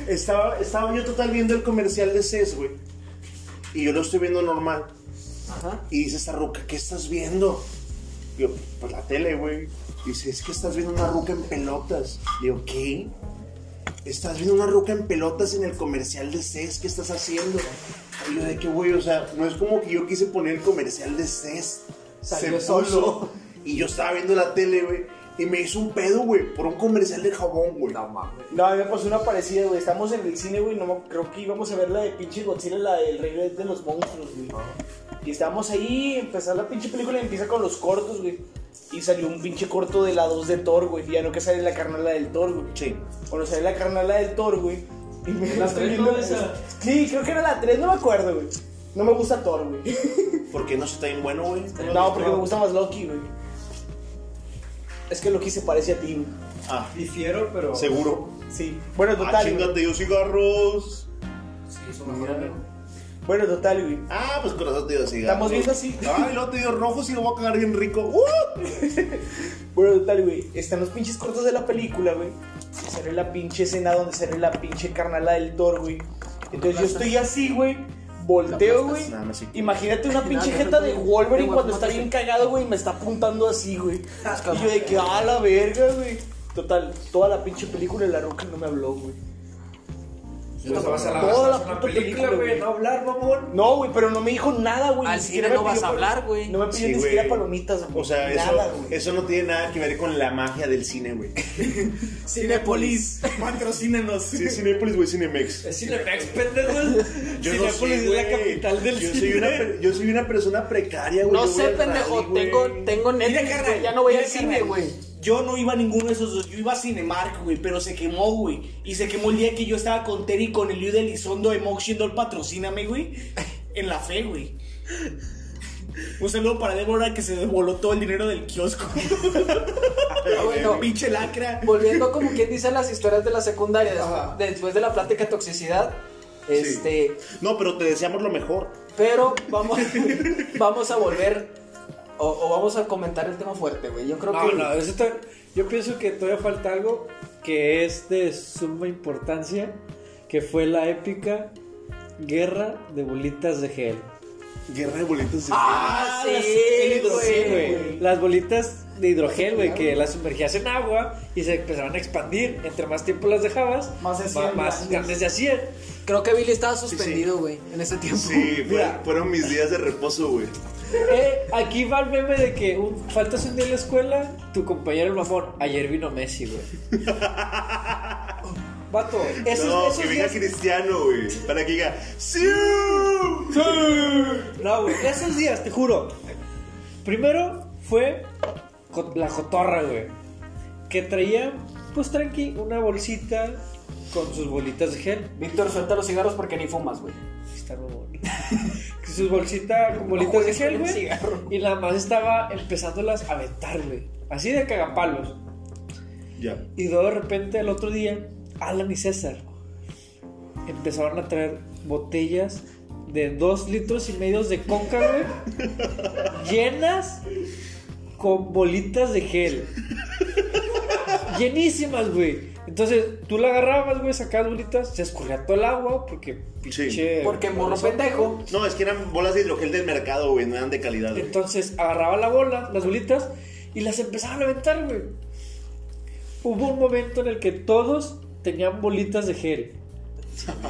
Estaba, estaba yo total viendo el comercial de CES, güey. Y yo lo estoy viendo normal. Ajá. Y dice esta ruca, ¿qué estás viendo? Yo, pues la tele, güey. Dice, es que estás viendo una ruca en pelotas. Digo, ¿qué? Estás viendo una ruca en pelotas en el comercial de CES, ¿qué estás haciendo? Y yo, ¿de qué, güey? O sea, no es como que yo quise poner el comercial de CES. Salió Se solo. puso. Y yo estaba viendo la tele, güey. Y me hizo un pedo, güey, por un comercial de jabón, güey. No mames. No, a mí me pasó una parecida, güey. Estamos en el cine, güey. No, creo que íbamos a ver la de pinche Godzilla, la del Rey de los Monstruos, güey. Y estábamos ahí, empezar la pinche película y empieza con los cortos, güey. Y salió un pinche corto de la 2 de Thor, güey. Y ya no que sale la carnala del Thor, güey. Sí. Cuando sale la carnala del Thor, güey. Y me ¿La estoy viendo- no, esa? Sí, creo que era la 3, no me acuerdo, güey. No me gusta Thor, güey. Porque no está bien bueno, güey. No, porque me gusta más Loki, güey. Es que Loki se parece a ti, güey. Ah, Difiero, pero. seguro. Sí. Bueno, Ah, total. güey. chingate, yo cigarros. Sí, eso mejor. Bueno, total, güey. Ah, pues con eso te dio cigarros. Estamos viendo así. Ay, luego te dio rojos y lo voy a cagar bien rico. ¡Uh! Bueno, total, güey. Están los pinches cortos de la película, güey. Sale la pinche escena donde sale la pinche carnala del Thor, güey. Entonces yo estoy así, güey. Volteo, güey. Imagínate una pinche jeta de Wolverine cuando está bien cagado, güey. y Me está apuntando así, güey. Y yo de que, ah, la verga, güey. Total, toda la pinche película de la roca no me habló, güey. Te vas a la, Toda la puta película, güey. No hablar, mamón. No, güey, pero no me dijo nada, güey. Al ni cine no vas a hablar, güey. No me pidió Sí, ni siquiera palomitas, güey. O sea, eso, nada, güey. eso no tiene nada que ver con la magia del cine, güey. Cinepolis, patrocínenos. Sí, Cinépolis, güey, Cinemex. Es Cinemex, pendejo. Yo no sé, es la capital del yo cine. Soy una, per- yo soy una persona precaria, güey. No sé, pendejo. Tengo, tengo Mira, Netflix. Ya no voy al cine, güey. Yo no iba a ninguno de esos dos. Yo iba a Cinemark, güey. Pero se quemó, güey. Y se quemó el día que yo estaba con Terry con el Liu de Elizondo de el patrocíname, güey. En la fe, güey. Un saludo para Débora que se voló todo el dinero del kiosco. Ah, bueno, Pinche lacra. volviendo como quien dice las historias de la secundaria, Ajá. después de la plática de toxicidad, este, No, pero te deseamos lo mejor. pero vamos, vamos a volver o, o vamos a comentar el tema fuerte, güey. Yo creo No, que. no, eso está- yo pienso que todavía falta algo que es de suma importancia, que fue la épica guerra de bolitas de gel. Guerra de bolitas de Ah, sí, el hidrogel, güey. Las bolitas de hidrogel, güey, que las sumergías en agua y se empezaban a expandir. Entre más tiempo las dejabas, Más más, grandes se hacían. Creo que Billy estaba suspendido, güey, en ese tiempo. Sí, Mira. fueron mis días de reposo, güey. Eh, aquí va el meme de que un- faltas un día en la escuela, tu compañero el mamón, ayer vino Messi, güey. Vato, esos, no, esos que venga días... Cristiano, güey. Para que diga, ¡Sí! No, güey, esos días, te juro. Primero fue la cotorra, güey. Que traía, pues tranqui, una bolsita con sus bolitas de gel. Víctor, suelta los cigarros porque ni fumas, güey. Está mamón. Su bolsita con bolitas de gel, el güey. Y nada más estaba empezándolas a aventar, güey. Así de cagapalos. Ya. Y luego de repente al otro día, Alan y César empezaron a traer botellas de dos litros y medio de coca, güey. llenas con bolitas de gel. Llenísimas, güey. Entonces tú la agarrabas, güey, sacabas bolitas, se escurría todo el agua porque pinche. Porque morro pendejo. No, es que eran bolas de hidrogel del mercado, güey. No eran de calidad, güey. Entonces agarraba la bola, las bolitas, y las empezaban a aventar, güey. Hubo un momento en el que todos tenían bolitas de gel.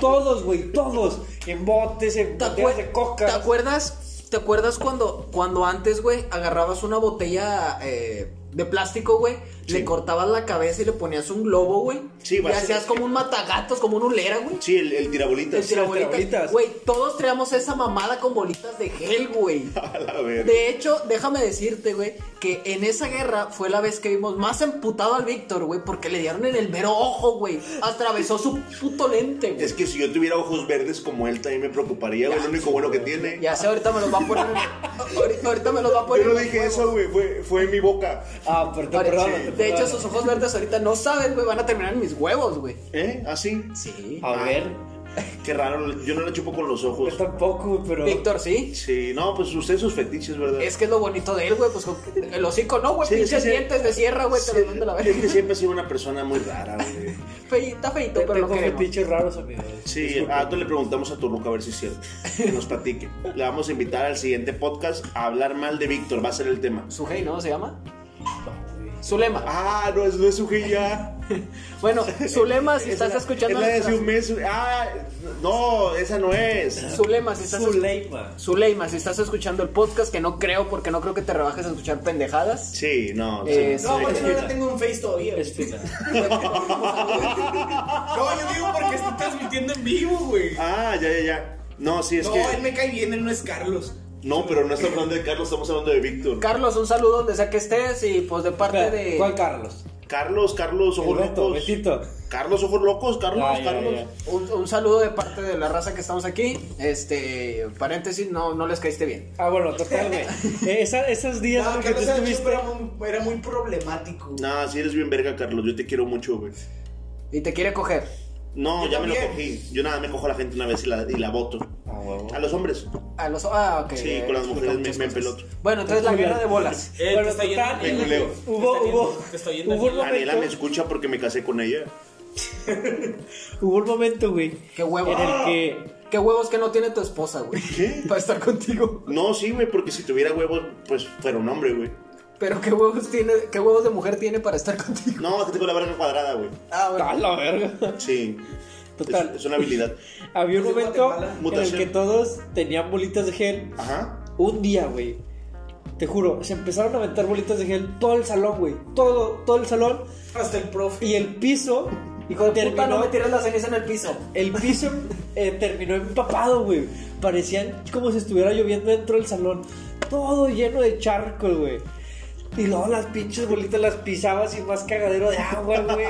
Todos, güey, todos. En botes, en ¿Te, botellas de coca. ¿Te acuerdas? ¿Te acuerdas cuando, cuando antes, güey, agarrabas una botella eh, de plástico, güey? Sí. Le cortabas la cabeza y le ponías un globo, güey. Sí, y hacías como un matagatos, como un ulera, güey. Sí, el, el tirabolitas. El tirabolitas. Güey, todos traíamos esa mamada con bolitas de gel, güey. A la verga. De hecho, déjame decirte, güey, que en esa guerra fue la vez que vimos más emputado al Víctor, güey, porque le dieron en el mero ojo, güey. Atravesó su puto lente, güey. Es que si yo tuviera ojos verdes como él, también me preocuparía, güey. Lo único bueno que tiene. Ya sé, ahorita me los va a poner. ahorita, me los va a poner. Yo no dije eso, güey. Fue, fue en mi boca. Ah, pero te de hecho, sus ojos verdes ahorita no saben, güey, van a terminar en mis huevos, güey. ¿Eh? ¿Así? Sí. A ver, Qué raro. Yo no la chupo con los yo ojos. tampoco, güey, pero. Víctor, sí. Sí, no, pues ustedes sus fetiches, ¿verdad? Es que es lo bonito de él, güey, pues el hocico no, güey, Sí, pinches sí, sí. dientes de sierra, güey, te los mando la Es que verga. siempre he sido una persona muy rara, güey. Feita, feito, pero queremos. fetiches raros, amigos. Sí, Disculpen. a tú le preguntamos a Turruca a ver si es cierto. Que nos platique. Le vamos a invitar al siguiente podcast a hablar mal de Víctor. Va a ser el tema. Sujei, ¿no? ¿Se llama? Zulema. Ah, no, es, no es Ujilla. Bueno, Zulema, si Es estás la- escuchando. Es la de un mes. Ah, no, esa no es. Zulema, si estás Zuleima. Zuleima, si estás escuchando el podcast, que no creo, porque no creo que te rebajes a escuchar pendejadas. Sí, no. sí. Eh, No, sí. porque no la tengo en Face todavía. No, yo digo porque estoy transmitiendo en vivo, güey. Ah, ya, ya, ya. No, sí, es No, que. él me cae bien, él no es Carlos. No, pero no estamos hablando de Carlos, estamos hablando de Víctor. Carlos, un saludo donde sea que estés y pues de parte de. ¿Cuál Carlos? Carlos, Carlos, ojos Beto, locos. Betito. Carlos, ojos locos, Carlos, Ah, ya, Carlos. ya, ya. Un, un saludo de parte de la raza que estamos aquí. Este, paréntesis, no, no les caíste bien. Ah, bueno, total, güey. Eh, esa- esos días No, que Carlos tú era, estuviste. era muy, era muy problemático. Nah, si eres bien verga, Carlos. Yo te quiero mucho, güey. Y te quiere coger. No, ya me lo cogí. Yo nada me cojo a la gente una vez y la, y la voto. Ah. A los hombres. A los. Ah, ok. Sí, con las mujeres me- me. Bueno, entonces la guerra de bolas. Eh, Bueno, te está yendo Me culeo. Hubo, hubo, te está yendo hubo un bien. Daniela me momento, escucha porque me casé con ella. hubo un momento, güey, Qué huevo. en el que Qué huevos que no tiene tu esposa, güey. ¿Qué? Para estar contigo. No, sí, güey, porque si tuviera huevos, pues fuera un hombre, güey. Pero qué huevos tiene, qué huevos de mujer tiene para estar contigo. No, que tengo la verga cuadrada, güey. Ah, a bueno. la verga. Sí. Total. Es, es una habilidad. Había un Es momento en el que todos tenían bolitas de gel. Ajá. Un día, güey. Te juro, se empezaron a aventar bolitas de gel todo el salón, güey. Todo, todo el salón. Hasta el profe. Y el piso. De puta, terminó, no me tires la ceniza en el piso. El piso eh, terminó empapado, güey. Parecían como si estuviera lloviendo dentro del salón. Todo lleno de charcos, güey. Y luego las pinches bolitas las pisabas y más cagadero de agua, güey.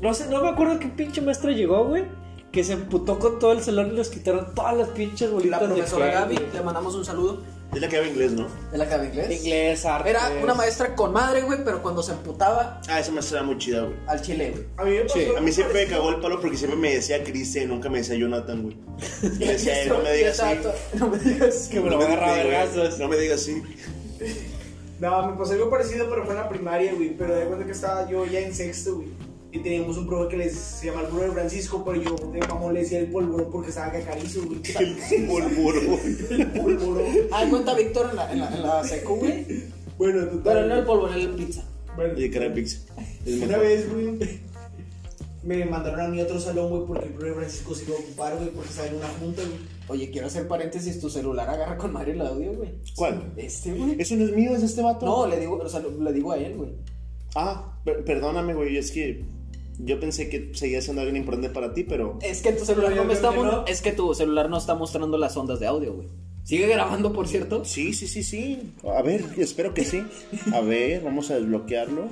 No sé, no me acuerdo qué pinche maestra llegó, güey. Que se emputó con todo el salón y nos quitaron todas las pinches La bolitas de profesora Gaby, le mandamos un saludo. Es la que habla inglés, ¿no? ¿De la Gaby inglés? Inglés, arte. Era una maestra con madre, güey, pero cuando se emputaba Ah, esa maestra era muy chida, güey. al chile, güey. A mí me pasó Sí, algo A mí siempre me cagó el palo porque siempre me decía Cristian y nunca me decía Jonathan, güey. Me decía, "Eh, no me digas así. No me digas Que me lo a vergazos. No me digas así. No, me pasó algo parecido, pero fue en la primaria, güey. Pero de cuenta que estaba yo ya en sexto, güey. Y teníamos un profe que les, se llama el profe Francisco, pero yo de mamón le decía el polvorón porque estaba cacarizo, güey. El polvorón. El polvorón. Ah, cuenta Víctor en la, en la, en la secu, güey. Bueno, Pero total. no el polvo, en el pizza. Bueno, Oye, cara de pizza. Es una mejor. vez, güey, me mandaron a mí a otro salón, güey, porque el profe Francisco se iba a ocupar, güey, porque estaba en una junta, güey. Oye, quiero hacer paréntesis, tu celular agarra con madre el audio, güey. ¿Cuál? Este, güey. ¿Eso no es mío? ¿Es este vato? No, le digo, o sea, le digo a él, güey. Ah, per- perdóname, güey. Es que yo pensé que seguía siendo alguien importante para ti, pero. Es que tu celular no me está que mo- no. es que tu celular no está mostrando las ondas de audio, güey. Sigue grabando, por cierto. Sí, sí, sí, sí. A ver, espero que sí. A ver, vamos a desbloquearlo.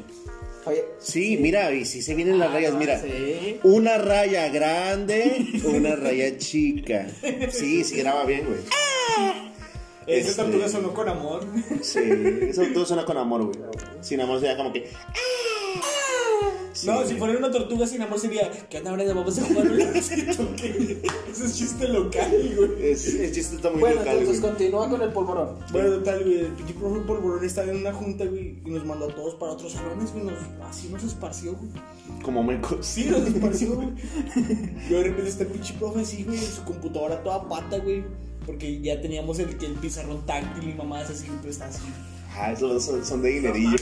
Sí, mira, y si se vienen las Ah, rayas, mira. sí. Una raya grande, una raya chica. Sí, sí, graba bien, güey. Esa Este- tortuga sonó con amor. Sí, eso todo suena con amor, güey. Sin amor sería como que. Sí. No, si fuera una tortuga sin amor sería, ¿qué onda, Brenda? Vamos a jugar un lacito, ¿qué? Ese es chiste local, güey. Es, el chiste está muy Bueno, local, entonces güey. continúa con el polvorón. Bueno, total, güey, el pinche profe Polvorón estaba en una junta, güey, y nos mandó a todos para otros salones, güey, nos, así nos esparció, güey. Como mecos. Sí, nos esparció, güey. Y de repente está el pinche profe así, güey, en su computadora toda pata, güey, porque ya teníamos el, el pizarrón táctil y mamadas así, pero está así. Ah, esos son, son de dinerillo.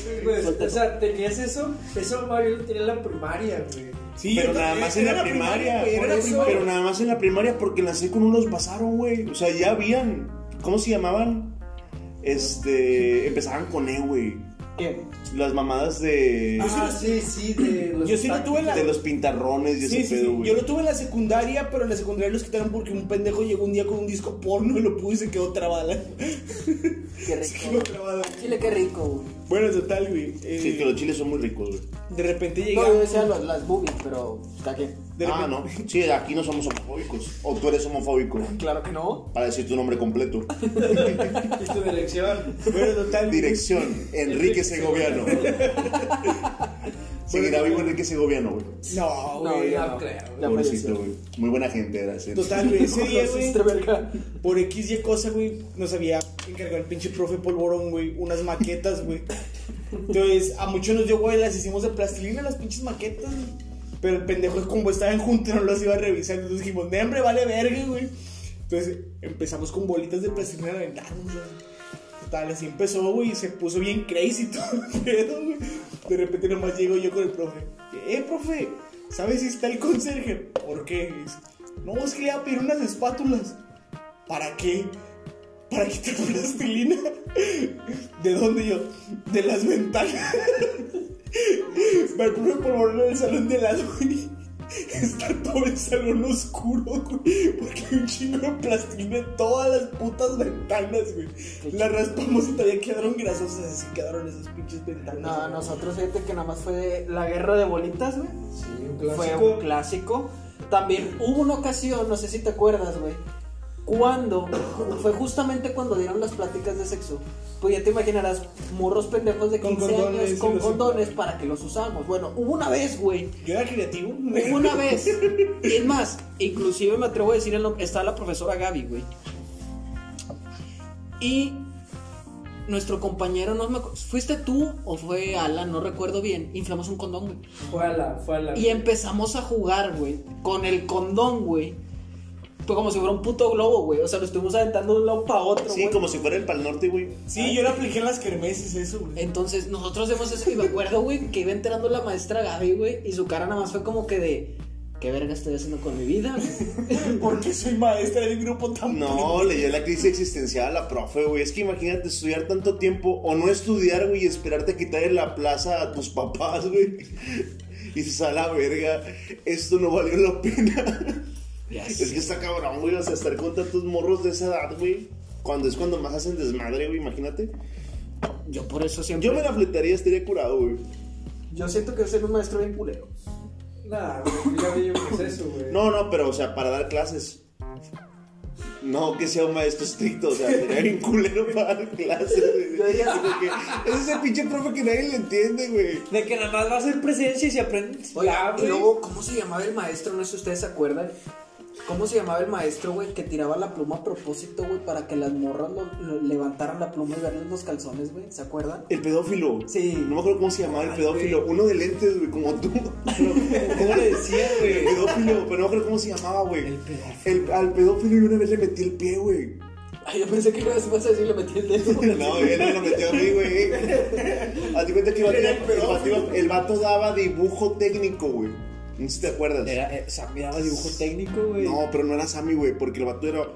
O sea, tenías eso, eso Mario lo tenía en la primaria, güey. Sí, pero nada más en la güey, eso. primaria. Pero nada más en la primaria porque en la secu no los pasaron, güey. O sea, ya habían. ¿Cómo se llamaban? Este. Empezaban con E, güey. ¿Qué? Las mamadas de. Ah, sí, sí, de los Yo sí lo tuve en la- De los pintarrones y Sí, ese sí, pedo, sí. güey. Yo lo tuve en la secundaria, pero en la secundaria los quitaron porque un pendejo llegó un día con un disco porno y lo puso y se quedó trabada. Qué Se quedó rico. trabada. Chile, qué rico, güey. Bueno, total, güey. eh, Sí, que los chiles son muy ricos, güey. De repente No, llegamos. yo decía las boobies, pero está que. De Ah, no. Sí, aquí no somos homofóbicos. O tú eres homofóbico. Claro que no. Para decir tu nombre completo. y tu dirección. Bueno, total. Dirección: Enrique Segoviano. Seguirá vivo Enrique Segoviano, güey. No, No, güey. ya no no. creo, Ya Pobrecito, güey. Muy buena gente era. sí. Total, güey. Ese día, güey. Este. Por X y cosa, güey, nos había encargado el pinche profe Polvorón, güey, unas maquetas, güey. Entonces, a muchos nos dio, güey, las hicimos de plastilina, las pinches maquetas, güey. Pero el pendejo, como estaba en junta, no las iba a revisar. Entonces dijimos, "No, hombre, vale verga, güey. Entonces, empezamos con bolitas de plastilina a aventarnos, güey. Total, así empezó, güey, y se puso bien crazy todo el pedo, güey. De repente nomás llego yo con el profe. Eh, profe, ¿sabes si está el conserje? ¿Por qué? No, es que le iba a pedir unas espátulas. ¿Para qué? Para quitar plastilina. ¿De dónde yo? De las ventanas. Va el profe polvorón en el salón de lado, güey. Está todo el salón oscuro, güey. Porque hay un chingo de plastilina en todas las putas ventanas, güey. Las raspamos y todavía quedaron grasosas. Así quedaron esas pinches ventanas. No, güey. nosotros fíjate que nada más fue la guerra de bolitas, güey. Sí, un Fue clásico. un clásico. También hubo una ocasión, no sé si te acuerdas, güey. Cuando, fue justamente cuando dieron las pláticas de sexo. Pues ya te imaginarás, morros pendejos de Con 15 condones, años con condones para que los usamos. Bueno, hubo una vez, güey. Yo era creativo. Hubo una vez. Es más, inclusive me atrevo a decir el nombre. Estaba la profesora Gaby, güey. Y nuestro compañero, no me ¿fuiste tú o fue Alan? No recuerdo bien. Inflamos un condón, güey. Fue a la, fue a la. Y empezamos a jugar, güey. Con el condón, güey. Fue como si fuera un puto globo, güey. O sea, lo estuvimos aventando de un lado para otro, Sí, güey. como si fuera el Pal Norte, güey. Sí, yo lo apliqué en las kermeses, eso, güey. Entonces, nosotros hacemos eso. Y me acuerdo, güey, que iba enterando la maestra Gaby, güey. Y su cara nada más fue como que de. ¿Qué verga estoy haciendo con mi vida? Porque soy maestra de un grupo tan No, le dio la crisis existencial a la profe, güey. Es que imagínate estudiar tanto tiempo o no estudiar, güey, y esperarte a quitarle la plaza a tus papás, güey. Y dices, a la verga, esto no valió la pena. Es que está cabrón, güey, o sea, estar con tantos morros de esa edad, güey. Cuando es cuando más hacen desmadre, güey, imagínate. Yo por eso siempre. Yo me la fletaría, estaría curado, güey. Yo siento que soy un maestro bien culero. Nah, güey, ya me qué es eso, güey. No, no, pero, o sea, para dar clases. No que sea un maestro estricto, o sea, sería bien culero para dar clases, güey. Que es ese pinche profe que nadie le entiende, güey. De que nada más va a hacer presencia y se aprende. Oiga, Ya, y luego, ¿cómo se llamaba el maestro? No sé si ustedes se acuerdan. ¿Cómo se llamaba el maestro, güey, que tiraba la pluma a propósito, güey, para que las morras lo- lo- levantaran la pluma y verles los calzones, güey? ¿Se acuerdan? El pedófilo. Sí. No me acuerdo cómo se llamaba el pedófilo. güey. Uno de lentes, güey, como tú. ¿Cómo le decía, El güey? pedófilo, pero no me acuerdo cómo se llamaba, güey. El pedófilo. El- al pedófilo y una vez le metí el pie, güey. Ay, yo pensé que ibas a decir le metí el dedo. No, él no lo metió a mí, güey. Haz de cuenta que el el el, el vato daba dibujo técnico, güey. No sé si te acuerdas. Era, eh, Sammy daba dibujo técnico, güey. No, pero no era Sammy, güey, porque el vato era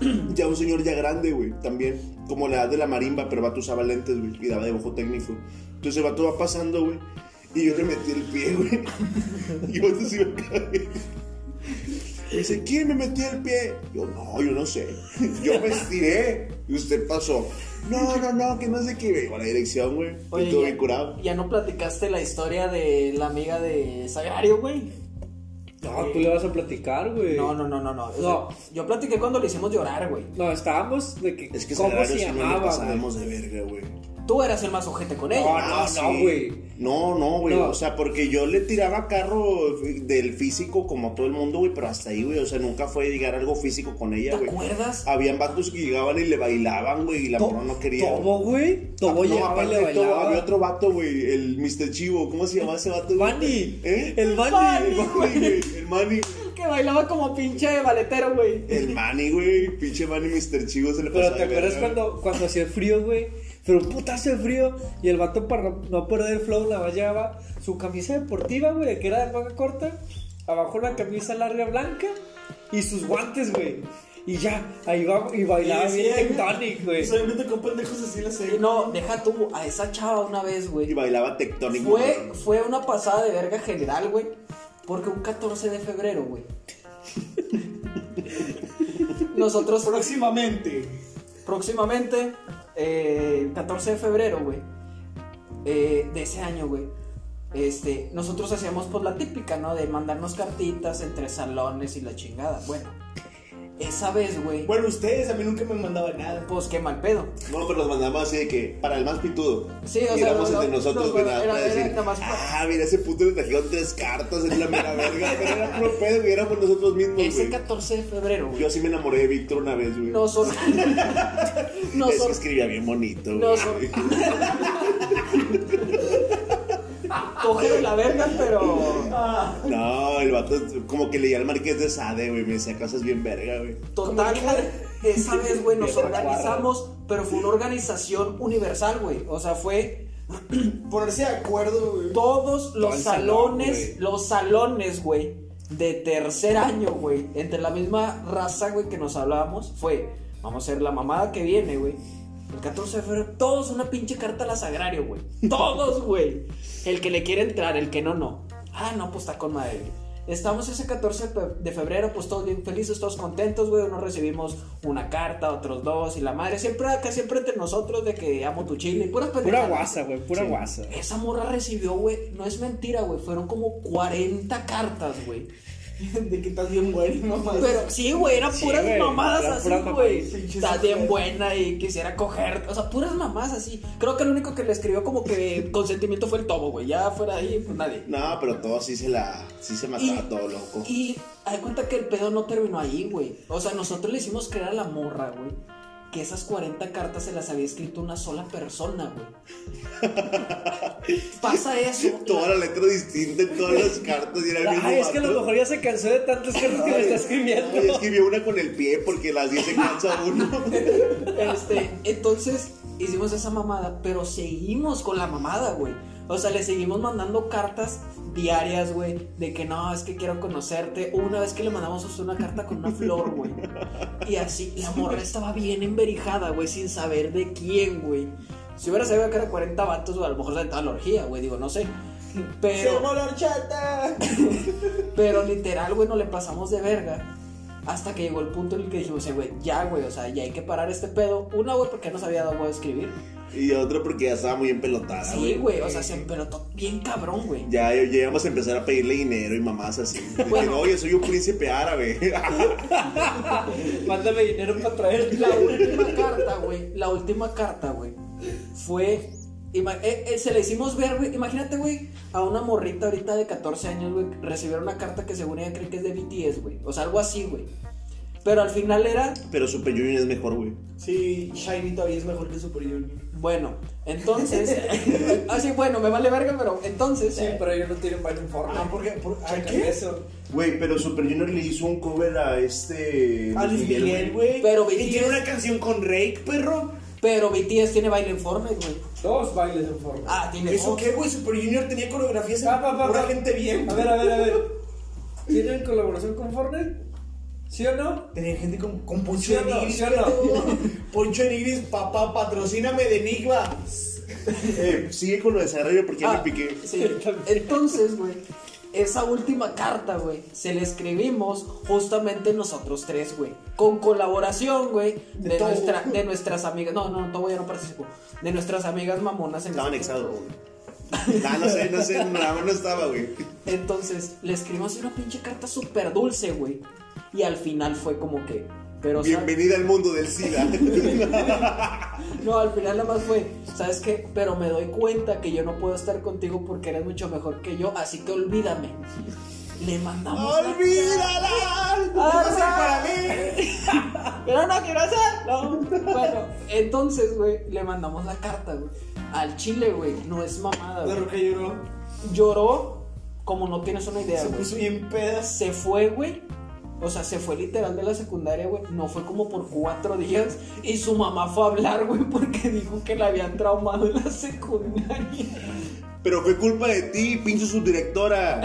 ya un señor ya grande, güey, también. Como la edad de la marimba, pero el vato usaba lentes, güey, y daba dibujo técnico. Entonces el vato va pasando, güey, y yo le metí el pie, güey. Y el vato se iba a caer. Me dice, ¿quién me metió el pie? Yo, no, yo no sé. Yo me estiré y usted pasó. No, no, no, que no sé qué. A la dirección, güey. Oye, y todo ya- bien curado. Ya no platicaste la historia de la amiga de Sagrario, güey. No, tú le vas a platicar, güey. No, no, no, no, no. Yo platiqué cuando le hicimos llorar, güey. No, estábamos de que. Es que ¿Cómo Sagrario se sí no le llamaba, güey? pasábamos de verga, güey. Tú eras el más ojete con ella. No, Ah, no, sí. güey. No, no, güey. No. O sea, porque yo le tiraba carro del físico como todo el mundo, güey, pero hasta ahí, güey. O sea, nunca fue llegar algo físico con ella, ¿Te güey. acuerdas? Habían vatos que llegaban y le bailaban, güey, y la morra no quería. Tobo, güey. Tobo Ah, no, llegaba y aparte le de todo, bailaba. había otro vato, güey, el Mr. Chivo. ¿Cómo se llama ese vato? Manny. ¿Eh? El Manny. El Manny, güey. El Manny. Que bailaba como pinche valetero, güey. El Manny, güey. Pinche Manny Mr. Chivo se le Pero pasaba te de acuerdas cuando, cuando hacía frío, güey. Pero un putazo de frío. Y el vato, para no, no perder el flow, nada más llevaba su camisa deportiva, güey, que era de manga corta. Abajo una camisa larga blanca. Y sus guantes, güey. Y ya, ahí va y bailaba Sí, bien tectonic, güey. Solamente con pendejos así la sé. Y no, deja tú a esa chava una vez, Y güey. bailaba tectónico. Fue, fue una pasada de verga general, güey. Porque un 14 de febrero, güey. Nosotros Próximamente. próximamente, eh, 14 de febrero, güey, eh, de ese año, güey, este, nosotros hacíamos pues la típica, ¿no? De mandarnos cartitas entre salones y la chingada. Bueno, esa vez, güey, Bueno, ustedes a mí nunca me mandaban nada. pues qué mal pedo. No, pero nos mandamos así de que para el más pitudo. Sí, o y sea, éramos no, entre no, nosotros, no, güey, era- nada para era decir. Ah, mira, ese puto le trajeron tres cartas en la mera verga. Pero era puro pedo, güey, éramos nosotros mismos, Ese güey. 14 de febrero, güey, Yo sí me enamoré de Víctor una vez, güey. nos es que or- escribía bien bonito, güey. nos or- Cógele la verga, pero No, el vato como que leía al Marqués de Sade, güey. Me decía cosas bien verga, güey. Total, güey. Esa vez, güey, nos organizamos, pero fue una organización universal, güey. O sea, fue Ponerse de acuerdo, güey. todos los salones, los salones, güey, de tercer año, güey, entre la misma raza, güey, que nos hablábamos, fue, vamos a hacer la mamada que viene, güey. El 14 de febrero, todos una pinche carta a la sagrario, güey. Todos, güey. El que le quiere entrar, el que no, no. Ah, no, pues está con madre. Estamos ese 14 fe- de febrero, pues todos bien felices, todos contentos, güey. Unos recibimos una carta, otros dos, y la madre. Siempre acá, siempre entre nosotros, de que amo tu chile Pura pendejadas. guasa, güey, pura Sí. guasa. Esa morra recibió, güey, no es mentira, güey, fueron como 40 cartas, güey. De que estás bien bueno, mamá. Pero sí, güey, eran Sí, puras güey, mamadas así, güey. mamadas. Está bien buena y quisiera coger, o sea, puras mamás así. Creo que el único que le escribió como que consentimiento fue el tobo, güey. Ya fuera ahí, pues nadie. No, pero todo sí se la. Sí se mataba todo loco. Y hay cuenta que el pedo no terminó ahí, güey. O sea, nosotros le hicimos creer a la morra, güey. Que esas 40 cartas se las había escrito una sola persona, güey. Pasa eso. Toda la letra distinta en todas las cartas y era el mismo Ay, es que a lo mejor ya se cansó de tantas cartas que me está escribiendo. Ay, escribió una con el pie porque las 10 se cansa uno. Este, entonces hicimos esa mamada, pero seguimos con la mamada, güey. O sea, le seguimos mandando cartas diarias, güey, de que no, es que quiero conocerte. Una vez que le mandamos a usted una carta con una flor, güey. Y así, la morra estaba bien emberijada, güey, sin saber de quién, güey. Si hubiera sabido que era 40 vatos, güey, a lo mejor se aventaba la orgía, güey, digo, no sé. ¡Se Pero, la horchata! pero literal, güey, no le pasamos de verga. Hasta que llegó el punto en el que dijimos, güey, ya, güey, o sea, ya hay que parar este pedo. Una, güey, porque no sabía güey, escribir. Y otro porque ya estaba muy empelotada, Sí, güey, o sea, se empelotó bien cabrón, güey. Ya, íbamos a empezar a pedirle dinero y mamás así. De que, Bueno. oye, soy un príncipe árabe. Mándame dinero para traer. La última carta, güey, la última carta, güey, fue ima- eh, eh, se le hicimos ver, güey. Imagínate, güey, a una morrita ahorita de 14 años, güey, recibir una carta que según ella cree que es de BTS, güey. O sea, algo así, güey. Pero al final era, Pero Super Junior es mejor, güey. Sí, Shiny todavía es mejor que Super Junior. bueno, entonces. así, bueno, me vale verga, pero entonces. Sí, pero ellos no tienen baile en forma. Ah, ¿por qué? ¿Por- ¿a qué? eso. Güey, pero Super Junior le hizo un cover a este. A Luis Miguel, güey. Pero Y BTS tiene una canción con Rake, perro. Pero BTS tiene baile en Fortnite, güey. Dos bailes en forma. Ah, tiene ¿Eso dos. qué, güey? Super Junior tenía coreografías en Pa, pa, pa, pura pa. gente bien. A ver, a ver, a ver. ¿Tienen colaboración con Fortnite? ¿Sí o no? Tenía gente con, con Poncho ¿Sí de no? Nigris. ¿Sí o no? perro. Poncho de Nigris, papá, patrocíname de Nigba. Eh, sigue con lo de desarrollo porque ya Ah, me piqué. sí. Entonces, güey, esa última carta, güey, se la escribimos justamente nosotros tres, güey. Con colaboración, güey, de, nuestra, de nuestras amigas. No, no, todo ya no participó. De nuestras amigas mamonas en Estaba este anexado, punto, güey. No sé, no sé, nada más no estaba, güey. Entonces, le escribimos una pinche carta súper dulce, güey. Y al final fue como que. Pero, Bienvenida al mundo del SIDA. No, al final nada más fue, ¿sabes qué? Pero me doy cuenta que yo no puedo estar contigo porque eres mucho mejor que yo, así que olvídame. Le mandamos. la- ¡Olvídala! ¡Ah, para mí! Pero no quiero hacerlo. Bueno, entonces, güey, le mandamos la carta, güey. Al chile, güey, no es mamada, La roca lloró. Lloró como no tienes una idea, Se güey. puso bien pedas. Se fue, güey. O sea, se fue literal de la secundaria, güey. No fue como por cuatro días. Y su mamá fue a hablar, güey, porque dijo que la habían traumado en la secundaria. Pero fue culpa de ti, pinche subdirectora.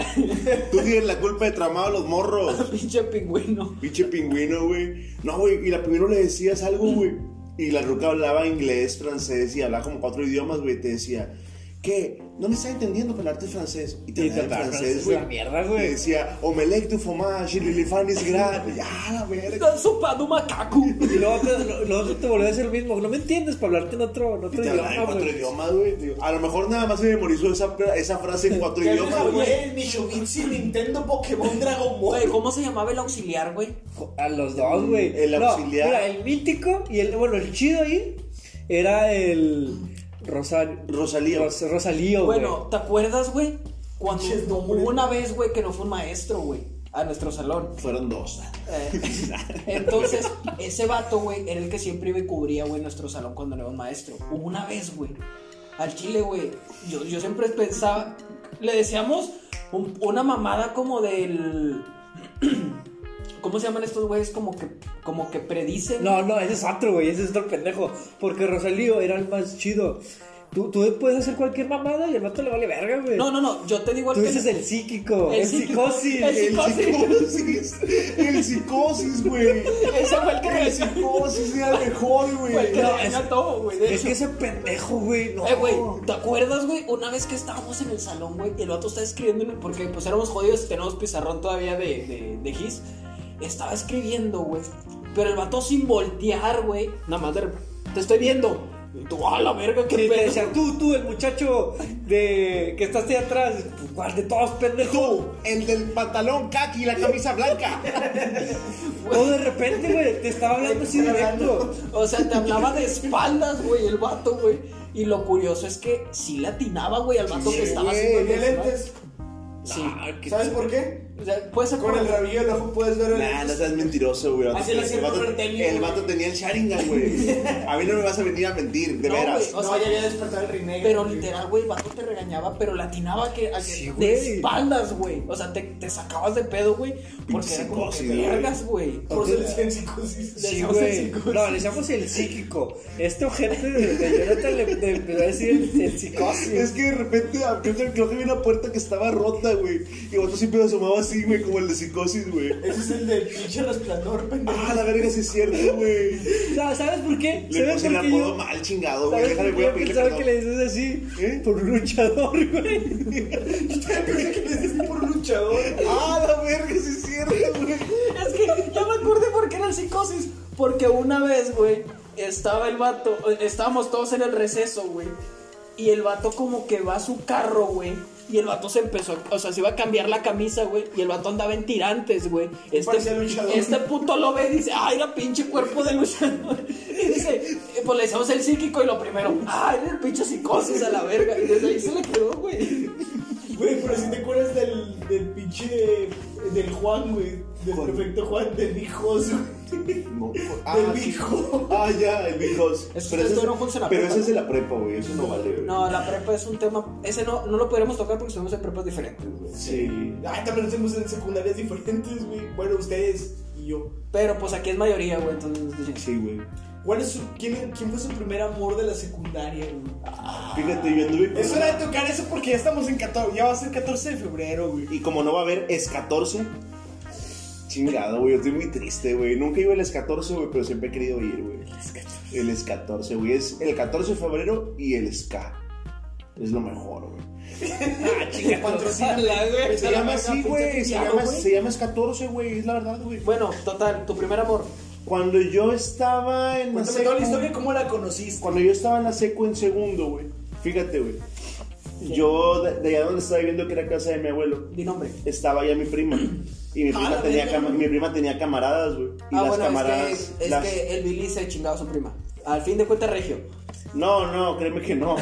Tú tienes la culpa de tramado a los morros. Pinche pingüino. Pinche pingüino, güey. No, güey, y la pingüino le decías algo, güey. Y la ruca hablaba inglés, francés y hablaba como cuatro idiomas, güey. Te decía, ¿qué? No me está entendiendo para hablarte francés. Y te Y hablaba francés, güey. la mierda, güey. Te decía, omelette du fromage, le fan es grande. Ya, la verga. Sopa de macaco. Y luego te, lo- luego te volvió a hacer lo mismo. No me entiendes para hablarte en otro, en Y otro te hablaba en idioma, cuatro güey. idiomas, güey. A lo mejor nada más se memorizó esa, esa frase en cuatro idiomas, güey. Nishobitsu, Nintendo, Pokémon, Dragon Ball. ¿cómo se llamaba el auxiliar, güey? A los dos, güey. El No, auxiliar. mira, el mítico y el, bueno, el chido ahí era el Rosario. Rosalío. Ros- Rosalío, güey. Bueno, ¿te acuerdas, güey? Cuando hubo una vez, güey, que no fue un maestro, güey, a nuestro salón. Fueron dos. Eh, entonces, ese vato, güey, era el que siempre iba y cubría, güey, nuestro salón cuando no era un maestro. Hubo una vez, güey, al chile, güey, yo, yo siempre pensaba, le decíamos un- una mamada como del... ¿Cómo se llaman estos güeyes? Como que, como que predicen. No, no, ese es otro, güey. Ese es otro pendejo. Porque Rosalío era el más chido. Tú, tú puedes hacer cualquier mamada y al vato le vale verga, güey. no, no, no, yo te digo el Tú que- dices el psíquico, El el, psicosis. el el psicosis. El psicosis, güey. Ese fue el que El psicosis era mejor, güey. Fue el que No, es- todo, güey. Es hecho. que ese pendejo, güey. No. Eh, güey, ¿te acuerdas, güey? Una vez que estábamos en el salón, güey, y el vato estaba escribiendo, en el- porque pues éramos jodidos y teníamos pizarrón todavía de, de, de Gis. Estaba escribiendo, güey. Pero el vato sin voltear, güey. Nada más de te estoy viendo. Y tú, a la verga, qué Sí, te pedo. decía, tú, tú, el muchacho de que estás ahí atrás. Pues, ¿Cuál de todos, pendejo? Tú, el del pantalón kaki y la camisa blanca. O de repente, güey, te estaba hablando así directo. O sea, te hablaba de espaldas, güey, el vato, güey. Y lo curioso es que sí le atinaba, güey, al vato Sí, que estaba güey, haciendo lentes. Sí. Ah, ¿Sabes por qué? O sea, puedes Con el rabillo del ojo puedes ver el Nah, no seas mentiroso, güey. Así lo hacía el, vato, profe Artemio, el güey. vato tenía el Sharingan, güey. A mí no me vas a venir a mentir, de No, veras. güey, o No, sea, ya había despertado el Rinnegan. Pero literal, güey, el vato te regañaba, pero le atinaba que, a que Sí, de espaldas, güey. O sea, te, te sacabas de pedo, güey. Porque era como que psicosis, güey. vergas, güey. Por le decían psicosis. Sí, el güey. psicosis. No, le decíamos el psíquico. Este ojete de, de Jonathan le, le empezó a decir el, el psicosis. Es que de repente abrió el- creo que había una puerta que estaba rota, güey. Y vato siempre asomaba así, güey, como el de psicosis, güey. Ese es el del pinche resplandor, pendejo. Ah, la verga, sí es cierto, güey. ¿Sabes por qué? Le ¿Sabes puse el apodo mal chingado, güey. ¿Sabes Déjale, a pedirle que perdón. le dices así? ¿Eh? Por luchador, güey. Pensé que le decías por luchador. Ah, la verga, sí es cierto, güey. Es que ya me acordé por qué era el psicosis. Porque una vez, güey, estaba el vato, estábamos todos en el receso, güey. y el vato como que va a su carro, güey. Y el vato se empezó, o sea, se iba a cambiar la camisa, güey. Y el vato andaba en tirantes, güey. Este, luchador. este puto lo ve y dice, ay, era pinche cuerpo de luchador. Y dice, eh, pues le decimos el psíquico y lo primero, ay, era el pinche psicosis a la verga. Y desde ahí se le quedó, güey. Güey, pero si te acuerdas del, del pinche. del Juan, güey. Del Juan. perfecto Juan, del hijos, güey. No, Del sí. hijo. Ah, ya, el que Pero, ese, en la pero prepa, ese es ¿no? de la prepa, güey. Eso no vale, güey. No, la prepa es un tema, ese no, no lo podríamos tocar porque estamos en prepas diferentes, güey. Sí. Ay, también estamos en secundarias diferentes, güey. Bueno, ustedes y yo. Pero pues aquí es mayoría, güey, entonces... Sí, güey. ¿Cuál es su, quién, ¿Quién fue su primer amor de la secundaria, güey? Fíjate, yo anduve con Es hora de tocar eso porque ya estamos en 14. Ya va a ser 14 de febrero, güey. Y como no va a haber es 14, chingado, güey. Yo estoy muy triste, güey. Nunca iba el es 14, güey, pero siempre he querido ir, güey. El es 14, güey. Es el 14 de febrero y el ska. Es lo mejor, güey. Ah, chica, patrocíname. güey. Se llama así, güey. Se llama, güey. se llama es 14, güey. Es la verdad, güey. Bueno, total, tu primer amor. Cuando yo estaba en la Cuéntame toda la historia, ¿cómo la conociste? Cuando yo estaba en la seco en segundo, güey. Fíjate, güey. Yo, de, de allá donde estaba viviendo, que era casa de mi abuelo, Di nombre. estaba ya mi prima. Y mi Ah, prima, tenía, mi prima tenía camaradas, güey. Y ah, las bueno, camaradas. es, que, es las- que el Billy se chingaba a su prima. Al fin de cuentas, Regio. No, no, créeme que no.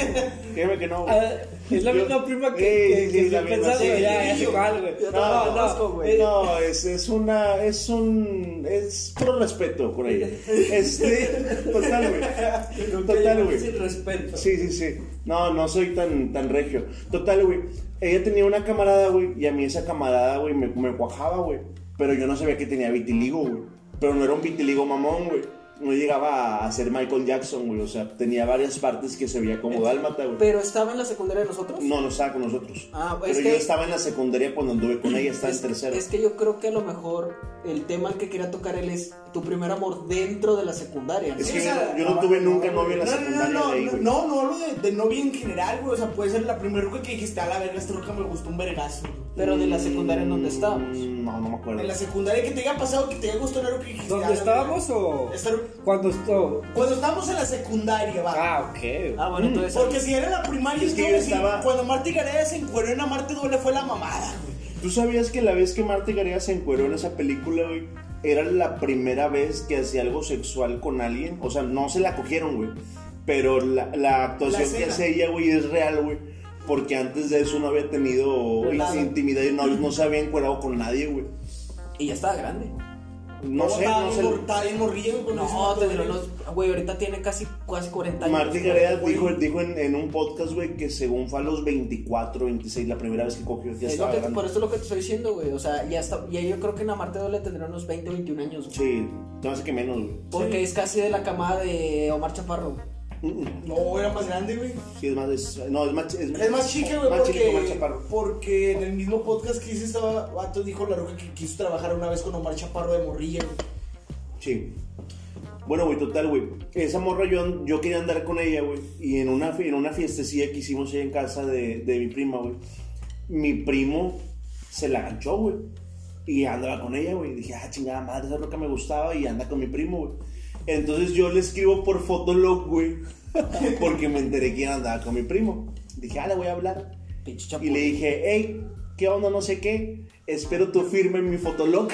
créeme que no. güey. Ah, es la Yo- misma prima que, Sí, que, sí, pensando, sí. ya, sé cuál, güey. Yo No, no, la conozco, güey. Eh, No, es, es una, es un, es puro respeto con ella. Este, total, güey. Total, güey. Sin respeto. Sí, sí, sí. No, no soy tan, tan regio. Total, güey. Ella tenía una camarada, güey, y a mí esa camarada, güey, me, me cuajaba, güey. Pero yo no sabía que tenía vitiligo, güey. Pero no era un vitiligo mamón, güey. No llegaba a ser Michael Jackson, güey. O sea, tenía varias partes que se veía como dálmata, güey. Pero estaba en la secundaria de nosotros. No, no estaba con nosotros. Ah, Pero es yo que- estaba en la secundaria cuando anduve con ella, estaba es, en tercero. es que yo creo que a lo mejor el tema al que quería tocar él es tu primer amor dentro de la secundaria. ¿no? Es que o sea, yo no tuve nunca novio en la No, no, secundaria no, no, güey. no, no hablo de, de novia en general, güey. O sea, puede ser la primera ruca que dijiste, a la verga, esta ruca me gustó un vergazo. güey". Pero de la secundaria en donde estábamos. Mm, No, no me acuerdo. En la secundaria que te haya pasado que te haya gustado ruca que dijiste. "A ¿Dónde la estábamos verga". o cuando esto? Cuando estábamos en la secundaria, va. Ah, ok. Ah, bueno, entonces. Porque si era en la primaria, Es que yo a estaba- cuando Marta y Gareda se encueró en Amarte Duele fue la mamada, güey. ¿Tú sabías que la vez que Marta Gareda se encueró en esa película, güey, era la primera vez que hacía algo sexual con alguien? O sea, no se la cogieron, güey. Pero la, la actuación La que hace ella, güey, es real, güey. Porque antes de eso no había tenido Nada. intimidad y no, no se había encuerado con nadie, güey. Y ya estaba grande. No sé, estaba no sé. Estaba bien güey. No, tendrá unos. Güey, ahorita tiene casi, casi 40 años. Marta Gareda dijo, dijo en, en un podcast, güey, que según fue a los 24, 26, la primera vez que cogió, ya Es lo estaba que, grande. por eso es lo que te estoy diciendo, güey. O sea, ya está. Y yo creo que en Amarte Duele tendrá unos 20 o 21 años, güey. Sí, no hace que menos, güey. Porque es casi de la camada de Omar Chaparro. No, era más grande, güey. Sí, es más, es, no, es más, Es más chica, güey, más chica que Omar porque, Chaparro. porque en el mismo podcast que hice estaba, vato dijo la roca que quiso trabajar una vez con Omar Chaparro de morrilla, güey. Sí. Bueno, güey, total, güey. Esa morra yo, yo quería andar con ella, güey. Y en una, en una fiestecilla que hicimos ahí en casa de, de mi prima, güey. Mi primo se la ganchó, güey. Y andaba con ella, güey. Dije, ah, chingada madre, esa es que me gustaba. Y anda con mi primo, güey. Entonces yo le escribo por Fotolog, güey. Porque me enteré quién andaba con mi primo. Dije, ah, le voy a hablar. Pinche Y le dije, hey, ¿qué onda? No sé qué. Espero tu firma en mi Fotolog.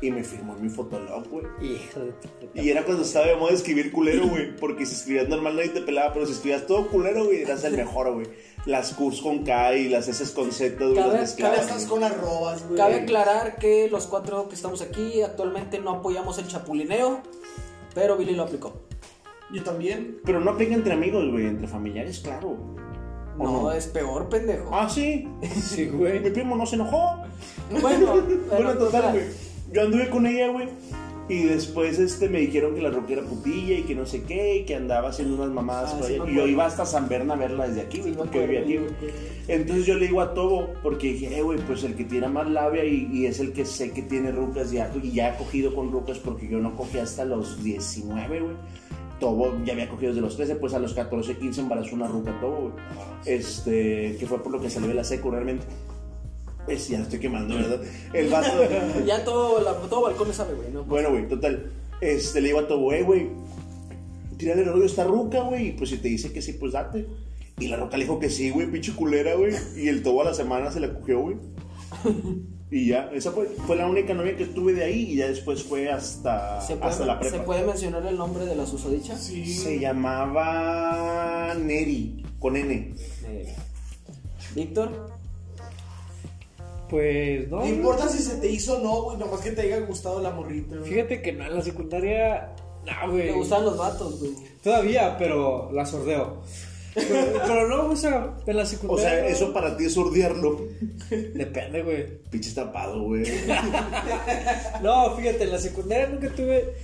Y me firmó en mi Fotolog, güey. Hijo de puta. Y era cuando estaba de moda escribir culero, güey. Porque si escribías normal nadie te pelaba, pero si escribías todo culero, güey, eras el mejor, güey. Las Qs con K y las S con Z, güey, Cabe- las estás con arrobas, güey. Cabe aclarar que los cuatro que estamos aquí actualmente no apoyamos el chapulineo, pero Billy lo aplicó. Yo también. Pero no aplica entre amigos, güey, entre familiares, claro. ¿O No, no? es peor, pendejo. Ah, sí. Sí, Mi güey. primo no se enojó. Bueno, Bueno, total, güey. Yo anduve con ella, güey. Y después este, me dijeron que la roca era putilla y que no sé qué, y que andaba haciendo unas mamadas Ah, por sí allá. me Y yo iba hasta San Berna a verla desde aquí, güey, Sí porque vivía aquí, güey. Entonces yo le digo a Tobo, porque dije, eh, güey, pues el que tiene más labia y, y es el que sé que tiene rucas ya, y ya ha cogido con rucas porque yo no cogí hasta los 19, güey. Tobo ya había cogido desde los 13, pues a los 14, 15 embarazó una ruca Tobo, güey. Este, que fue por lo que salió de la secu realmente. Pues ya estoy quemando, ¿verdad? El vato. Ya todo, la, todo balcón le sabe, güey. ¿no? Bueno, güey, total. Este, le digo a Tobo, eh, güey, tírale el rollo a esta ruca, güey, y pues si te dice que sí, pues date. Y la roca le dijo que sí, güey, pinche culera, güey. Y el tobo a la semana se la cogió, güey. Y ya, esa fue, fue la única novia que tuve de ahí y ya después fue hasta, ¿Se puede, hasta la ¿Se prepa. puede mencionar el nombre de la susodicha? Sí. Se llamaba Neri, con N. Eh, Víctor. Pues no. No importa si se te hizo o no, güey, nomás que te haya gustado la morrita, güey. Fíjate que no, en la secundaria. No, güey. Me gustaban los vatos, güey. Todavía, pero la sordeo. Pero, pero no, o sea, en la O secundaria. sea, eso para ti es sordearlo. Depende, güey. Pinche tapado, güey. No, fíjate, en la secundaria nunca tuve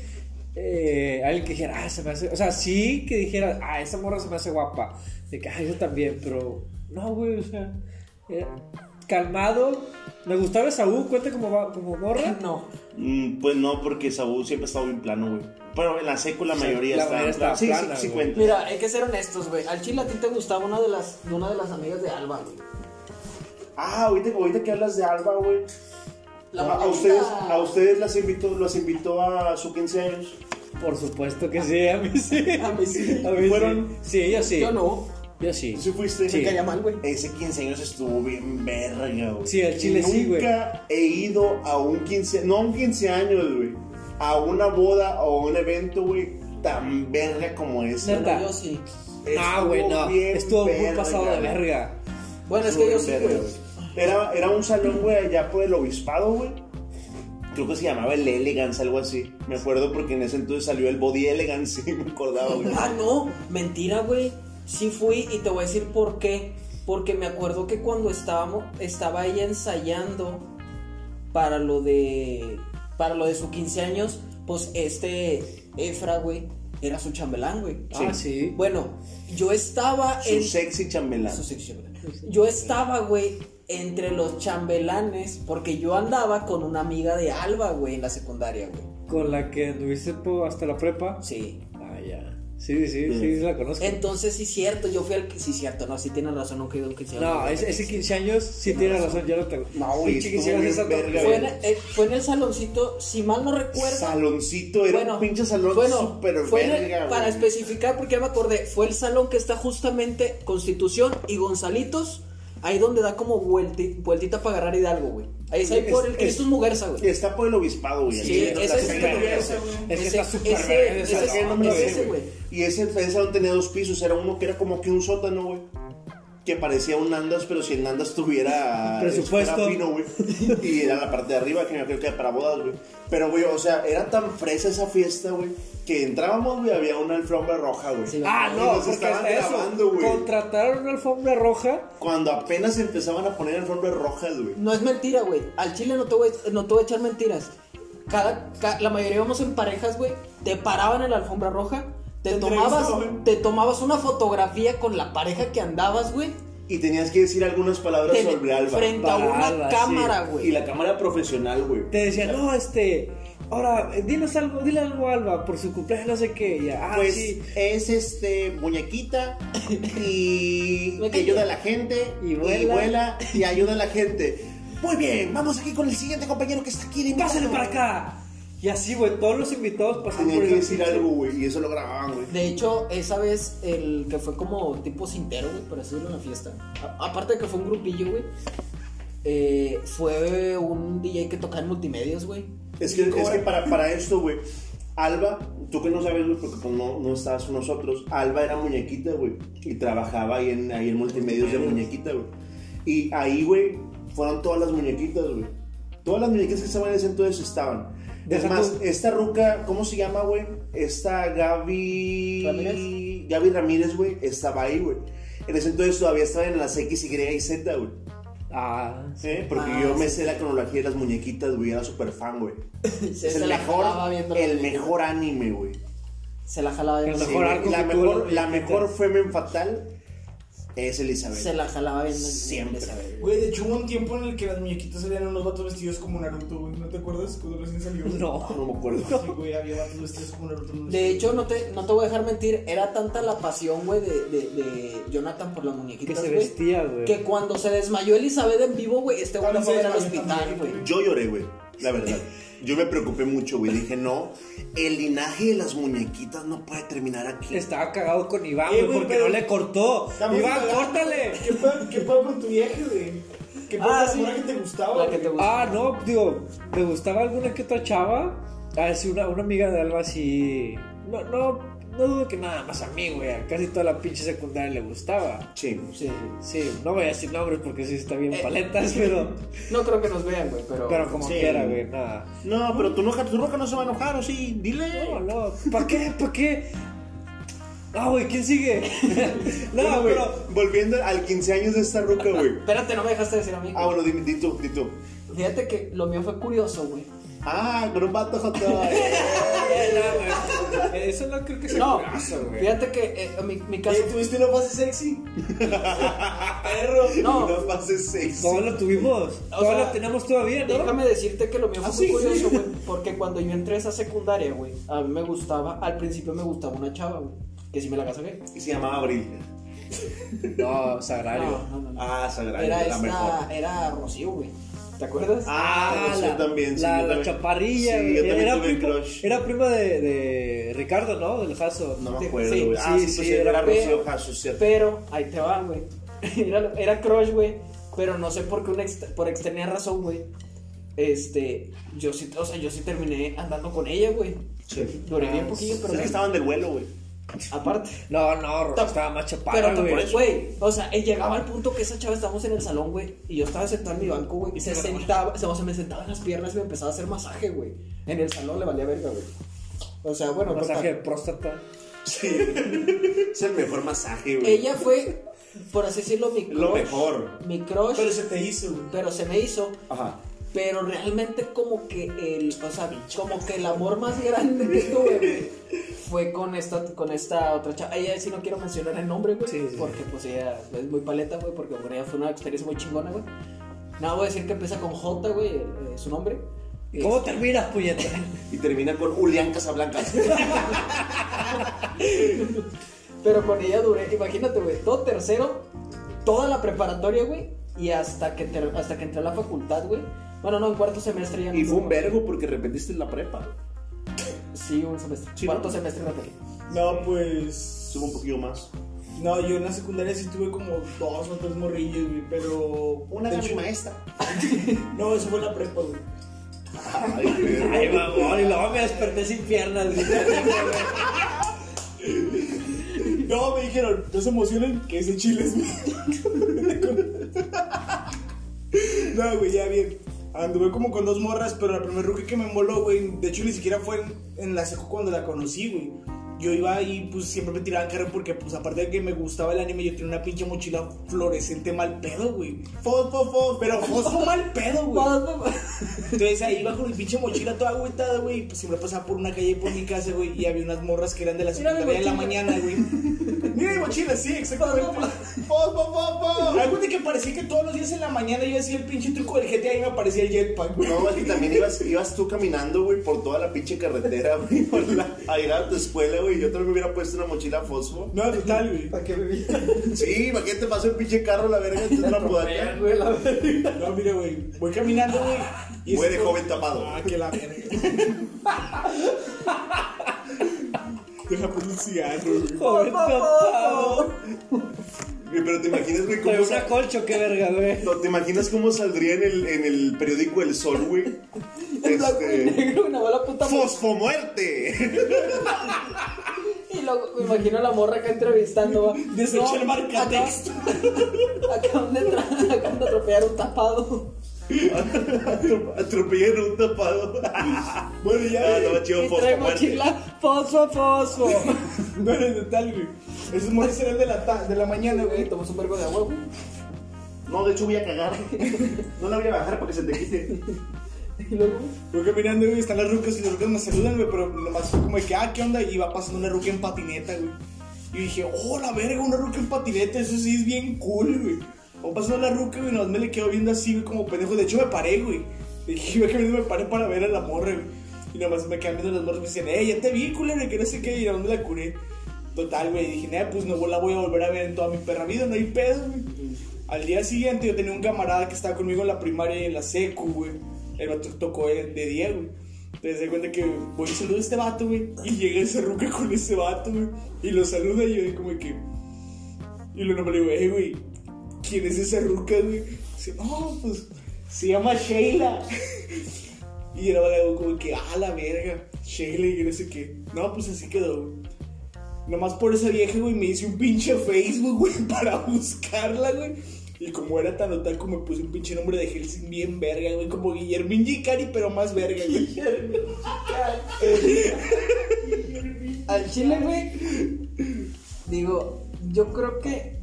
eh, alguien que dijera, ah, se me hace. O sea, sí que dijera, ah, esa morra se me hace guapa. De que, ah, yo también, pero. No, güey, o sea. era calmado. Me gustaba Saúl, cuenta como, va- como morra. No. Mm, pues no, porque Saúl siempre ha estado bien plano, güey. Pero en la secu la Sí, mayoría la está sí, plana, sí, sí, güey. cuenta. Mira, hay que ser honestos, güey. Al chile a ti te gustaba una de las, una de las amigas de Alba, güey. Ah, ahorita, ahorita que hablas de Alba, güey. La a, ustedes, a ustedes las invitó, las invitó a su 15 años. Por supuesto que sí, a mí sí. A mí sí. A mí ¿Fueron? Sí, Sí, yo sí. Yo no. Yo sí. ¿Tú sí fuiste? Sí. Me caía mal, güey. Ese 15 años estuvo bien verga, güey. Sí, al chile Nunca sí, güey. he ido a un 15, no a un 15 años, güey. A una boda o un evento, güey, tan verga como ese. Neta. Yo sí. Ah, güey, no. bien Estuvo muy pasado de verga. Bueno, es que yo sí, güey. Era, era un salón, güey, allá por el obispado, güey. Creo que se llamaba el Elegance, algo así. Me acuerdo porque en ese entonces salió el Body Elegance, sí, me acordaba, güey. Ah, no, mentira, güey. Sí fui y te voy a decir por qué. Porque me acuerdo que cuando estábamos, estaba ella ensayando para lo de, para lo de su 15 años, pues este Efra, güey, era su chambelán, güey. Ah, sí. Bueno, yo estaba Su en sexy chambelán. su sexy chambelán. Yo estaba, güey, entre los chambelanes porque yo andaba con una amiga de Alba, güey, en la secundaria, güey. Con la que anduviste hasta la prepa. Sí. Ah, ya. Sí, sí, sí, sí, la conozco. Entonces, sí, cierto, yo fui al. Sí, cierto, no, sí tienes razón, no quedó un 15 años. No, ese, ese 15 años sí tiene razón, ya lo tengo. No, Sí, güey, 15 estuvo años bien esa verga, Fue en, eh, fue en el saloncito, si mal no recuerdo. Saloncito, era un pinche salón bueno, súper fue en el- verga, güey. Para especificar, porque ya me acordé, fue el salón que está justamente Constitución y Gonzalitos, ahí donde da como vuelti- vueltita para agarrar Hidalgo, güey. Ahí es ahí Es- por el es- Cristus Muguerza, güey. Está por el obispado, güey. Sí, ese es el secundaria, que- güey. Es que Ese- está güey. Y ese, ese salón tenía dos pisos. Era uno que era como que un sótano, güey. Que parecía un Nandas, pero si el Nandas tuviera Presupuesto. fino, güey. Y era la parte de arriba, que me creo que era para bodas, güey. Pero, güey, o sea, era tan fresa esa fiesta, güey, que entrábamos, güey, había una alfombra roja, güey. Sí, Ah, no, nos porque estaban hasta eso. grabando, güey. Contrataron una alfombra roja. Cuando apenas empezaban a poner alfombras rojas, güey. No es mentira, güey. Al chile no te voy, no te voy a echar mentiras. Cada, ca- la mayoría íbamos en parejas, güey. Te paraban en la alfombra roja. Te Te tomabas, te tomabas una fotografía con la pareja que andabas, güey. Y tenías que decir algunas palabras te- sobre Alba. Frente a una Alba, sí. cámara, Y güey. la cámara profesional, güey. Te decían, no, este. Ahora, eh, dinos algo, dile algo a Alba por su cumpleaños, no sé qué. Y ya, ah, Pues sí. es este muñequita y que ayuda a la gente Y y vuela. vuela. y ayuda a la gente. Muy bien, vamos aquí con el siguiente compañero que está aquí. Pásale para acá. Y así, güey, todos los invitados Tenían por que esa decir pinche- algo, güey, y eso lo grababan, güey. De hecho, esa vez el que fue como tipo cintero, güey, por así decirlo, en la fiesta. A- aparte de que fue un grupillo, güey. eh, fue un DJ que tocaba en multimedios, güey. Es que, ¿Cómo es que para, para esto, güey, Alba, tú que no sabes, güey, porque pues, no, no estabas con nosotros, Alba era muñequita, güey, y trabajaba ahí en, ahí en multimedios de muñequita, güey. Y ahí, güey, fueron todas las muñequitas, güey. Todas las muñequitas que estaban en ese entonces estaban. Es más, tú. esta ruca, ¿cómo se llama, güey? Esta Gaby... ¿Ramírez? Gaby Ramírez, güey, estaba ahí, güey. En ese entonces todavía estaban en las X, Y y Z, güey. Ah, ¿Eh? Porque Ah, yo me sí. sé la cronología de las muñequitas, güey, era súper fan, güey. Es el mejor, el mejor anime, güey. Se la jalaba viendo Sí, mejor la mejor, la mejor Femen Fatal es Elizabeth. Se la jalaba viendo Siempre. Elizabeth. Güey, de hecho hubo un tiempo en el que las muñequitas salían unos vatos vestidos como Naruto, güey. ¿No te acuerdas? Cuando recién salió. no. No me acuerdo. Sí, güey, había vatos vestidos como Naruto. no. De hecho, no te, no te voy a dejar mentir, era tanta la pasión, güey, de, de, de Jonathan por las Que muñequitas, se güey. vestía, güey. Que cuando se desmayó Elizabeth en vivo, güey, este güey la fue a ver al se hospital, güey. Yo lloré, güey. La verdad. yo me preocupé mucho, güey. Dije, no, el linaje de las muñequitas no puede terminar aquí. Estaba cagado con Iván, Eh, güey, porque pero- no le cortó. Estamos Iván, córtale. ¿Qué pedo, qué pedo con tu viaje, güey? ¿Qué Ah, sí. que te gustaba? La que te gusta. Ah, no, digo, me gustaba alguna que otra chava. A ver, si una, una amiga de Alba así. No, no, no dudo que nada más a mí, güey. A casi toda la pinche secundaria le gustaba. Sí. Sí. Sí, no voy a decir nombres porque sí está bien Eh, paletas, pero. No creo que nos vean, güey, pero. Pero como Sí. quiera, güey, nada. No, pero tu roca, tu roca no se va a enojar, ¿o sí? Dile. No, no. ¿Para qué? ¿Para qué? Ah, güey, ¿quién sigue? no, Bueno, güey, pero. volviendo al 15 años de esta roca, güey. Espérate, no me dejaste decir a mí. Ah, bueno, dime, di tú, di tú. Fíjate que lo mío fue curioso, güey. Ah, con un vato no, güey. Eso no creo que sea No, curioso, güey. fíjate que eh, mi, mi caso. Oye, ¿Tuviste una fase sexy? Perro. No, No pases sexy. Todos lo tuvimos. Todos sea, lo tenemos todavía, ¿no? Déjame decirte que lo mío fue Ah, muy sí. curioso, güey. Porque cuando yo entré a esa secundaria, güey, a mí me gustaba, al principio me gustaba una chava, güey. Que sí me la casé. Y se llamaba Abril. No, Sagrario. No, no, no. no. Ah, Sagrario, Era esta, era Rocío, güey. ¿Te acuerdas? Ah, Rocío también, sí, la, yo la también. chaparrilla. Sí, yo también era, tuve prima, crush. era prima de, de Ricardo, ¿no? Del Jaso. No me Sí, acuerdo, sí, güey. ah, sí, sí, sí, pues era, era- Rocío Jasso, cierto. Pero, ahí te va, güey. Era, era crush, güey. Pero no sé por qué, una ex- por extraña razón, güey. Este, yo sí, o sea, yo sí terminé andando con ella, güey. Sí. Duré bien poquillo, Es pero que estaban del vuelo, güey. Aparte. No, no, Rosa estaba más Pero, chaparra, te- güey. güey, o sea, llegaba al punto que esa chava estábamos en el salón, güey, y yo estaba sentado en mi banco, güey, y se sentaba, o sea, se me sentaba en las piernas y me empezaba a hacer masaje, güey. En el salón le valía verga, güey. O sea, bueno, masaje de próstata. Sí. es el mejor masaje, güey. Ella fue, por así decirlo, mi crush. Lo mejor. Mi crush, Pero se te hizo, güey. pero se me hizo. Ajá. Pero realmente como que el, o sea, como que el amor más grande que tuve, güey, fue con esta, con esta otra chava. Ella sí no quiero mencionar el nombre, güey, Sí, sí. porque pues ella es muy paleta, güey, porque con ella fue una experiencia muy chingona, güey. Nada, voy a decir que empieza con J, güey, eh, su nombre. ¿Y cómo terminas, puñeta? Y termina con Julián Casablancas. Pero con ella duré, imagínate, güey, todo tercero, toda la preparatoria, güey, y hasta que, hasta que entré a la facultad, güey. Bueno, no, en cuarto semestre ya no y fue un vergo porque repetiste la prepa. Sí, un semestre. Sí, cuarto ¿no? semestre repetí. No, pues. Subo un poquillo más. No, yo en la secundaria sí tuve como dos o tres morrillos, güey, pero. Una de mi maestra. No, eso fue la prepa, güey. Ay, verga. Ay, mamón, y luego me desperté sin piernas. güey. No, me dijeron, no se emocionen que ese chile es mío. no, güey, ya bien. Anduve como con dos morras, pero la primer rookie que me moló, güey, de hecho ni siquiera fue en, en la seco cuando la conocí, güey. Yo iba y pues siempre me tiraban carro porque pues aparte de que me gustaba el anime, yo tenía una pinche mochila fluorescente mal pedo, güey. Fosfo, fosfo, pero fosfo mal pedo, güey. Entonces ahí iba con mi pinche mochila toda agüitada, güey. Pues siempre pasaba por una calle por mi casa, güey. Y había unas morras que eran de la secundaria en la mañana, güey. Mira mi mochila, sí, exactamente. Fos, fos, fos, fos. Algo de que parecía que todos los días en la mañana yo hacía el pinche truco del GTA y me aparecía el jetpack, güey. No, y también ibas, ibas tú caminando, güey, por toda la pinche carretera, güey, por la, a llegar a tu escuela, güey. Yo también me hubiera puesto una mochila fosfo. No, total, güey. ¿Para qué bebí? Sí, imagínate, pasó el pinche carro, la verga, tú la podaca. güey, la verga. No, mira, güey. Voy caminando, güey. y Muere joven tapado. Ah, que la verga. Deja poner un cigarro, güey. Joven tapado. Güey, Pero te imaginas, güey, cómo, una sa- colcho, qué verga, güey. no, te imaginas cómo saldría en el, en el periódico El Sol, güey. En blanco y Este. negro, una bola puta ¡Fosfomuerte! Y luego me imagino a la morra acá entrevistando. va. Desecha el marcatexto. Acá, acaban de, tra- acaban de atropellar un tapado. Atropellan un tapado. Bueno, ya. Ah, no, chido, Y trae mochila fosfo, fosfo. Bueno, total, güey. Esos morros eran de la, ta- de la mañana, Güey, tomas un vergo de agua, güey. No, de hecho voy a cagar. No la voy a bajar para que se te quite. Y luego, Voy caminando, güey, están las rucas y las rucas me saludan, güey, pero nomás fue como de que, ah, ¿qué onda? Y iba pasando una ruca en patineta, güey. Y dije, oh, la verga, una ruca en patineta, eso sí es bien cool, güey. O pasando la ruca, güey, nomás me le quedo viendo así, güey, como pendejo. De hecho, me paré, güey. Dije, iba caminando, me paré para ver a la morra, güey. Y nomás me quedan viendo las morras y me dicen, eh, ya te vi, culero, que no sé qué, y a dónde la curé. Total, güey, dije, nah, pues no la voy a volver a ver en toda mi perra vida, no hay pedo, güey. Al día siguiente yo tenía un camarada que estaba conmigo en la primaria y en la secu, güey. El vato tocó de, de día, güey. Te das cuenta que voy y saludo a este vato, güey. Y llega esa ruca con ese vato, güey. Y lo saluda y yo de como que. Y luego me le digo, hey, güey, ¿quién es esa ruca, güey? Dice, no, pues se llama Sheila. y era algo como que, ah, la verga, Sheila y yo no sé qué. No, pues así quedó, güey. Nomás por esa vieja, güey, me hice un pinche Facebook, güey, para buscarla, güey. Y como era tan otaku, me puse un pinche nombre de Helsing bien verga, güey. Como Guillermín Gicari, pero más verga, güey. Al chile, güey. Digo, yo creo que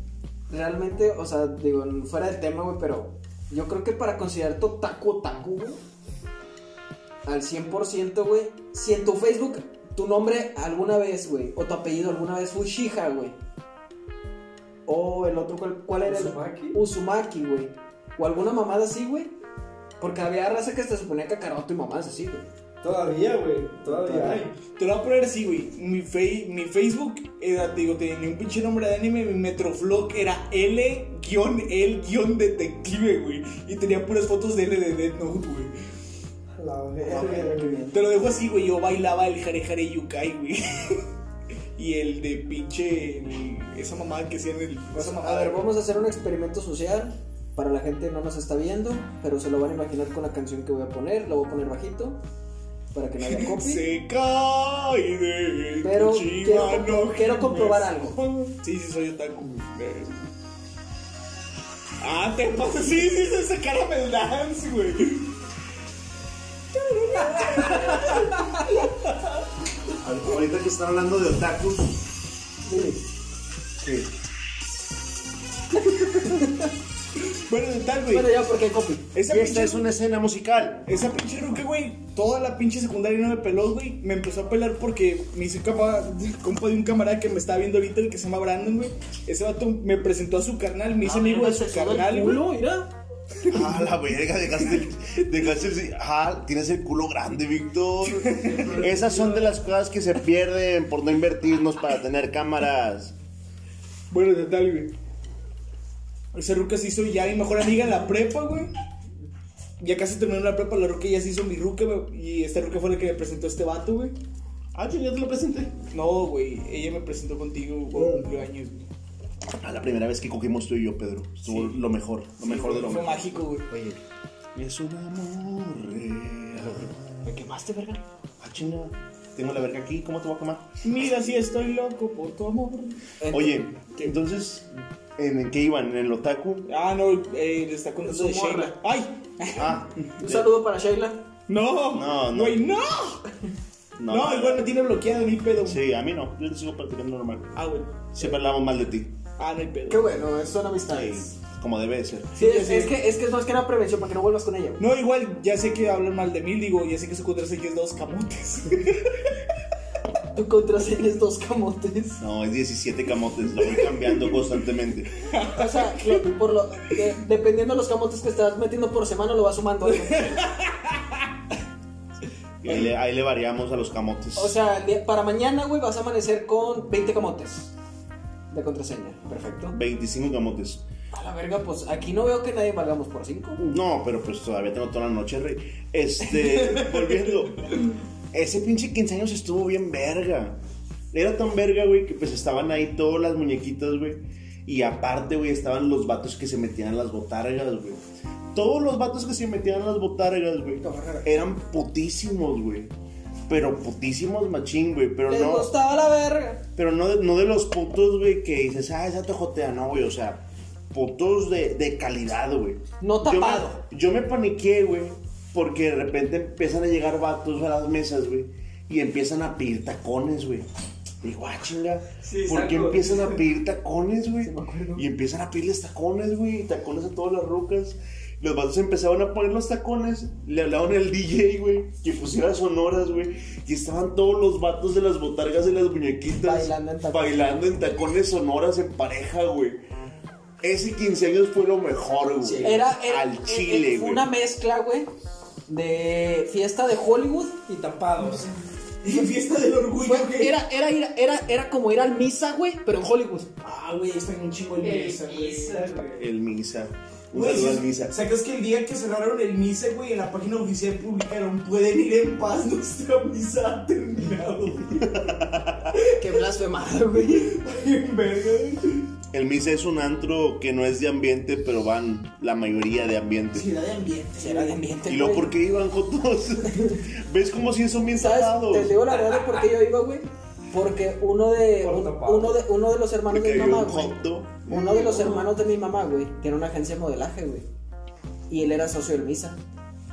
realmente, o sea, digo, fuera del tema, güey, pero yo creo que para considerar tu otaku otaku, güey, al 100%, güey, si en tu Facebook tu nombre alguna vez, güey, o tu apellido alguna vez fue Shiha, güey. O el otro, ¿cuál, cuál era? el- ¿Uzumaki? Uzumaki, güey. O alguna mamada así, güey. Porque había raza que se suponía Kakaroto y mamadas así, güey. Todavía, güey. Todavía hay. Te lo voy a poner así, güey. Mi, fe- mi Facebook era, te digo, tenía un pinche nombre de anime. Mi Metroflog era L-L-Detective, güey. Y tenía puras fotos de L de Death Note, güey. La verga. Te lo dejo así, güey. Yo bailaba el Hare Hare Yukai, güey. y el de pinche. el- esa mamada que hacían el. Esa A ver, vamos a hacer un experimento social. Para la gente no nos está viendo, pero se lo van a imaginar con la canción que voy a poner. Lo voy a poner bajito para que no haya copy. Se cae de Pero quiero compro- quiero comprobar algo. Sí, sí, soy otaku. Ah, te pasa. Sí, sí, es ese caramel dance, güey. Ahorita que están hablando de otakus. Sí. Bueno, tal, güey. Bueno, ya porque hay copy. Esa Y esta pinche- es una escena musical. Esa pinche ruca, güey, toda la pinche secundaria no me peló, güey. Me empezó a pelar porque me hice capa, compa de un camarada que me estaba viendo ahorita, el que se llama Brandon, güey. Ese vato me presentó a su carnal, me hice amigo de su carnal, güey. culo, mira. Ah, la verga, dejaste, dejaste el- Ah, tienes el culo grande, Víctor. Esas son de las cosas que se pierden por no invertirnos para tener cámaras. Bueno, total, güey. Esa ruca se hizo ya mi mejor amiga en la prepa, güey. Ya casi terminó la prepa, la ruca ya se hizo mi ruca, güey. Y esta ruca fue la que me presentó a este vato, güey. Ah, yo ya te lo presenté. No, güey, ella me presentó contigo cuando cumplió años, güey. Ah, la primera vez que cogimos tú y yo, Pedro. Estuvo Sí. lo mejor, lo mejor de lo Fue mejor. mágico, güey. Oye, Es un amor real. ¿me quemaste, verga? Ah, chinga. Tengo la verga aquí, ¿cómo te voy a quemar? Mira si estoy loco por tu amor. Oye, entonces, ¿en, en qué iban? ¿En el otaku? Ah, no, eh, le está contando de morra. Sheila. ¡Ay! Ah, Un saludo para Sheila. No, No, no. Güey, no. No, igual me tiene bloqueado, ni pedo. Sí, a mí no. Yo te sigo practicando normal. Ah, güey. Siempre hablamos mal de ti. Ah, no hay pedo. Qué bueno, son Sí, amistades. como debe de ser. Sí, es, sí. es que, es que es más que una prevención para que no vuelvas con ella, güey. No, igual, ya sé que hablan mal de mí, digo, ya sé que su contraseña es dos camotes. Tu contraseña es dos camotes. No, es 17 camotes, lo voy cambiando constantemente. O sea, lo- por lo, de- dependiendo de los camotes que estás metiendo por semana, lo vas sumando. ¿no? Y ahí le, ahí le variamos a los camotes. O sea, para mañana, güey, vas a amanecer con 20 camotes de contraseña. Perfecto. 25 camotes. A la verga, pues aquí no veo que nadie valgamos por 5. No, pero pues todavía tengo toda la noche, rey. Este, volviendo. Ese pinche 15 años estuvo bien verga. Era tan verga, güey, que pues estaban ahí todas las muñequitas, güey. Y aparte, güey, estaban los vatos que se metían en las botargas, güey. Todos los vatos que se metían en las botargas, güey, eran putísimos, güey. Pero putísimos machín, güey. Pero Les no. gustaba la verga. Pero no de, no de los putos, güey, que dices, ah, esa tojotea, no, güey, o sea, putos de, de calidad, güey. No Yo me- tapado. Yo me, paniqué, güey, porque de repente empiezan a llegar vatos a las mesas, güey, y empiezan a pedir tacones, güey. Digo, ah, chinga, Sí, ¿por qué empiezan a pedir tacones, güey? Sí, y empiezan a pedirles tacones, güey, tacones a todas las rucas. Los vatos empezaban a poner los tacones, le hablaban al DJ, güey, que pusiera sonoras, güey, y estaban todos los vatos de las botargas de las muñequitas Bailando en tacones. bailando en tacones sonoras en pareja, güey. Ese 15 años fue lo mejor, güey. Era, era- al eh, chile, eh, güey. una mezcla, güey, de fiesta de Hollywood. Y tapados. Y fiesta del orgullo, Fue- güey. era, era, ir- era, era como ir al misa, güey, pero en Hollywood. Ah, güey, está en un chingo de mesa, güey. El misa. Un Güey, saludo si- al Misa. ¿Sacas que el día que cerraron el Misa, güey, en la página oficial publicaron, pueden ir en paz, nuestra misa ha terminado. Qué blasfemada, güey. Bien verga, güey. El Misa es un antro que no es de ambiente, pero van la mayoría de ambiente. Ciudad de ambiente. Será de ambiente. ¿Y luego güey. por qué iban juntos? ¿Ves cómo si son bien ¿Sabes? tapados? Te digo la verdad de por qué yo iba, güey. Porque uno de, un- uno de uno de los hermanos Porque de mi mamá, un güey. Uno de los hermanos de mi mamá, güey, tiene una agencia de modelaje, güey. Y él era socio del Misa.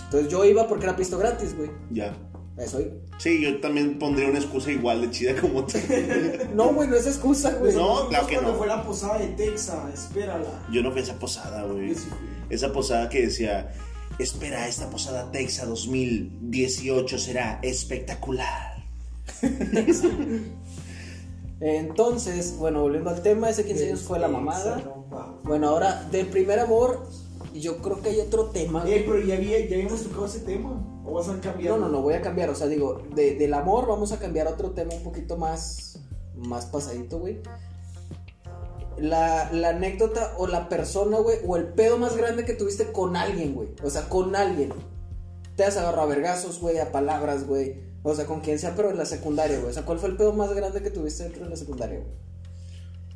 Entonces yo iba porque era pisto gratis, güey. Ya. Eso. Sí, yo también pondría una excusa igual de chida como tú. No, güey, no es excusa, güey. No, claro que cuando no. fue la posada de Texas, espérala. Yo no fui a esa posada, güey. Sí. Esa posada que decía, espera, esta posada Texa 2018 será espectacular. Entonces, bueno, volviendo al tema, ese 15 años fue la mamada. Bueno, ahora, del primer amor, yo creo que hay otro tema. Eh, pero ya, había, ya habíamos tocado ese tema. ¿O vas a cambiar? No, no, no, voy a cambiar. O sea, digo, de- del amor vamos a cambiar a otro tema un poquito más, más pasadito, güey. La, la anécdota o la persona, güey, o el pedo más grande que tuviste con alguien, güey. O sea, con alguien. Te has agarrado a vergazos, güey, a palabras, güey. O sea, con quien sea, pero en la secundaria, güey. O sea, ¿cuál fue el pedo más grande que tuviste dentro de la secundaria, güey?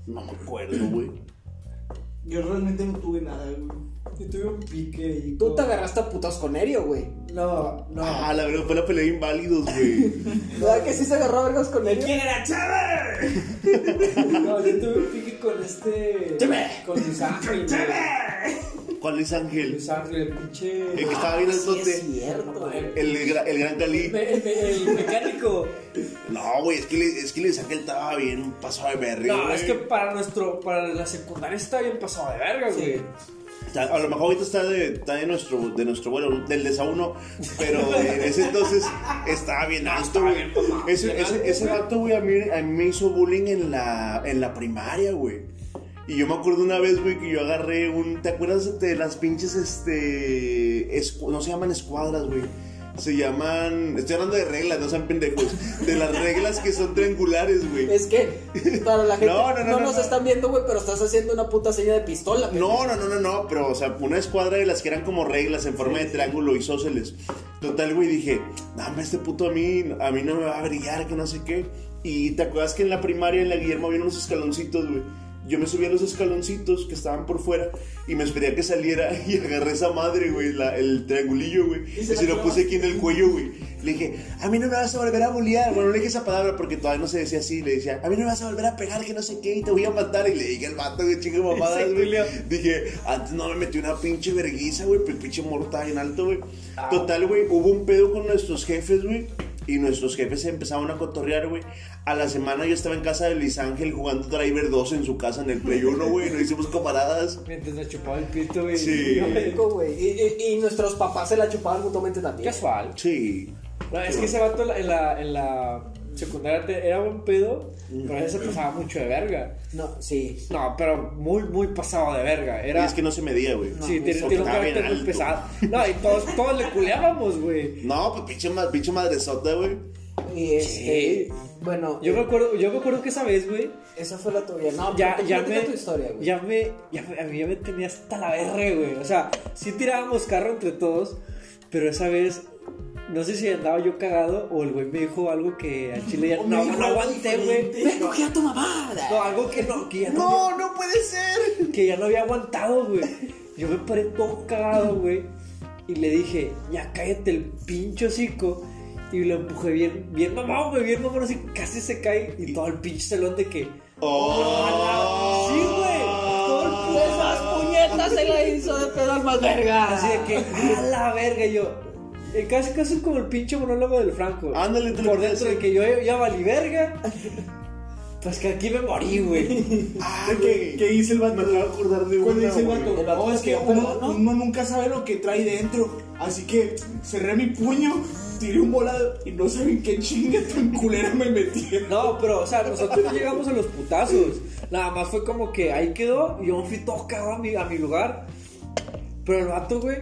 No me acuerdo, güey. Yo realmente no tuve nada, güey. Yo tuve un pique y. Tú te agarraste a putas con Erio, güey. No, no. Ah, la verdad fue la pelea de inválidos, güey. ¿Verdad que sí se agarró a vergazos con Erio? ¿Quién era Chávez? No, yo tuve un pique con este. Con Luis Ángel. ¿Cuál es Ángel? Luis Ángel, el pinche. El que estaba bien Sí, altote. es cierto, güey. El, gra- el gran Cali. El, el- el mecánico. No, güey, es que, le- es que Luis Ángel estaba bien pasado de verga. No, güey. es que para nuestro. Para la secundaria está bien pasado de verga, güey. Está- A lo mejor ahorita está de, está de nuestro, de nuestro vuelo, del desauno, pero en ese entonces estaba bien alto, güey. Ese, ese, ese güey. vato, güey, a mí, a mí me hizo bullying en la, en la primaria, güey. Y yo me acuerdo una vez, güey, que yo agarré un... ¿Te acuerdas de las pinches, este... escu- no se llaman escuadras, güey. Se llaman... Estoy hablando de reglas, no sean pendejos. De las reglas que son triangulares, güey. Es que para la gente No, no, no, no, no, nos no. están viendo, güey, pero estás haciendo una puta seña de pistola. güey. No, no, no, no, no, pero, o sea, una escuadra de las que eran como reglas en forma de triángulo isósceles. Total, güey, dije, dame este puto a mí, a mí no me va a brillar, que no sé qué. Y te acuerdas que en la primaria, en la Guillermo, había unos escaloncitos, güey. Yo me subí a los escaloncitos que estaban por fuera y me esperé a que saliera y agarré esa madre, güey, la- el triangulillo, güey. Y se se, lo puse aquí en el cuello, güey. Le dije, a mí no me vas a volver a bullear. Bueno, no le dije esa palabra porque todavía no se decía así. Le decía, a mí no me vas a volver a pegar, que no sé qué, y te voy a matar. Y le dije al vato, güey, chingo mamadas, güey. Dije, antes no me metí una pinche verguiza, güey, pues el pinche estaba bien alto, güey. Ah. Total, güey, hubo un pedo con nuestros jefes, güey. Y nuestros jefes se empezaron a cotorrear, güey. A la semana yo estaba en casa de Luis Ángel jugando Driver 2 en su casa en el Play 1, güey. Nos hicimos camaradas. Mientras me chupaba el pito, güey. Sí. Güey. Y, y- y nuestros papás se la chupaban mutuamente también. Casual. Sí. No, es que ese vato en la, en la, en la secundaria te- era buen pedo, pero a veces se pasaba mucho de verga. No, sí. No, pero muy, muy pasado de verga. Y Era. es que no se medía, güey. Sí, tiene, un carácter muy pesado. No, y todos, todos le culeábamos, güey. No, pues pinche, pinche madresota, güey. Y este. Bueno, Yo me eh, acuerdo, yo me acuerdo que esa vez, güey, esa fue la tuya. No, ya, pero ya me, tu historia, güey. ya me, ya me, a mí ya me tenía hasta la verga, güey. O sea, sí tirábamos carro entre todos, pero esa vez, no sé si andaba yo cagado o el güey me dijo algo que al chile ya no, me aguanté, güey. ¡Ven, cogí a tu mamá! No, algo que no, que ya no, No, no puede ser. que ya no había aguantado, güey. Yo me paré todo cagado, güey. Y le dije, ya cállate el pinche hocico. Y lo empujé bien, bien mamón, güey, bien mamón, así casi se cae. Y todo el pinche salón de que. Oh. Sí, güey. Todo el Esas puñetas se la hizo de pedo al más verga. Así de que, a la verga, y yo. Eh, Casi, casi como el pinche monólogo del Franco. Ándale, te Por dentro de que yo ya valí verga. Pues que aquí me morí, güey. Ah, ¿Qué. ¿Qué dice el vato? Me acabo de acordar de Cuando una, dice el vato, El vato "Oh, es te que uno, ¿no? nunca sabe lo que trae dentro. Así que cerré mi puño, tiré un volado y no saben qué chinga tan culera me metí. No, pero, o sea, nosotros no llegamos a los putazos. Nada más fue como que ahí quedó y yo me fui todo cagado a mi, a mi lugar. Pero el vato, güey,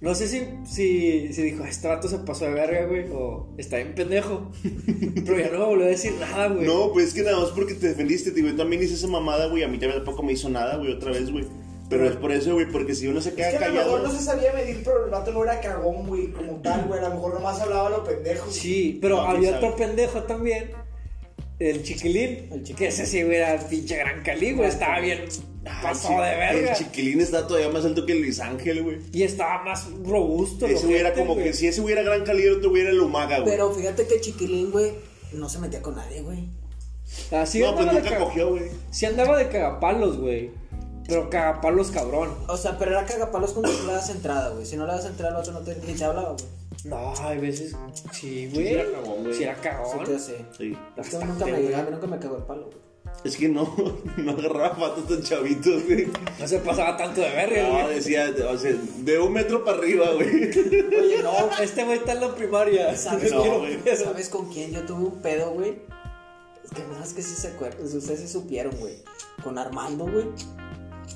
no sé si, si, si dijo, este vato se pasó de verga, güey, o está bien pendejo. Pero ya no me volvió a decir nada, güey. No, pues es que nada más porque te defendiste, digo, yo también hice esa mamada, güey. A mí también tampoco me hizo nada, güey, otra vez, güey. Pero es por eso, güey, porque si uno se queda Es que a lo callado. mejor no se sabía medir, pero el vato no era cagón, güey, como tal, güey. A lo mejor nomás hablaba lo pendejo. Sí, pero No, había otro pendejo también. El chiquilín. El chiquilín. Que ese sí, güey, era el pinche gran cali, güey. Estaba bien Ah, pasado el de verga. El chiquilín está todavía más alto que el Luis Ángel, güey. Y estaba más robusto. Ese güey era como güey. que si ese hubiera gran calibre, tuviera el Umaga, güey. Pero fíjate que Chiquilín, güey, no se metía con nadie, güey. Así no, pues andaba de nunca cogió, güey. Sí andaba de cagapalos, güey. Pero cagapalos cabrón. O sea, pero era cagapalos cuando tú le das entrada, güey. Si no le das entrada, el otro no te, ni te hablaba, güey. No, hay veces. Sí, güey. Sí era cagón, güey. Sí era Sí, cagón. te sé. Sí. Es que Bastante, nunca me, güey. a mí nunca me cagó el palo, güey. Es que no, no agarraba patos tan chavitos, güey. No se pasaba tanto de verga, No, güey. decía, o sea, de un metro para arriba, güey. Oye, no, este güey está en la primaria. ¿Sabes, No, quién- güey. ¿Sabes con quién yo tuve un pedo, güey? Es que más que sí se acuerdan, ustedes sí supieron, güey. Con Armando, güey.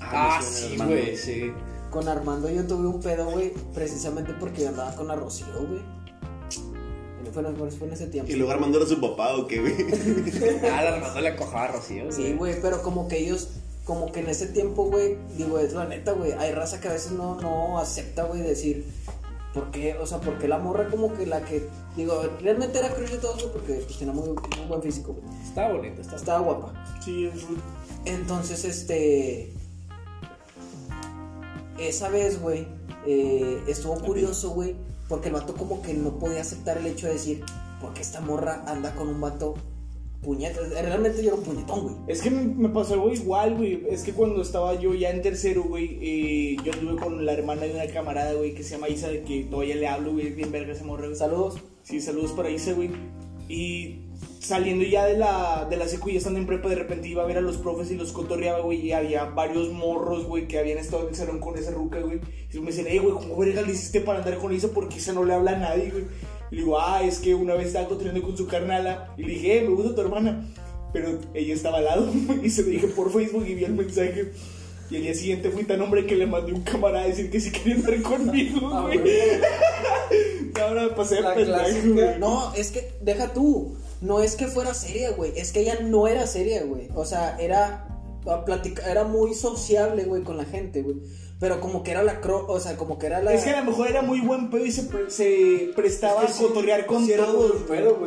Ah, suena, sí, güey, sí. Con Armando yo tuve un pedo, güey, precisamente porque yo andaba con la Rocío, güey. Y Fue, fue, en ese tiempo. Y luego Armando era su papá, ¿o qué, güey? Ah, la Armando le cojaba a Rocío, Sí, güey, pero como que ellos, como que en ese tiempo, güey, digo, es la neta, güey, hay raza que a veces no, no acepta, güey, decir, ¿por qué? O sea, porque la morra como que la que, digo, realmente era crush de todos, güey, porque pues tenía muy, muy buen físico, güey. Estaba bonito, estaba Estaba guapa. Sí, es Entonces, este. Esa vez, güey, eh, estuvo curioso, güey, porque el vato como que no podía aceptar el hecho de decir, porque esta morra anda con un vato puñeta. Realmente yo era un puñetón, güey. Es que me, pasó algo igual, güey. Es que cuando estaba yo ya en tercero, güey, eh, yo anduve con la hermana de una camarada, güey, que se llama Isa, de que todavía le hablo, güey, bien verga esa morra. güey. Saludos. Sí, saludos para Isa, güey. Y saliendo ya de la, de la secu y estando en prepa, de repente iba a ver a los profes y los cotorreaba, güey, y había varios morros, güey, que habían estado en el salón con esa ruca, güey. Y me decían, eh, güey, ¿cómo verga le hiciste para andar con Isa? Porque Isa no le habla a nadie, güey. Y le digo, ah, es que una vez estaba cotorreando con su carnala. Y le dije, eh, me gusta tu hermana. Pero ella estaba al lado, y se lo dije por Facebook y vi el mensaje. Y al día siguiente fui tan hombre que le mandé un camarada a decir que sí quería andar conmigo, Ah, güey. Ahora pasé de La pendejo. No, es que, deja tú. No es que fuera seria, güey. Es que ella no era seria, güey. O sea, era. platica- era muy sociable, güey, con la gente, güey. Pero como que era la cro. O sea, como que era la. Es que a lo mejor era muy buen pedo y se, pre- se prestaba a cotorrear con todos. güey.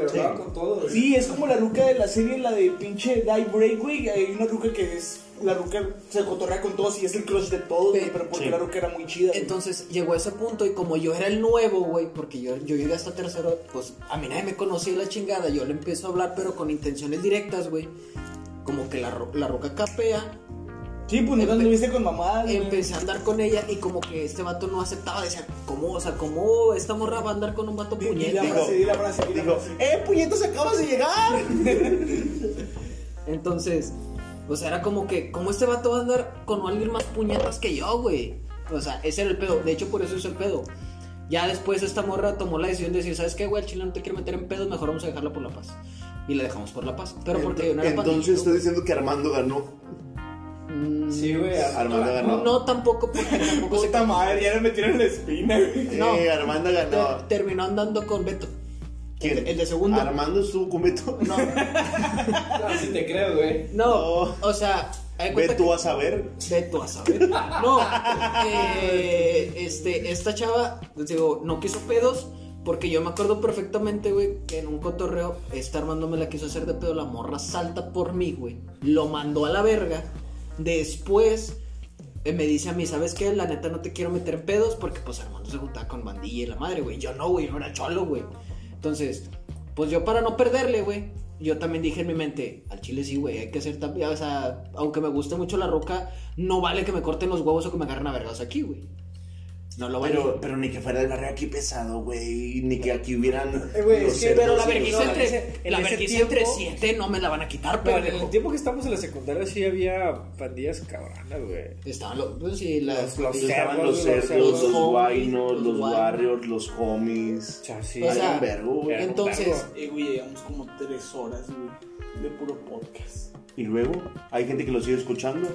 Hablaba con todos. Sí, es como la ruca de la serie, la de pinche Die Break, güey. Hay una ruca que es. La ruca se cotorrea con todos y es el crush de todos, güey. Pero porque Sí. la ruca era muy chida. güey. Entonces llegó a ese punto y como yo era el nuevo, güey, porque yo, yo llegué hasta tercero, pues a mí nadie me conocía la chingada. Yo le empiezo a hablar, pero con intenciones directas, güey. Como que la, la roca capea. Sí, pues no anduviste con mamadas. güey. Empecé a andar con ella y como que este vato no aceptaba. Decía, ¿cómo? O sea, ¿cómo esta morra va a andar con un vato puñete? la frase, di la frase, di la Dijo, frase. ¡eh, puñetas, acabas de llegar! Entonces, o sea, era como que, ¿cómo este vato va a andar con alguien más puñetas que yo, güey? O sea, ese era el pedo. De hecho, por eso es el pedo. Ya después esta morra tomó la decisión de decir, ¿sabes qué, güey? El chile no te quiere meter en pedos, mejor vamos a dejarla por la paz. Y la dejamos por la paz. Pero porque yo no era Entonces estás diciendo que Armando ganó. Mm, Sí, güey. Armando ganó. No, tampoco, porque tampoco se Puta madre, ya le metieron en la espina, güey. No. Eh, Armando ganó. Ter- terminó andando con Beto. ¿Quién? El de- el de segundo. Armando estuvo con Beto. No, No, si te creo, güey. no, No. o sea, Ve tú a saber. Ve tú a saber. No, eh, este, esta chava, digo, no quiso pedos. Porque yo me acuerdo perfectamente, güey, que en un cotorreo, esta Armando me la quiso hacer de pedo. La morra salta por mí, güey. Lo mandó a la verga. Después eh, me dice a mí, ¿sabes qué? La neta no te quiero meter en pedos porque, pues, Armando se juntaba con bandilla y la madre, güey. Yo no, güey, no era cholo, güey. Entonces, pues yo para no perderle, güey, yo también dije en mi mente, al chile sí, güey, hay que hacer también, o sea, aunque me guste mucho la roca, no vale que me corten los huevos o que me agarren a vergas aquí, güey. No lo vale. Pero, pero ni que fuera el barrio aquí pesado, güey. Ni que aquí hubieran. Eh, güey, los que- cerdos pero la los- vergüenza en entre, en entre siete no me la van a quitar, Pero en el tiempo que estamos en la secundaria sí había pandillas cabronas, güey. Estaban los, pues sí, las, Los- los Estaban cerdos, los los cerdos, los guainos, los los guainos. barrios, los homies. O sea, sí. O sea, entonces-. Eh, güey, llevamos como tres horas, güey, de puro podcast. Y luego, hay gente que lo sigue escuchando.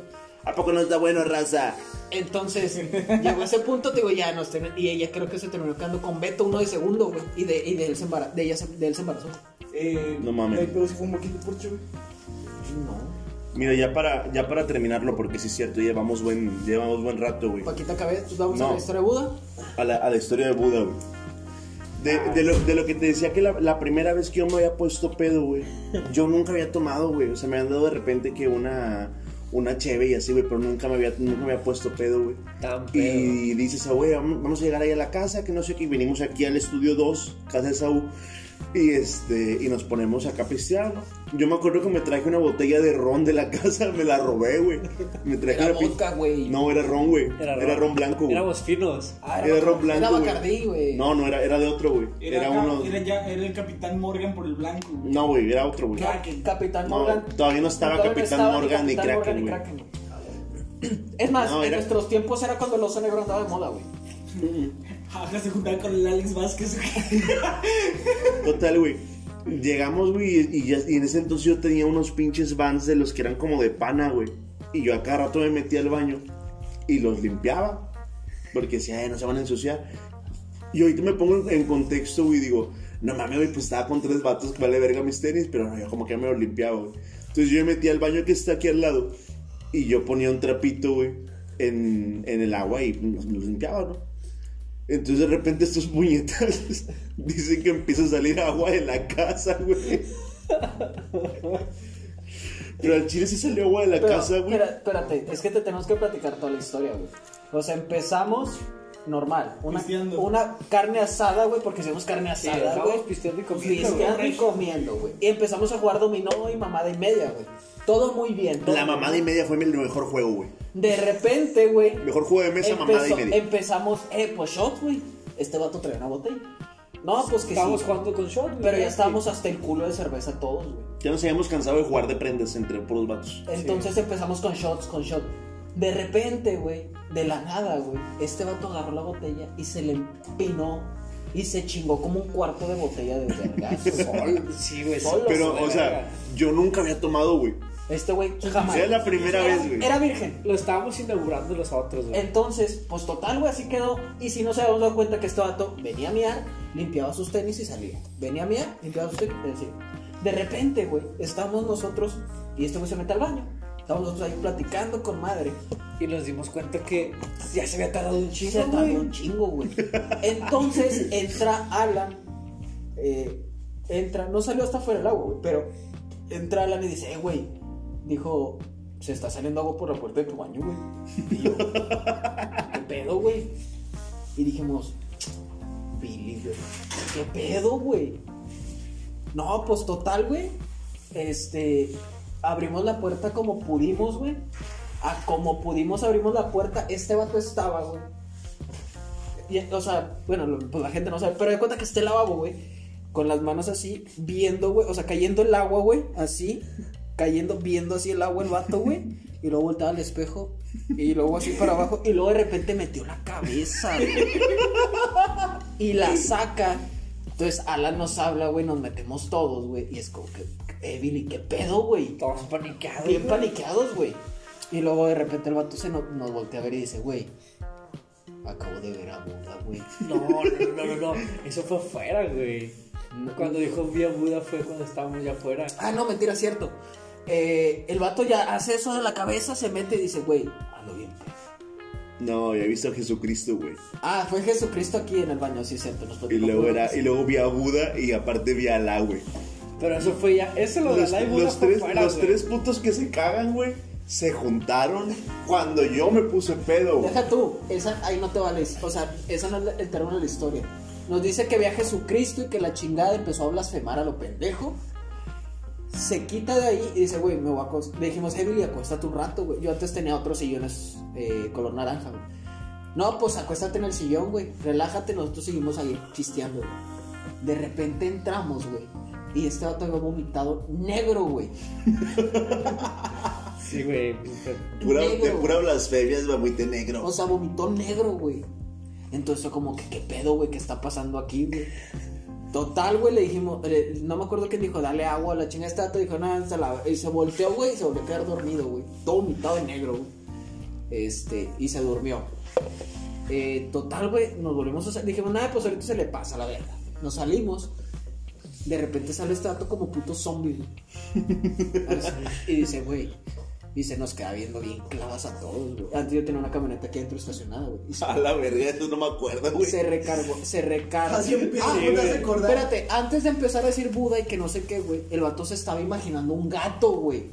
¿A poco no está bueno, raza? Entonces, llegó a ese punto, te digo, ya nos ten- y ella creo que se terminó quedando con Beto, uno de segundo, güey, y de, y de él se embara- de ella se, de él se embarazó. Eh, No mames. Pero si fue un poquito por güey. No. Mira, ya para, ya para terminarlo, porque sí es cierto, llevamos buen, llevamos buen rato, güey. Paquita Cabez, pues vamos a No. la historia de Buda. A la, a la historia de Buda, güey. De, de lo, de lo que te decía que la, la primera vez que yo me había puesto pedo, güey, yo nunca había tomado, güey. O sea, me han dado de repente que una, una cheve y así, güey, pero nunca me había, nunca me había puesto pedo, güey. Y dices, ah, güey, vamos vamos a llegar ahí a la casa, que no sé qué. Y venimos aquí al estudio 2, casa de Saúl. Y, este, y nos ponemos acá a pistear, ¿no? Yo me acuerdo que me traje una botella de ron de la casa, me la robé, güey. Me traje Era una vodka, güey. No, era ron, güey. Era, ron blanco, güey. Éramos finos. Ah, Era ron blanco, Era güey. Bacardí, güey. No, no, era, era de otro, güey. Era, Era, uno. era, ya, era el Capitán Morgan por el blanco. güey. No, güey, era otro, güey. Kraken. Capitán No, Morgan. todavía no estaba Todavía Capitán estaba Morgan ni Capitán Kraken, güey. güey. Es más, No, en era- nuestros tiempos era cuando el oso negro andaba de moda, güey. Ajá, se juntaba con el Alex Vázquez. Total, güey. Llegamos, güey, y, en ese entonces yo tenía unos pinches vans de los que eran como de pana, güey. Y yo a cada rato me metía al baño y los limpiaba. Porque decía, "Ay, no se van a ensuciar. Y ahorita me pongo en, contexto, güey, digo, no mames, güey, pues estaba con tres vatos que vale verga mis tenis, pero no, yo como que ya me los limpiaba, güey. Entonces yo me metía al baño que está aquí al lado y yo ponía un trapito, güey, en, en el agua y los limpiaba, ¿no? Entonces de repente estos puñetas dicen que empieza a salir agua de la casa, güey. Pero al chile sí salió agua de la Pero, casa, güey. espera- espérate, es que te tenemos que platicar toda la historia, güey. O sea, empezamos normal. Una, Pisteando. una carne asada, güey, porque hicimos carne Sí, asada, güey. pisteando y comiendo. Pisteando y comiendo, güey. Y empezamos a jugar dominó y mamada y media, güey. Todo muy bien. todo La mamada y media fue el mejor juego, güey. De repente, güey. Mejor juego de mesa, mamada y media. Empezamos, eh, pues shot, güey. Este vato traía una botella. No, pues que Estábamos sí. jugando con shot. güey. Pero ya estábamos hasta el culo de cerveza todos, güey. Ya nos habíamos cansado de jugar de prendas entre puros vatos. Entonces empezamos con shots, con shot. De repente, güey, de la nada, güey, este vato agarró la botella y se le empinó y se chingó como un cuarto de botella de vergazo. Sol, sí, güey. Solo, Pero, o sea, verga. yo nunca había tomado, güey. Este güey jamás. Era la primera Era- vez, güey. Era virgen. Lo estábamos inaugurando los otros, güey. Entonces, pues total, güey, así quedó. Y si no se habíamos dado cuenta que este vato venía a miar, limpiaba sus tenis y salía. Venía a miar, limpiaba sus tenis y salía. De repente, güey, estamos nosotros y este güey se mete al baño. Estamos nosotros ahí platicando con madre. Y nos dimos cuenta que ya se había tardado un chingo, Se tardó un chingo, güey. Entonces entra Alan. eh, entra, no salió hasta afuera del agua, güey, pero entra Alan y dice, eh, güey. Dijo, se está saliendo agua por la puerta de tu baño, güey. Y yo, ¿qué pedo, güey? Y dijimos, Billy, güey, ¿qué pedo, güey? No, pues total, güey. Este, abrimos la puerta como pudimos, güey. A como pudimos abrimos la puerta. Este vato estaba, güey. O sea, bueno, pues la gente no sabe, pero de cuenta que este lavabo, güey, con las manos así, viendo, güey, o sea, cayendo el agua, güey, así, cayendo, viendo así el agua el vato, güey, y luego voltaba al espejo, y luego así para abajo, y luego de repente metió la cabeza, güey, y la saca. Entonces Alan nos habla, güey, nos metemos todos, güey, y es como que, eh, Billy, ¿qué pedo, güey? Todos paniqueados. Bien güey. paniqueados, güey. Y luego de repente el vato se no- nos voltea a ver y dice, güey, acabo de ver a Buda, güey. No, no, no, no, no. Eso fue afuera, güey. Cuando dijo Vía Buda fue cuando estábamos ya afuera. Ah, no, mentira, cierto. Eh, el vato ya hace eso de la cabeza, se mete y dice, güey, ando bien. pedo". No, ya he visto a Jesucristo, güey. Ah, fue Jesucristo aquí en el baño, sí, cierto. Nos Y luego, era, y luego vi a Buda y aparte vi a Alá, güey. Pero eso fue ya. Eso lo de Los, Buda tres, afuera, los güey. tres putos que se cagan, güey, se juntaron cuando yo me puse pedo, güey. Deja tú, esa ahí no te vale. O sea, esa no es el término de la historia. Nos dice que ve a Jesucristo y que la chingada empezó a blasfemar a lo pendejo. Se quita de ahí y dice, güey, me voy a acostar. Le dijimos, hey, Billy, acuéstate un rato, güey. Yo antes tenía otros sillones eh, color naranja, güey. No, pues acuéstate en el sillón, güey. Relájate, nosotros seguimos ahí chisteando, güey. De repente entramos, güey. Y este vato había vomitado negro, güey. Sí, güey. Pura, negro, de pura blasfemia es mamite negro. O sea, vomitó negro, güey. Entonces fue como que, ¿qué pedo, güey? ¿Qué está pasando aquí, güey? Total, güey, le dijimos, no me acuerdo quién dijo, dale agua, la chinga esta, dijo, nada, se la... y se volteó, güey, y se volvió a quedar dormido, güey. Todo vomitado de negro, güey. Este, y se durmió. Eh, total, güey, nos volvimos a salir, dijimos, nada, pues ahorita se le pasa, la verdad. Nos salimos, de repente sale este dato como puto zombie, güey. Y dice, güey, Y se nos queda viendo bien clavas a todos, güey. Antes yo tenía una camioneta aquí adentro estacionada, güey. Y se, A la verga, eso no me acuerdo, güey. se recargó, se recargó. Así empieza, Ah, ¿no te acordado? Espérate, antes de empezar a decir Buda y que no sé qué, güey, el vato se estaba imaginando un gato, güey.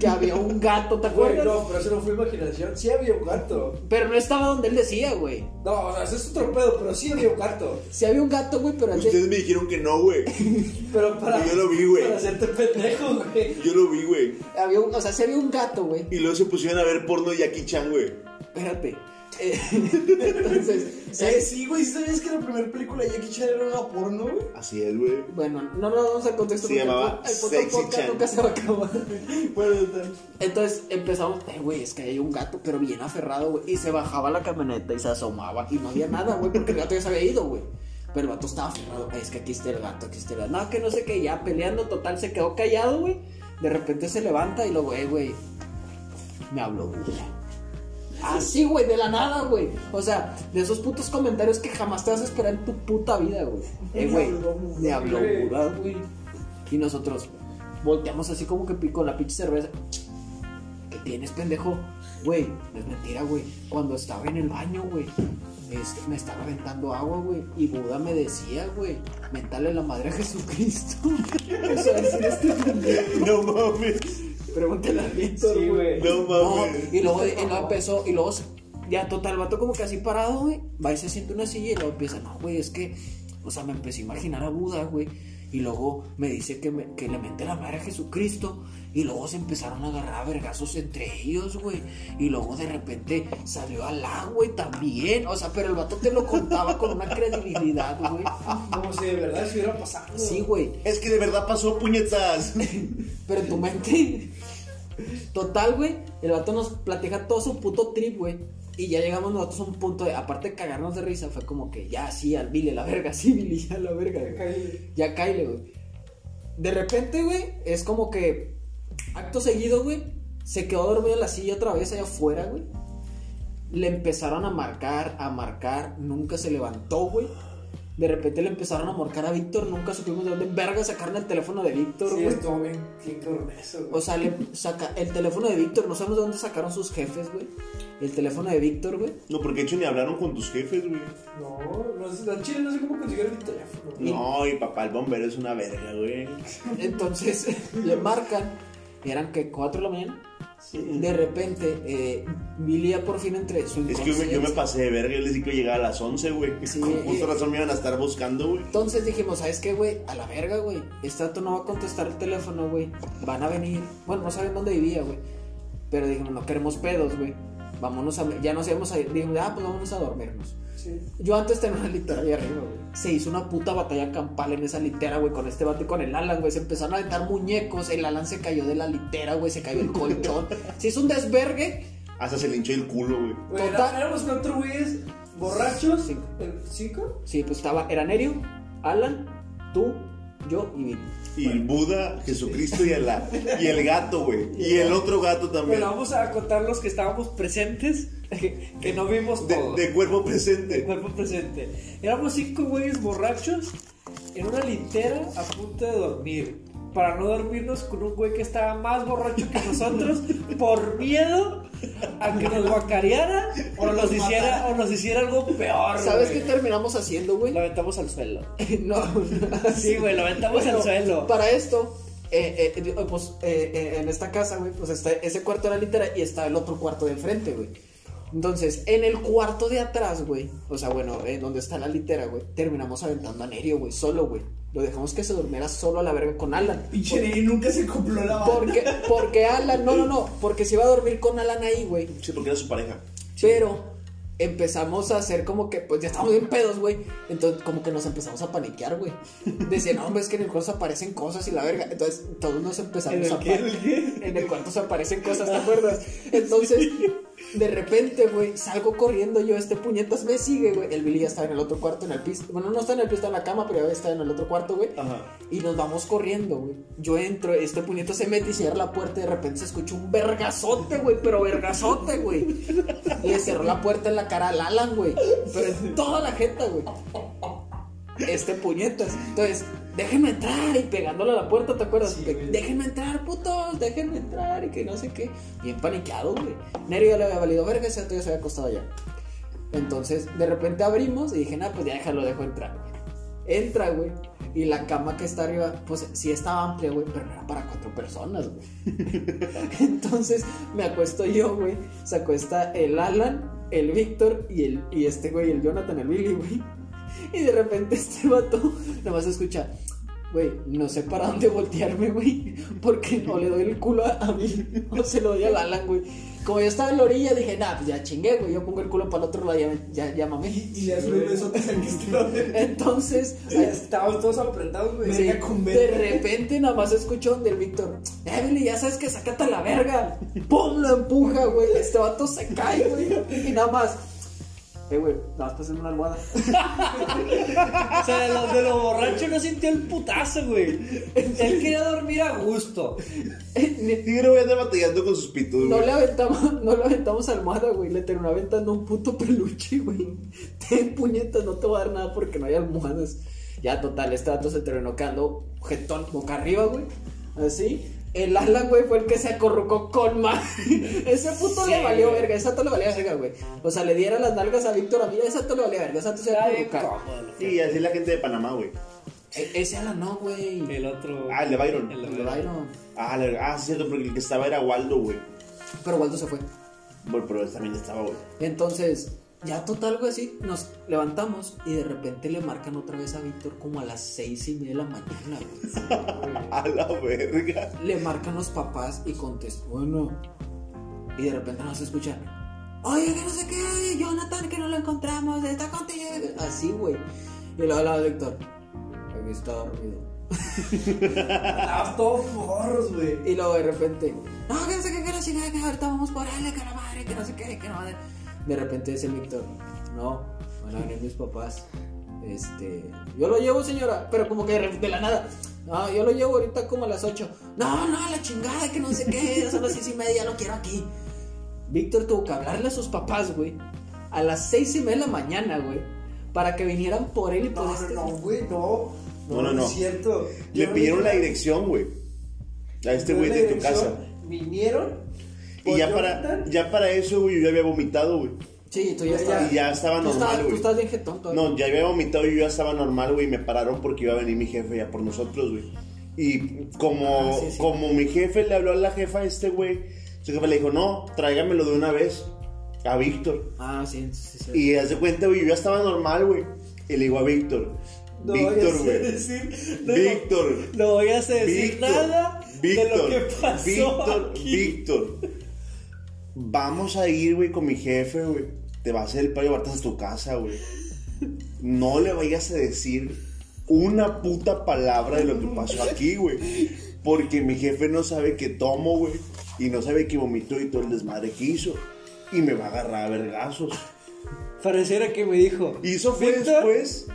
Que había un gato, ¿te Güey, acuerdas? no, pero eso no fue imaginación. Sí había un gato. Pero no estaba donde él decía, güey. No, o sea, eso es otro pedo, pero sí había un gato. Sí había un gato, güey, pero Ustedes me dijeron que no, güey. Pero para. Yo lo vi, güey. Para hacerte pendejo, güey. Yo lo vi, güey. había un, o sea, sí había un gato, güey. Y luego se pusieron a ver porno de Jackie Chan, güey. Espérate. Entonces, Eh, sí, güey, ¿sí ¿sabías que la primera película de Jackie Chan era una porno, güey? Así es, güey. bueno, no nos vamos al contexto Se porque llamaba el Sexy Chan. nunca se va a acabar. Bueno, entonces. Empezamos, eh, güey, es que hay un gato, pero bien aferrado, güey. Y se bajaba la camioneta y se asomaba y no había nada, güey, porque el gato ya se había ido, güey. Pero el vato estaba aferrado, "Ay, es que aquí está el gato, aquí está el gato. No, que no sé qué, ya peleando, total, se quedó callado, güey. De repente se levanta y luego, eh, güey, me habló Buda. Así, güey, de la nada, güey. O sea, de esos putos comentarios que jamás te vas a esperar en tu puta vida, güey. Eh, güey, me habló Buda, güey. Y nosotros volteamos así como que con la pinche cerveza. ¿Qué tienes, pendejo? Güey, no es mentira, güey. Cuando estaba en el baño, güey, este, me estaba aventando agua, güey. Y Buda me decía, güey, mentale la madre a Jesucristo. o sea, decir este pendejo. No mames. Pregúntale a Víctor, Sí, güey. No No, mames. y luego, y luego empezó, y luego, ya total, el vato como que así parado, güey, va y se siente una silla y luego empieza, no, güey, es que, o sea, me empecé a imaginar a Buda, güey, y luego me dice que, me- que le mente la madre a Jesucristo, y luego se empezaron a agarrar a vergazos entre ellos, güey, y luego de repente salió Alá, güey, también, o sea, pero el vato te lo contaba con una credibilidad, güey. Como si de verdad estuviera pasando. Sí, güey, Es que de verdad pasó puñetas. Pero en tu mente. Total, güey. El vato nos platica todo su puto trip, güey. Y ya llegamos nosotros a un punto de, aparte de cagarnos de risa, fue como que ya, sí, al Billy, la verga, sí, Billy, ya la verga. güey. Ya caile, güey. De repente, güey, es como que acto seguido, güey, se quedó dormido en la silla otra vez allá afuera, güey. Le empezaron a marcar, a marcar, nunca se levantó, güey. De repente le empezaron a marcar a Víctor, nunca supimos de dónde verga sacaron el teléfono de Víctor, Sí, estuvo bien, bien cabrón eso, güey. O sea, le saca el teléfono de Víctor, no sabemos de dónde sacaron sus jefes, güey. El teléfono de Víctor, güey. No, porque de hecho ni hablaron con tus jefes, güey. No, no sé, en Chile no sé cómo consiguieron mi teléfono. güey. No, y papá, el bombero es una verga, güey. Entonces le marcan, eran que 4 de la mañana. De repente, eh, Billy ya por fin entre su Es que yo me, yo me inconsciencia. pasé de verga, yo les dije que llegaba a las 11, güey. Sí, Con justa eh. razón me iban a estar buscando, güey. Entonces dijimos, ¿sabes qué, güey? A la verga, güey. Este dato no va a contestar el teléfono, güey. Van a venir. Bueno, no saben dónde vivía, güey. Pero dijimos, no queremos pedos, güey. Vámonos a... Ya nos íbamos a ir. Dijimos, ah, pues vámonos a dormirnos. Sí. Yo antes tenía una litera ahí arriba, güey. Se hizo una puta batalla campal en esa litera, güey, con este vato y con el Alan, güey. Se empezaron a aventar muñecos. El Alan se cayó de la litera, güey. Se cayó el colchón. Se hizo un desvergue. Hasta se le hinchó el culo, güey. Total. era- éramos cuatro güeyes borrachos. Cinco. ¿El ¿Cinco? Sí, pues estaba... Era Nerio, Alan, tú, yo y Vito. Y Buda, Jesucristo y el, y el gato, güey. Y el otro gato también. Bueno, vamos a contar los que estábamos presentes, que, que no vimos De, todo. de cuerpo de presente. cuerpo presente. Éramos cinco güeyes borrachos en una litera a punto de dormir. Para no dormirnos con un güey que estaba más borracho que nosotros por miedo a que nos guacareara o nos hiciera, o nos hiciera algo peor. ¿Sabes qué terminamos haciendo, güey? Lo aventamos al suelo. no. Sí, güey, lo aventamos Bueno, al suelo. Para esto, eh, eh, eh, pues eh, eh, en esta casa, güey, pues está ese cuarto de la litera y está el otro cuarto de enfrente, güey. Entonces, en el cuarto de atrás, güey, o sea, bueno, en donde está la litera, güey, terminamos aventando a Nerio, güey, solo, güey. Lo dejamos que se durmiera solo a la verga con Alan. Pinche nunca se compró la banda. Porque, porque Alan, no, no, no, porque se iba a dormir con Alan ahí, güey. Sí, porque era su pareja. Pero empezamos a hacer como que, pues ya estamos bien pedos, güey. Entonces, como que nos empezamos a paniquear, güey. Decían, no, hombre, es que en el cuarto aparecen cosas y la verga. Entonces, todos nos empezamos ¿En el a qué? ¿En el qué? En el cuarto se aparecen cosas, ¿te acuerdas? Entonces, de repente, güey, salgo corriendo yo, este puñetas me sigue, güey. El Billy ya estaba en el otro cuarto, en el piso. Bueno, no está en el piso, está en la cama, pero ya está en el otro cuarto, güey. Y nos vamos corriendo, güey. Yo entro, este puñeto se mete y cierra la puerta y de repente se escucha un vergazote, güey, pero vergazote, güey. Y le cerró la puerta en la cara al Alan, güey. Pero en toda la jeta, güey. Este puñetas. Entonces, déjenme entrar y pegándole a la puerta, ¿te acuerdas? Déjenme entrar, putos, déjenme entrar y que no sé qué. Bien paniqueado, güey. Nerio ya le había valido verga, ese ya se había acostado ya. Entonces, de repente abrimos y dije, nah, pues ya déjalo, dejo entrar. Entra, güey. Y la cama que está arriba, pues sí estaba amplia, güey, pero no era para cuatro personas, güey. Entonces me acuesto yo, güey. Se acuesta el Alan, el Víctor y, el, y este güey, el Jonathan, el Billy, güey. Y de repente este vato nada más escucha, güey, no sé para dónde voltearme, güey. Porque o le doy el culo a, a Billy o se lo doy al Alan, güey. Como yo estaba en la orilla, dije, nah, pues ya chingué, güey. Yo pongo el culo para el otro lado, ya, ya, ya mamé. Y al que está Entonces, Estábamos todos apretados, güey. Sí, de repente nada más escuchó del Víctor, eh, Billy, ya sabes que sacate a la verga. ¡Pum! Lo empuja, güey. Este vato se cae, güey. Y nada más. Eh, güey, nada más pasarme una almohada. O sea, de lo, de lo borracho no sintió el putazo, güey. Él quería dormir a gusto. Tigre voy a andar batallando con sus pitos, No le aventamos, no le aventamos almohada, güey. Le terminó aventando un puto peluche, güey. Ten puñetas, no te voy a dar nada porque no hay almohadas. Ya, total, este vato se terminó quedando jetón boca arriba, güey. Así. El Alan, güey, fue el que se acorrucó con más. Ese puto le valió verga. Ese vato le valía verga, güey. O sea, le diera las nalgas a Víctor a mí. Ese vato le valía verga. Ese vato se cómodo. Sí, así es la gente de Panamá, güey. E- Ese Alan no, güey. El otro. Ah, el de Byron. El de El Byron. Byron. Ah, la- ah, sí, cierto, porque el que estaba era Waldo, güey. Pero Waldo se fue. Bueno, pero él también estaba, güey. Entonces, ya total, güey, así, nos levantamos y de repente le marcan otra vez a Víctor como a las seis y media de la mañana, güey. A la verga. Le marcan los papás y contesta, bueno. Y de repente nos escuchan, oye, que no sé qué, Jonathan, que no lo encontramos, está contigo. Así, güey. Y luego hablaba Víctor, aquí está dormido. Todos morros, güey. Y luego de repente, no, que no sé qué, que no sé qué, que ahorita vamos por él, que la madre, que no sé qué, que no madre. De repente dice Víctor, no, van a venir mis papás. Este, yo lo llevo, señora, pero como que de, la nada. No, yo lo llevo ahorita como a las 8. No, no, la chingada, que no sé qué, son las seis y media, lo quiero aquí. Víctor tuvo que hablarle a sus papás, güey, a las seis y media de la mañana, güey, para que vinieran por él y por No, este. no, no, güey, no. No, no, no. es cierto. Le pidieron no la dirección, güey. A este güey de tu casa. Vinieron. Y ya para, Jonathan, ya para eso, güey, yo ya había vomitado, güey. Sí, tú ya Ya, estabas. Y ya estaba tú estabas- normal, Tú güey. estás bien jetón todavía. No, ya había vomitado y yo ya estaba normal, güey. Y me pararon porque iba a venir mi jefe ya por nosotros, güey. Y como, Ah, sí, sí. como mi jefe le habló a la jefa a este güey, su jefe le dijo, no, tráigamelo de una vez a Víctor. Ah, sí, sí, sí. Y haz de cuenta, güey, yo ya estaba normal, güey. Y le digo a Víctor, No Víctor, güey. decir- no, Víctor. No voy a decir Víctor, nada de lo que pasó Víctor, aquí. Víctor. Vamos a ir, güey, con mi jefe, güey. Te va a hacer el payo, ahorita a tu casa, güey. No le vayas a decir una puta palabra de lo que pasó aquí, güey. Porque mi jefe no sabe que tomo, güey. Y no sabe que vomitó y todo el desmadre que hizo. Y me va a agarrar a vergazos. Pareciera que me dijo. Y eso fue "Víctor, después.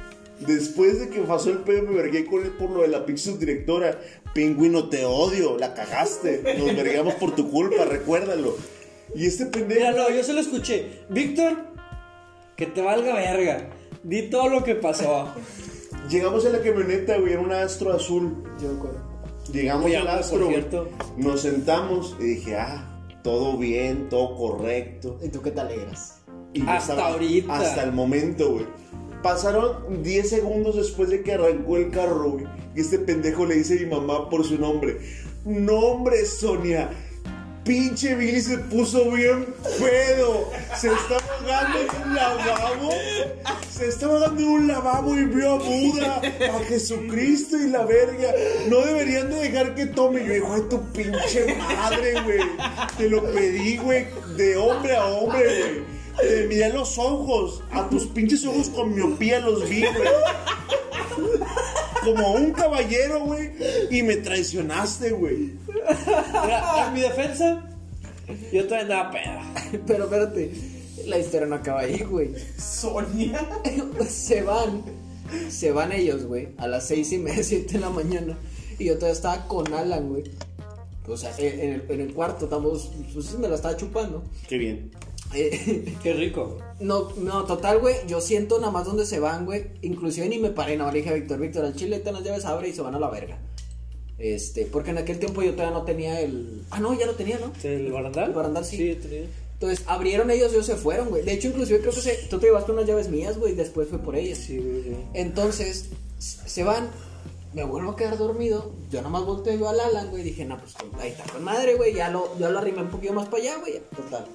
Después de que pasó el pedo, me vergué con él por lo de la pinche subdirectora. Pingüino, te odio, la cagaste. Nos verguemos por tu culpa, recuérdalo. Y este pendejo. Mira, no, yo se lo escuché. Víctor, que te valga verga. Di todo lo que pasó. Llegamos a la camioneta, güey, era un astro azul. Yo me acuerdo. Llegamos Muy al amplio, astro. por güey. cierto. Nos sentamos y dije, ah, todo bien, todo correcto. ¿Y tú qué te alegras? Y yo Hasta ahorita. Hasta el momento, güey. Pasaron 10 segundos después de que arrancó el carro, güey. Y este pendejo le dice a mi mamá por su nombre. Nombre, Sonia. Pinche Billy se puso bien pedo. Se está ahogando en un lavabo. Se está ahogando en un lavabo y vio a Buda, a Jesucristo y la verga. No deberían de dejar que tome. Yo, hijo de tu pinche madre, güey. Te lo pedí, güey, de hombre a hombre, güey. Te miré a los ojos. A tus pinches ojos con miopía los vi, güey. Como un caballero, güey. Y me traicionaste, güey. Mira, en mi defensa, yo todavía andaba peda. Pero espérate, la historia no acaba ahí, güey. Sonia. se van, se van ellos, güey, a las seis y media, siete de la mañana. Y yo todavía estaba con Alan, güey. O sea, en en el, en el cuarto, estamos, pues me la estaba chupando. Qué bien. Eh, Qué rico. no, no, total, güey. Yo siento nada más donde se van, güey. Inclusive ni me paré, nada más le dije a Víctor, Víctor, al chile te las llaves abre y se van a la verga. Este, porque en aquel tiempo yo todavía no tenía el. Ah, no, ya lo tenía, ¿no? ¿El barandal? El barandal, sí. Sí, tenía. Entonces abrieron ellos y ellos se fueron, güey. De hecho, inclusive creo que se, tú te llevaste unas llaves mías, güey, y después fue por ellas. Sí, güey, sí. Entonces, se van, me vuelvo a quedar dormido. Yo nomás volteo yo al Alan, güey. Dije, no, pues ahí está con madre, güey. Ya lo, ya lo arrimé un poquito más para allá, güey. Total.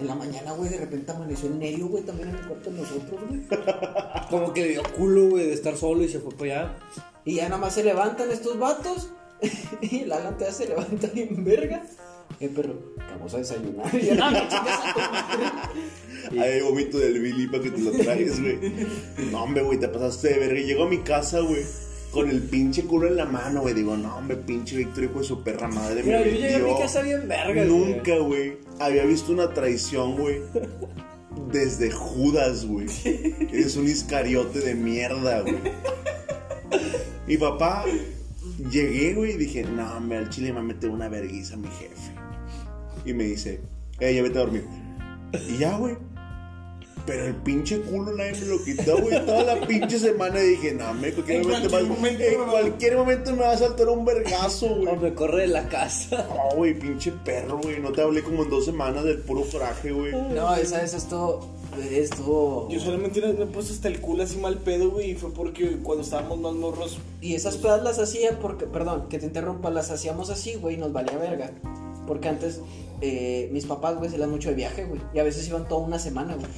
En la mañana, güey, de repente amaneció el Nerio, güey, también en el cuarto de nosotros, güey. Como que le dio culo, güey, de estar solo y se fue para allá. Y ya nomás se levantan estos vatos. y el Alan todavía se levanta bien verga. Eh, pero vamos a desayunar. Y no, no, chingas a tu madre". Hay vomito del Billy para que te lo tragues, güey. No, hombre, güey, te pasaste de verga. Y Llego a mi casa, güey, con el pinche culo en la mano, güey. Digo, no, hombre, pinche Víctor, hijo de su perra madre. Mira, yo llegué a mi casa bien verga. Nunca, güey, había visto una traición, güey. Desde Judas, güey. Eres un iscariote de mierda, güey. Mi papá, llegué, güey, y dije, no, hombre, al chile me mete una verguiza mi jefe. Y me dice, eh, ya vete a dormir. Y ya, güey. Pero el pinche culo nadie me lo quitó, güey. Toda la pinche semana dije, no, me en cualquier, En momento, cualquier momento en me va- cualquier momento me va a saltar un vergazo, güey. No, me corre de la casa. No, güey, pinche perro, güey. No te hablé como en dos semanas del puro coraje, güey. No, esa vez estuvo. Estuvo. Yo solamente me puse hasta el culo así mal pedo, güey, y fue porque cuando estábamos más morros, Y esas pedas las hacía porque, perdón, que te interrumpa, las hacíamos así, güey, y nos valía verga. Porque antes eh, mis papás, güey, se iban mucho de viaje, güey. Y a veces iban toda una semana, güey.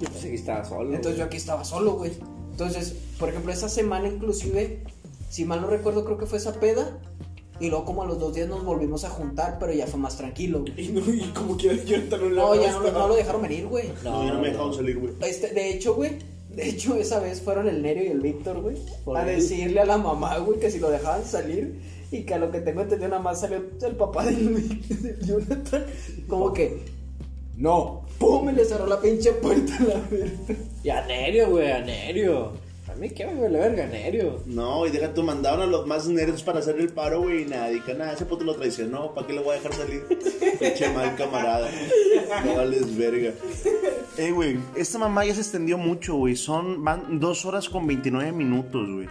Yo pensé que estaba solo. Entonces yo aquí estaba solo, güey. Entonces, por ejemplo, esa semana inclusive, si mal no recuerdo, creo que fue esa peda. Y luego como a los dos días nos volvimos a juntar, pero ya fue más tranquilo, güey. y, no, y como quiera yo ahorita no le No, ya no, lo dejaron venir, güey. No, ya no me dejaron salir, güey. Este, de hecho, güey, de hecho, esa vez fueron el Nerio y el Víctor, güey, ¿Por a decirle a la mamá, güey, que si lo dejaban salir y que a lo que tengo entendido nada más salió el papá del Jonathan, como que, no, pum, y le cerró la pinche puerta a la verga. Y a Nerio, güey, a Nerio. A mí qué me vale verga, Nerio. No, y deja tú, mandaron a los más nerds para hacer el paro, güey, y nada, nada, ese puto lo traicionó, ¿para qué le voy a dejar salir? Pinche mal camarada. No vales verga. Eh, güey, esta mamá ya se extendió mucho, güey, son, van dos horas con 29 minutos, güey.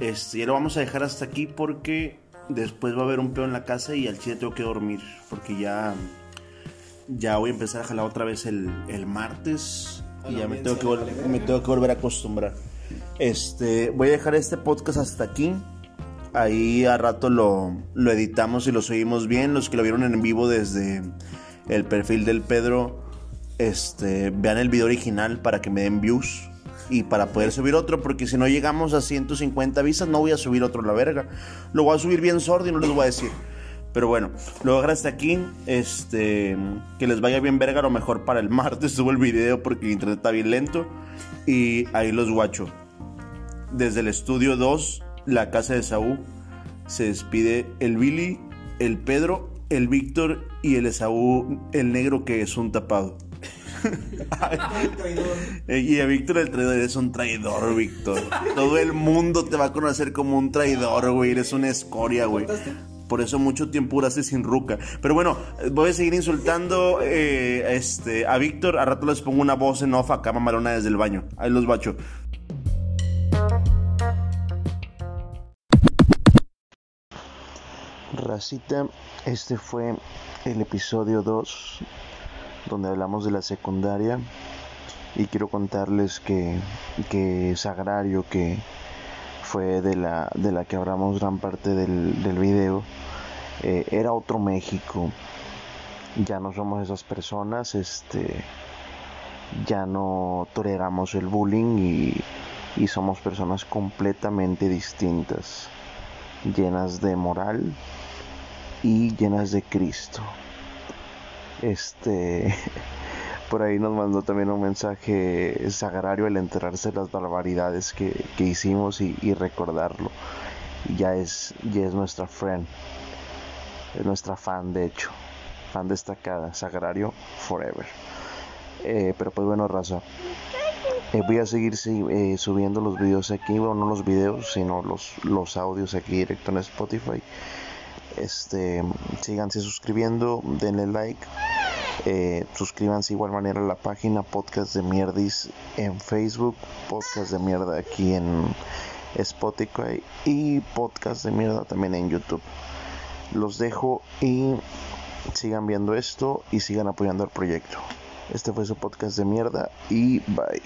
Este, ya lo vamos a dejar hasta aquí porque después va a haber un peo en la casa y al chile tengo que dormir, porque ya, ya voy a empezar a jalar otra vez el, el martes y ya me tengo, que me tengo que volver a acostumbrar. Este, voy a dejar este podcast hasta aquí. Ahí a rato lo, lo editamos y lo subimos bien. Los que lo vieron en vivo desde el perfil del Pedro, este, vean el video original para que me den views y para poder subir otro, porque si no llegamos a 150 vistas, no voy a subir otro la verga. Lo voy a subir bien sordo y no les voy a decir. Pero bueno, lo voy a dejar hasta aquí. Este, que les vaya bien verga, a lo mejor para el martes subo el video porque el internet está bien lento. Y ahí los guacho. Desde el estudio 2, la casa de Saúl, se despide el Billy, el Pedro, el Víctor y el Esaú, el negro que es un tapado. Y a Víctor el traidor, eres un traidor, Víctor. Todo el mundo te va a conocer como un traidor, güey. Eres una escoria, güey. Por eso mucho tiempo duraste sin ruca. Pero bueno, voy a seguir insultando eh, este, a Víctor. A rato les pongo una voz en off acá, mamalona, desde el baño. Ahí los bacho. Racita, este fue el episodio 2 donde hablamos de la secundaria y quiero contarles que, que Sagrario, que fue de la, de la que hablamos gran parte del, del video, eh, era otro México. Ya no somos esas personas, este, ya no toleramos el bullying y, y somos personas completamente distintas, llenas de moral y llenas de Cristo. Este, por ahí nos mandó también un mensaje sagrario al enterarse de las barbaridades que, que hicimos y, recordarlo. Ya es, ya es nuestra friend, es nuestra fan de hecho, fan destacada, sagrario forever. Eh, pero pues bueno, raza. eh, voy a seguir eh, subiendo los videos aquí, bueno, no los videos, sino los, los audios aquí directo en Spotify. Este, síganse suscribiendo, denle like Eh, suscríbanse igual manera a la página Podcast de Mierdis en Facebook, Podcast de Mierda aquí en Spotify y Podcast de Mierda también en YouTube. Los dejo y sigan viendo esto y sigan apoyando el proyecto. Este fue su podcast de mierda y bye.